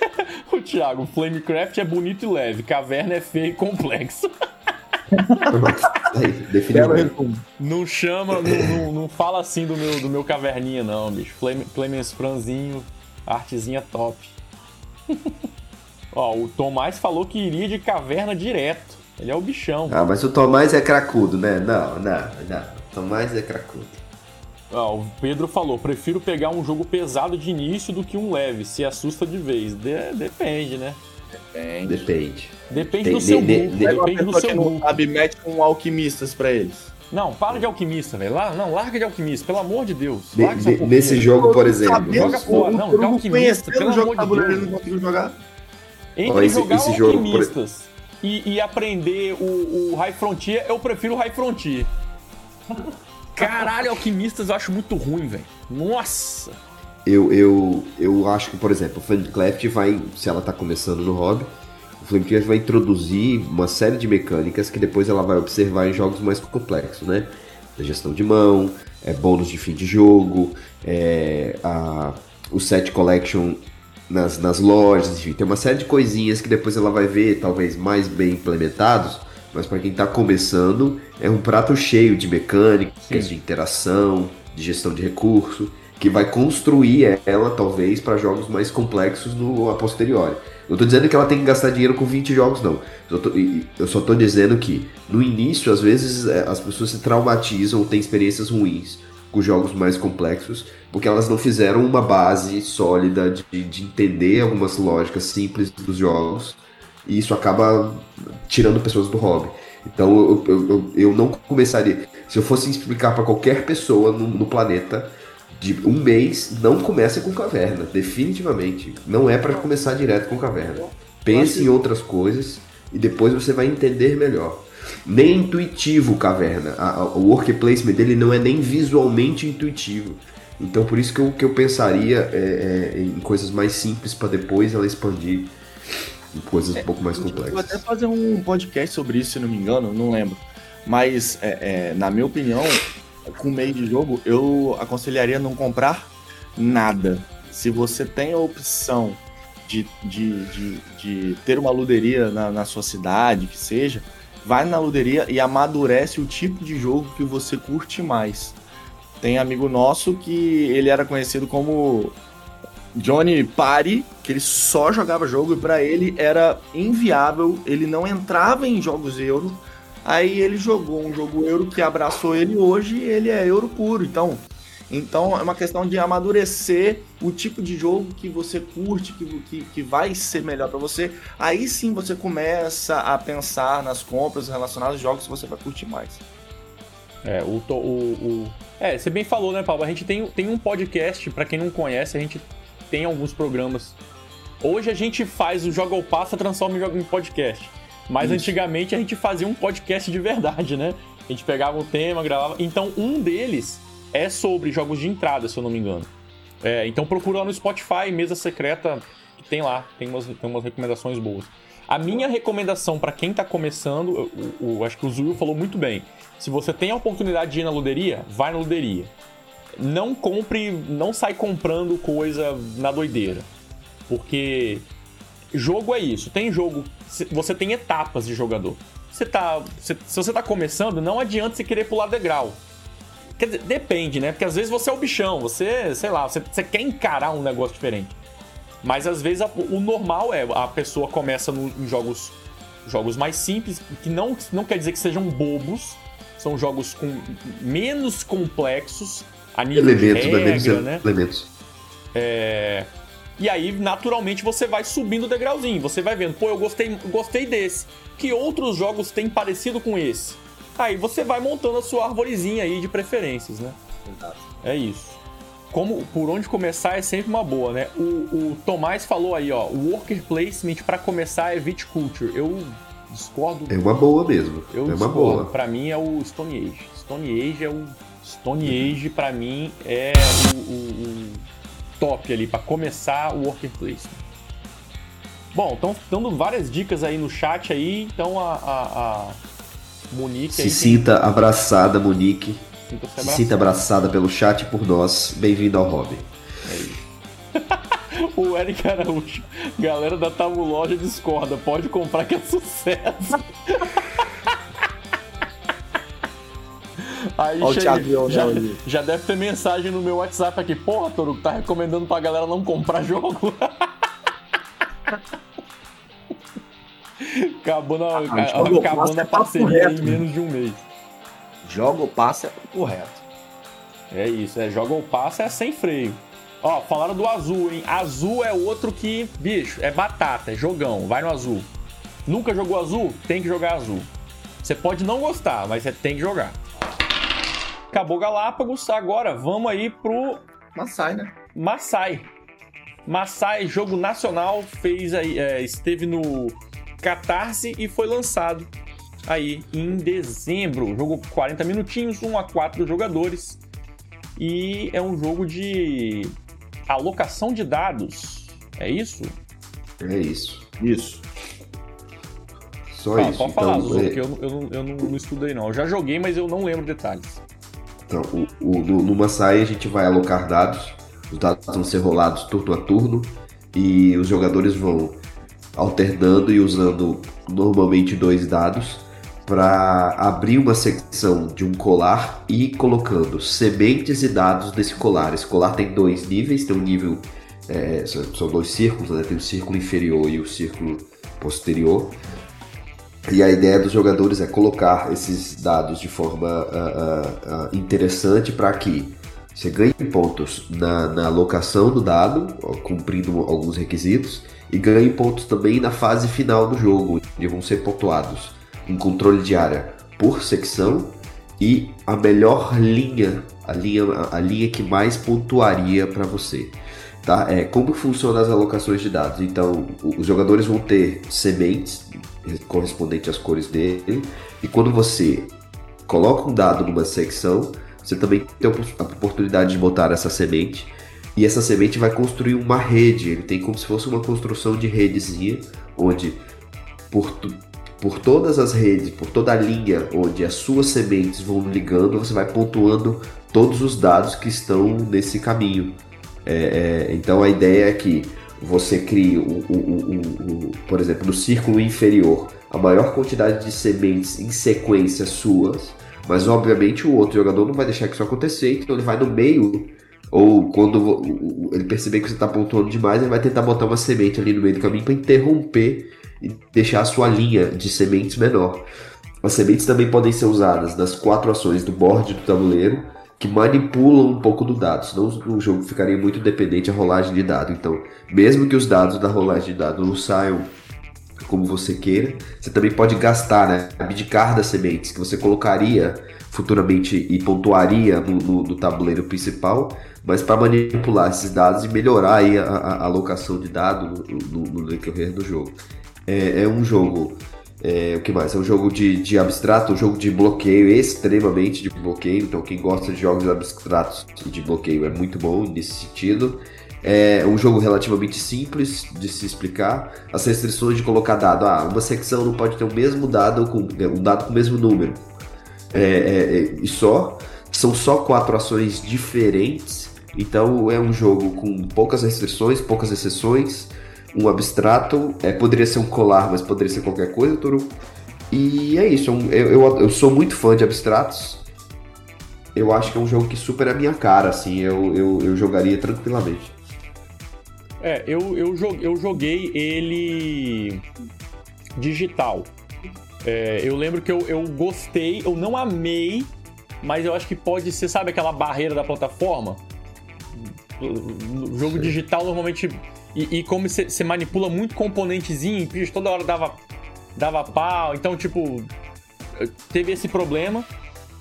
o Thiago, Flamecraft é bonito e leve, caverna é feio e complexo. Aí, não chama, não, não, não, fala assim do meu, do meu caverninha, não, bicho. Flame, Clemens Franzinho, artezinha top. Ó, o Tomás falou que iria de caverna direto. Ele é o bichão. Ah, mas o Tomás é cracudo, né? Não, não, não. Tomás é cracudo. Ah, o Pedro falou: prefiro pegar um jogo pesado de início do que um leve, se assusta de vez. De depende, né? Depende. Depende. Depende do seu de, de, Depende do seu grupo. Sabe, mete com alquimistas pra eles. Não, para de alquimista, velho. Não, larga de alquimista, pelo amor de Deus. De, nesse jogo, por exemplo. Joga fora. Não, de alquimista, pelo amor de Deus. Não consigo jogar. Entre esse, jogar esse alquimistas jogo, e, e aprender o, o, High Frontier, eu prefiro o High Frontier. Caralho, Alquimistas eu acho muito ruim, velho. Nossa! Eu, eu, eu acho que, por exemplo, o Flamecraft vai, se ela tá começando no hobby, o Flamecraft vai introduzir uma série de mecânicas que depois ela vai observar em jogos mais complexos, né? A gestão de mão, é, bônus de fim de jogo, é, a, o set collection nas, nas lojas, enfim, tem uma série de coisinhas que depois ela vai ver, talvez mais bem implementados, mas para quem está começando, é um prato cheio de mecânicas, Sim. de interação, de gestão de recurso, que vai construir ela, talvez, para jogos mais complexos no a posteriori. Não estou dizendo que ela tem que gastar dinheiro com 20 jogos, não. Eu, tô, eu só estou dizendo que, no início, às vezes, é, as pessoas se traumatizam ou têm experiências ruins com jogos mais complexos, porque elas não fizeram uma base sólida de, de entender algumas lógicas simples dos jogos, e isso acaba tirando pessoas do hobby. Então eu, eu, eu, não começaria. Se eu fosse explicar para qualquer pessoa no, no, planeta de um mês, não comece com caverna, definitivamente. Não é para começar direto com caverna. Pense em outras coisas e depois você vai entender melhor nem intuitivo Caverna. A, a, o work placement dele não é nem visualmente intuitivo. Então por isso que eu, que eu pensaria é, é, em coisas mais simples para depois ela expandir coisas um pouco mais complexas. Vou até fazer um podcast sobre isso, se não me engano, não lembro. Mas, é, é, na minha opinião, com meio de jogo, eu aconselharia não comprar nada. Se você tem a opção de, de, de, de ter uma luderia na, na sua cidade, que seja, vai na luderia e amadurece o tipo de jogo que você curte mais. Tem amigo nosso que ele era conhecido como Johnny Party, que ele só jogava jogo e para ele era inviável, ele não entrava em jogos euro. Aí ele jogou um jogo euro que abraçou ele hoje, ele é euro puro. Então, então é uma questão de amadurecer o tipo de jogo que você curte, que, que, que vai ser melhor para você. Aí sim você começa a pensar nas compras relacionadas aos jogos que você vai curtir mais. É, o, o, o... É, você bem falou, né, Paulo? A gente tem, tem um podcast, para quem não conhece, a gente tem alguns programas. Hoje a gente faz o Joga ou Passa, transforma em podcast. Mas Isso. antigamente a gente fazia um podcast de verdade, né? A gente pegava o tema, gravava. Então um deles é sobre jogos de entrada, se eu não me engano. É, então procura lá no Spotify, Mesa Secreta, que tem lá, tem umas, tem umas recomendações boas. A minha recomendação para quem tá começando, o, o, acho que o Zuil falou muito bem. Se você tem a oportunidade de ir na luderia, vai na luderia. Não compre, não sai comprando coisa na doideira. Porque jogo é isso. Tem jogo, você tem etapas de jogador. Você tá, se você tá começando, não adianta você querer pular degrau. Quer dizer, depende, né? Porque às vezes você é o bichão, você, sei lá, você, você quer encarar um negócio diferente. Mas às vezes a, o normal é a pessoa começa no, em jogos, jogos mais simples, que não, não quer dizer que sejam bobos, são jogos com menos complexos a nível elementos, de regra, né? Elementos. É... E aí, naturalmente, você vai subindo o degrauzinho. Você vai vendo, pô, eu gostei, gostei desse. Que outros jogos têm parecido com esse? Aí você vai montando a sua arvorezinha aí de preferências, né? Exato. É isso. Como, por onde começar é sempre uma boa, né? O, o Tomás falou aí, ó, o worker placement para começar é viticulture. Eu discordo. É uma boa mesmo. Eu é uma boa. Para mim é o Stone Age. Stone Age é o Stone Age para mim é o, o, o top ali para começar o worker placement. Bom, estão dando várias dicas aí no chat aí, então a, a, a Monique Se sinta tem... abraçada, Monique. Sinta-se abraçada. sinta abraçada pelo chat por nós. Bem-vindo ao hobby. É isso. o Eric Araújo. Galera da Tabuloja discorda. Pode comprar que é sucesso. Aí Olha chega, já, já, deve ter mensagem no meu WhatsApp aqui. Porra, Toru, tá recomendando pra galera não comprar jogo. acabou na, ah, acabou na é parceria em menos de um mês. Joga ou passa é correto. É isso, é joga ou passa é sem freio. Ó, falaram do azul, hein? Azul é outro que, bicho, é batata, é jogão, vai no azul. Nunca jogou azul? Tem que jogar azul. Você pode não gostar, mas você tem que jogar. Acabou Galápagos, agora vamos aí pro. Massai, né? Massai. Massai, jogo nacional, fez aí, é, esteve no Catarse e foi lançado aí em dezembro. Jogo 40 minutinhos, 1 a 4 jogadores. E é um jogo de alocação de dados. É isso? É isso. Isso. Só isso. Pode falar, então, Zuzu, é... eu, eu, não, eu não, não, estudei não. Eu já joguei, mas eu não lembro detalhes. Então, o, o, no, numa saia a gente vai alocar dados. Os dados vão ser rolados turno a turno. E os jogadores vão alternando e usando normalmente dois dados para abrir uma secção de um colar e colocando sementes e dados desse colar. Esse colar tem dois níveis, tem um nível é, são dois círculos, né? tem o círculo inferior e o círculo posterior. E a ideia dos jogadores é colocar esses dados de forma uh, uh, interessante para que você ganhe pontos na, na alocação do dado, cumprindo alguns requisitos, e ganhe pontos também na fase final do jogo, onde vão ser pontuados em controle de área por secção e a melhor linha, a linha, a linha que mais pontuaria para você. Tá? É, como funcionam as alocações de dados? Então, os jogadores vão ter sementes correspondentes às cores dele, e quando você coloca um dado numa secção, você também tem a oportunidade de botar essa semente e essa semente vai construir uma rede. Ele tem como se fosse uma construção de redezinha, onde por, por todas as redes, por toda a linha onde as suas sementes vão ligando, você vai pontuando todos os dados que estão nesse caminho. É, é, então a ideia é que você crie, um, um, um, por exemplo, no círculo inferior, a maior quantidade de sementes em sequência suas, mas obviamente o outro jogador não vai deixar que isso acontecer, então ele vai no meio ou quando ele perceber que você está pontuando demais, ele vai tentar botar uma semente ali no meio do caminho para interromper e deixar a sua linha de sementes menor. As sementes também podem ser usadas nas quatro ações do board do tabuleiro, que manipulam um pouco do dado, senão o jogo ficaria muito dependente da rolagem de dado. Então, mesmo que os dados da rolagem de dado não saiam como você queira, você também pode gastar, né, abdicar das sementes que você colocaria futuramente e pontuaria no, no, no tabuleiro principal, mas para manipular esses dados e melhorar aí a, a alocação de dados no, no, no decorrer do jogo. É, é um jogo. É, o que mais? É um jogo de, de abstrato, um jogo de bloqueio, extremamente de bloqueio. Então, quem gosta de jogos abstratos e de bloqueio é muito bom nesse sentido. É um jogo relativamente simples de se explicar. As restrições de colocar dado. Ah, uma secção não pode ter o mesmo dado com um dado com o mesmo número. É, é, é, e só. São só quatro ações diferentes. Então é um jogo com poucas restrições, poucas exceções. Um abstrato. É, poderia ser um colar, mas poderia ser qualquer coisa, Toru. E é isso. Eu, eu, eu sou muito fã de abstratos. Eu acho que é um jogo que super é a minha cara, assim. Eu, eu, eu jogaria tranquilamente. É, eu, eu, eu joguei ele digital. É, eu lembro que eu, eu gostei, eu não amei, mas eu acho que pode ser, sabe, aquela barreira da plataforma? No jogo Sim. digital, normalmente. E, e como você manipula muito componentezinho, toda hora dava, dava pau. Então, tipo, teve esse problema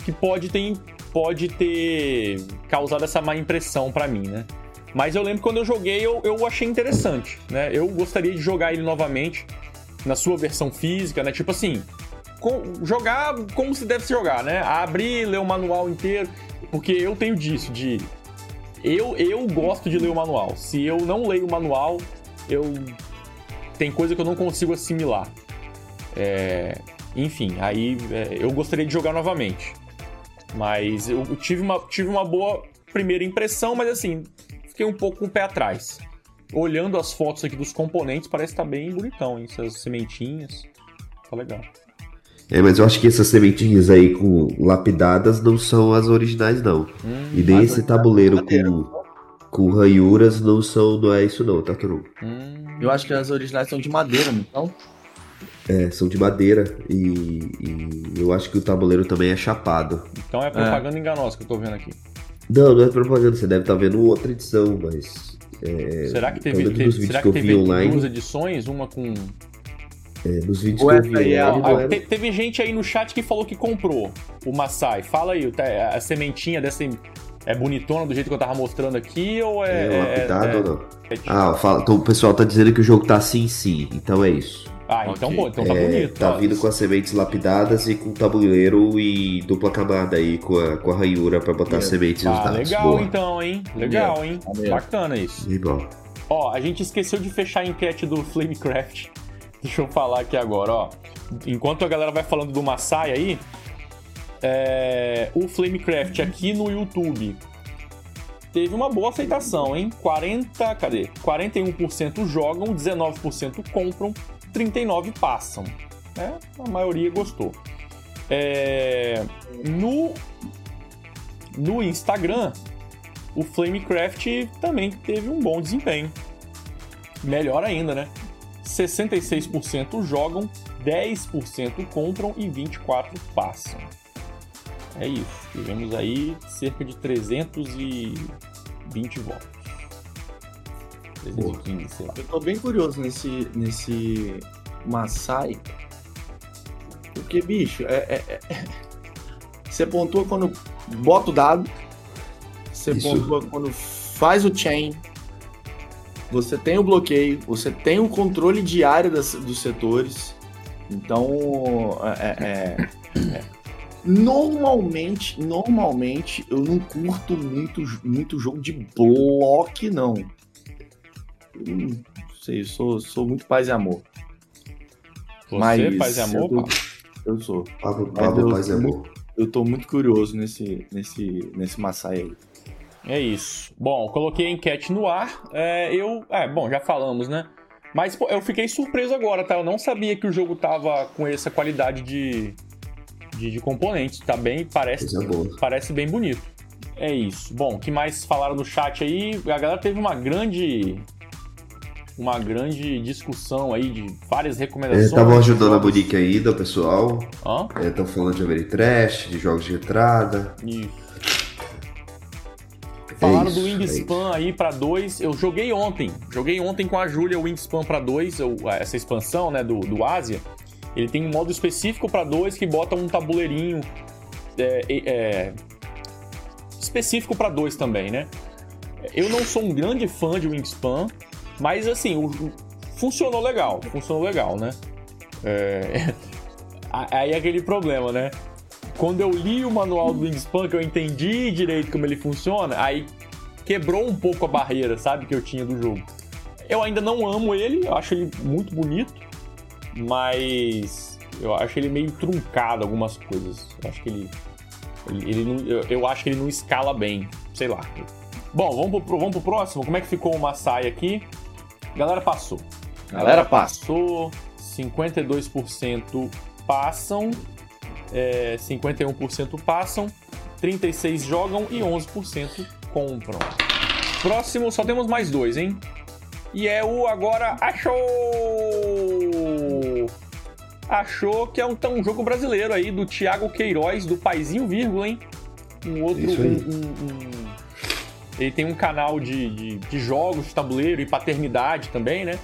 que pode ter, pode ter causado essa má impressão para mim, né? Mas eu lembro quando eu joguei, eu, eu achei interessante, né? Eu gostaria de jogar ele novamente na sua versão física, né? Tipo assim, com, jogar como se deve se jogar, né? Abrir, ler o manual inteiro, porque eu tenho disso, de eu, eu gosto de ler o manual. Se eu não leio o manual, eu tem coisa que eu não consigo assimilar. É... enfim, aí é, eu gostaria de jogar novamente. Mas eu tive uma, tive uma boa primeira impressão, mas assim, fiquei um pouco com o pé atrás. Olhando as fotos aqui dos componentes, parece que tá bem bonitão, hein? Essas sementinhas. Tá legal. É, mas eu acho que essas sementinhas aí com lapidadas não são as originais, não. Hum, e nem esse tabuleiro com, com ranhuras não são, não é isso não, tá, Turu? Hum. Eu acho que as originais são de madeira, então. É, são de madeira e, e, eu acho que o tabuleiro também é chapado. Então é propaganda é. enganosa que eu tô vendo aqui. Não, não é propaganda, você deve estar tá vendo outra edição, mas. É, será que teve, teve será que, que teve online, duas edições? Uma com. É, nos vídeos Ué, que eu vi ah, era... Teve gente aí no chat que falou que comprou o Maasai. Fala aí, a sementinha dessa. É bonitona do jeito que eu tava mostrando aqui ou é. É lapidado é, ou não? É, ah, fala, então o pessoal tá dizendo que o jogo tá assim sim, então é isso. Ah, então, okay. bom, então tá é, bonito. Tá vindo com as sementes lapidadas e com tabuleiro e dupla camada aí com a, com a ranhura pra botar as sementes ah, nos dados. Legal Boa. então, hein? Legal, hein? Bacana isso. Igual. Ó, a gente esqueceu de fechar a enquete do Flamecraft. Deixa eu falar aqui agora, ó. Enquanto a galera vai falando do Masai aí, é... o Flamecraft aqui no YouTube teve uma boa aceitação, hein? 40, cadê? 41% jogam, 19% compram, 39 passam. Né? A maioria gostou. É... No... no Instagram, o Flamecraft também teve um bom desempenho. Melhor ainda, né? 66% jogam, 10% compram e 24% passam. É isso. Tivemos aí cerca de 320 votos. 315, sei lá. Eu tô bem curioso nesse, nesse Maasai. Porque, bicho, é, é, é... você pontua quando bota o dado, você Isso. pontua quando faz o chain, você tem o bloqueio, você tem o controle diário das, dos setores. Então, é, é, é, normalmente, normalmente eu não curto muito, muito jogo de bloco, não não sei, sou, sou muito paz e amor. Você, Mas paz e amor, eu, eu sou. Pablo, Pablo, paz e amor. Eu tô muito curioso nesse, nesse, nesse Massai aí. É isso. Bom, coloquei a enquete no ar. É, eu. É, bom, já falamos, né? Mas pô, eu fiquei surpreso agora, tá? Eu não sabia que o jogo tava com essa qualidade de, de, de componentes. Tá bem, parece, parece bem bonito. É isso. Bom, o que mais falaram no chat aí? A galera teve uma grande uma grande discussão aí de várias recomendações. Estavam ajudando a Bonique ainda, o pessoal. Estão é, falando de Ameritrash, de jogos de entrada. Isso. Falaram é isso, do Wingspan é aí para 2. Eu joguei ontem. Joguei ontem com a Júlia o Wingspan para 2, essa expansão né, do, do Ásia. Ele tem um modo específico para 2 que bota um tabuleirinho é, é, específico para 2 também, né? Eu não sou um grande fã de Wingspan, mas assim, o, funcionou legal, funcionou legal, né? É... Aí é aquele problema, né? Quando eu li o manual do Wingspan, que eu entendi direito como ele funciona, aí quebrou um pouco a barreira, sabe, que eu tinha do jogo. Eu ainda não amo ele, eu acho ele muito bonito, mas eu acho ele meio truncado algumas coisas. Eu acho que ele, ele, ele não, eu, eu, acho que ele não escala bem, sei lá. Bom, vamos pro, vamos pro próximo. Como é que ficou o Masai aqui? Galera passou. Galera passou. 52% passam, é, 51% passam, 36% jogam e 11% compram. Próximo, só temos mais dois, hein? E é o Agora Achou! Achou que é um, um jogo brasileiro aí do Thiago Queiroz, do Paizinho Vírgula, hein? Um outro. Um, um. Ele tem um canal de, de, de jogos de tabuleiro e paternidade também, né?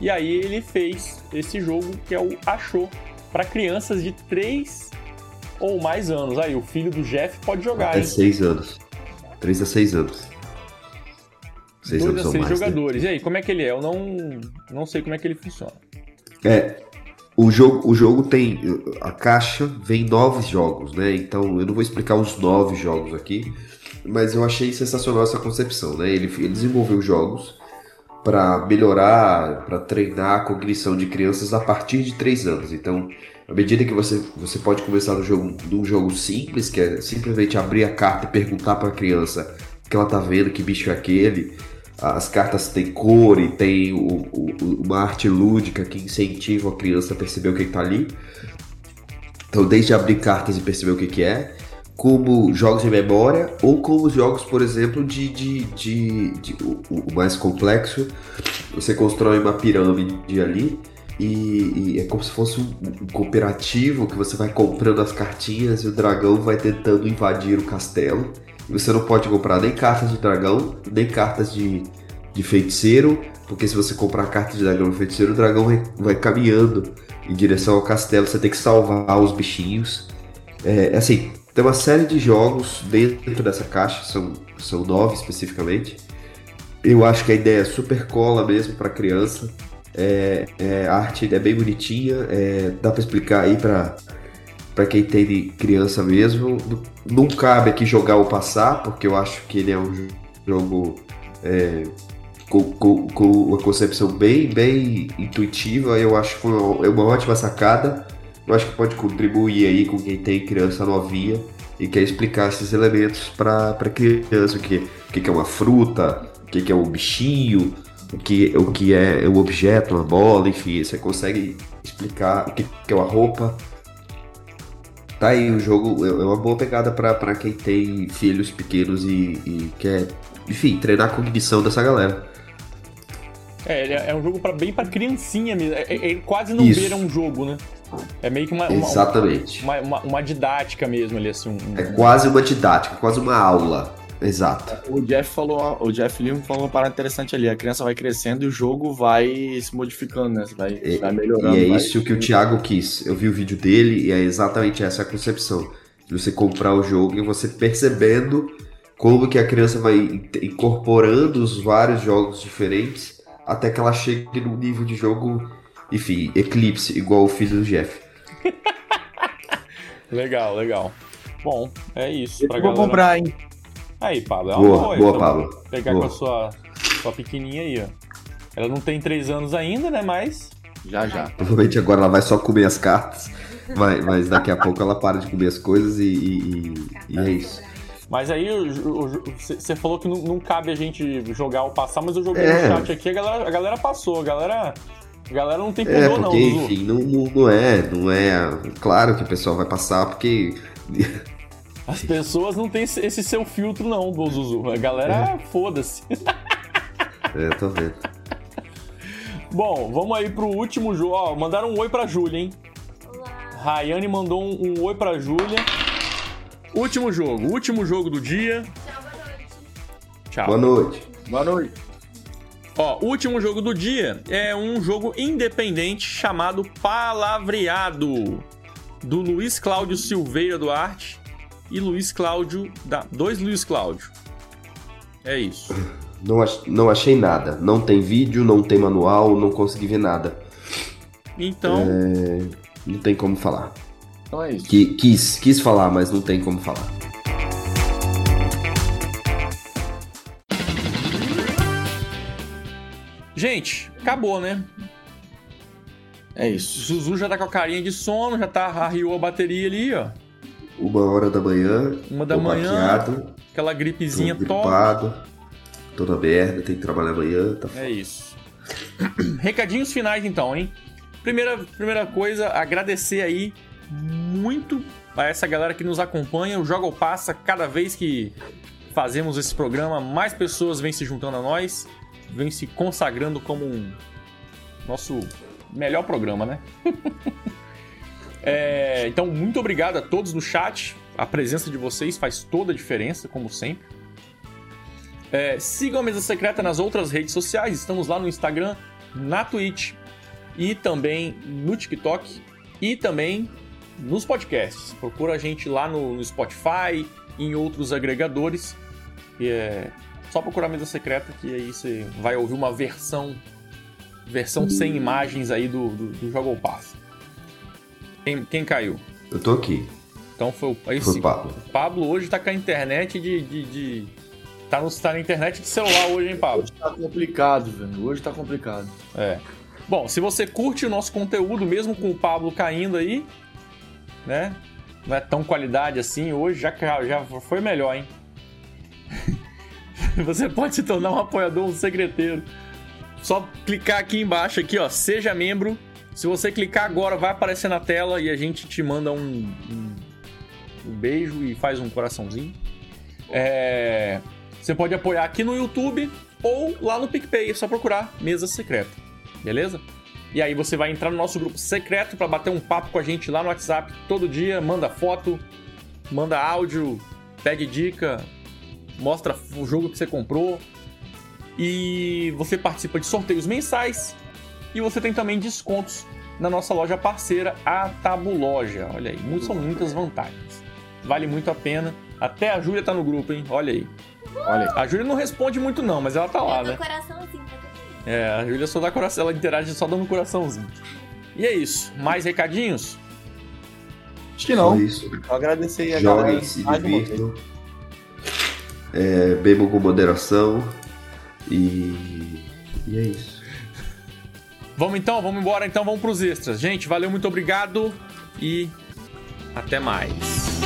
E aí ele fez esse jogo que é o Achou para crianças de 3 ou mais anos. Aí o filho do Jeff pode jogar, Até hein? 6 anos. 3 a 6 anos. 6 Dois anos a 6 mais, né? jogadores. Né? E aí, como é que ele é? Eu não, não sei como é que ele funciona. É, o jogo, o jogo tem. A caixa vem nove jogos, né? Então eu não vou explicar os nove jogos aqui, mas eu achei sensacional essa concepção, né? Ele, ele desenvolveu jogos para melhorar, para treinar a cognição de crianças a partir de 3 anos. Então, à medida que você, você pode começar no jogo, num jogo simples, que é simplesmente abrir a carta e perguntar para a criança o que ela tá vendo, que bicho é aquele. As cartas têm cor e tem o, o, uma arte lúdica que incentiva a criança a perceber o que está ali. Então, desde abrir cartas e perceber o que, que é, como jogos de memória ou como jogos, por exemplo, de, de, de, de o, o, mais complexo. Você constrói uma pirâmide ali e, e é como se fosse um, cooperativo que você vai comprando as cartinhas e o dragão vai tentando invadir o castelo. E você não pode comprar nem cartas de dragão, nem cartas de, de feiticeiro, porque se você comprar cartas de dragão e feiticeiro, o dragão vai, vai caminhando em direção ao castelo. Você tem que salvar os bichinhos. É assim, tem uma série de jogos dentro dessa caixa, são, são nove especificamente. Eu acho que a ideia é super cola mesmo para criança. É, é, a arte é bem bonitinha, é, dá para explicar aí para para quem tem criança mesmo. Não cabe aqui jogar ou passar, porque eu acho que ele é um jogo é, com, com, com, uma concepção bem, bem intuitiva. Eu acho que foi uma, é uma ótima sacada eu acho que pode contribuir aí com quem tem criança novinha e quer explicar esses elementos para criança, o que, o que é uma fruta, o que é um bichinho, o que, o que é um objeto, uma bola, enfim, você consegue explicar o que, que é uma roupa. Tá aí, o jogo é uma boa pegada para quem tem filhos pequenos e, e quer, enfim, treinar a cognição dessa galera. É, é um jogo para bem para criancinha mesmo. É, é, é quase não Isso. beira um jogo, né? É meio que uma, Exatamente. Uma, uma, uma, didática mesmo ali, assim. Um, é quase uma didática, quase uma aula. Exato. O Jeff falou, o Jeff Lima falou uma parada interessante ali. A criança vai crescendo e o jogo vai se modificando, né? Vai, e, vai melhorando. E é isso que o Thiago quis. Eu vi o vídeo dele e é exatamente essa a concepção. De você comprar o jogo e você percebendo como que a criança vai incorporando os vários jogos diferentes até que ela chegue num nível de jogo enfim, Eclipse, igual o filho do Jeff. legal, legal. Bom, é isso. Pra Eu galera... vou comprar, hein? Aí, Pablo. É boa, boa, boa Pablo. Pegar boa. com a sua, sua pequenininha aí, ó. Ela não tem três anos ainda, né? Mas. Já, já. Provavelmente agora ela vai só comer as cartas. Mas, mas daqui a pouco ela para de comer as coisas e, e, e é isso. Mas aí você falou que não, não, cabe a gente jogar ou passar, mas eu joguei é. no chat aqui, a galera, a galera passou, a galera a galera não tem pudor, é, porque, não. Enfim, não, não é, não é. Claro que o pessoal vai passar, porque. As pessoas não têm esse seu filtro, não, do Zuzu. A galera, é. foda-se. É, tô vendo. Bom, vamos aí pro último jogo. Ó, mandaram um oi pra Júlia, hein? Olá. Rayane mandou um, um oi pra Júlia. Último jogo, último jogo do dia. Tchau, boa noite. Tchau. Boa noite. Boa noite. Ó, o último jogo do dia é um jogo independente chamado Palavreado, do Luiz Cláudio Silveira Duarte e Luiz Cláudio. Da... Dois Luiz Cláudio. É isso. Não, não achei nada. Não tem vídeo, não tem manual, não consegui ver nada. Então. É... Não tem como falar. Então é isso. Quis, quis falar, mas não tem como falar. Gente, acabou, né? É isso. Zuzu já tá com a carinha de sono, já tá arriou a bateria ali, ó. Uma hora da manhã. Uma da manhã. Maquiado, Aquela gripezinha tô top. gripado. Tô na merda, tenho que trabalhar amanhã. Tá É isso. Recadinhos finais então, hein? Primeira, primeira coisa, agradecer aí muito a essa galera que nos acompanha. O Joga ou Passa, cada vez que fazemos esse programa, mais pessoas vêm se juntando a nós, vêm se consagrando como um nosso melhor programa, né? É, então, muito obrigado a todos no chat. A presença de vocês faz toda a diferença, como sempre. É, sigam a Mesa Secreta nas outras redes sociais. Estamos lá no Instagram, na Twitch e também no TikTok e também nos podcasts. Procura a gente lá no, Spotify e em outros agregadores. E é só procurar a Mesa Secreta que aí você vai ouvir uma versão versão sem imagens aí do, do, do Jogo ou Passa. Quem, quem caiu? Eu tô aqui. Então foi o Foi o Pablo. O Pablo hoje tá com a internet de. de, de- Tá, no, tá na internet de celular hoje, hein, Pablo? Hoje tá complicado, velho. Hoje tá complicado. É. Bom, se você curte o nosso conteúdo, mesmo com o Pablo caindo aí, né? Não é tão qualidade assim, hoje já, já foi melhor, hein? você pode se tornar um apoiador, um secreteiro. Só clicar aqui embaixo, aqui, ó, seja membro. Se você clicar agora, vai aparecer na tela e a gente te manda um, um, um beijo e faz um coraçãozinho. É, Você pode apoiar aqui no YouTube ou lá no PicPay, é só procurar Mesa Secreta, beleza? E aí você vai entrar no nosso grupo secreto para bater um papo com a gente lá no WhatsApp todo dia, manda foto, manda áudio, pede dica, mostra o jogo que você comprou. E você participa de sorteios mensais e você tem também descontos na nossa loja parceira, a Tabuloja. Olha aí, são muitas vantagens. Vale muito a pena. Até a Júlia tá no grupo, hein? Olha aí. Olha aí. A Júlia não responde muito não, mas ela tá lá, né? coraçãozinho. É, a Júlia só dá coração, ela interage só dando coraçãozinho. E é isso. Mais recadinhos? Acho que não. Só isso. Eu agradecer a galera. Joguem, se divirtam. É, bebam com moderação. E. E é isso. Vamos então, vamos embora então, vamos pros extras. Gente, valeu, muito obrigado e até mais.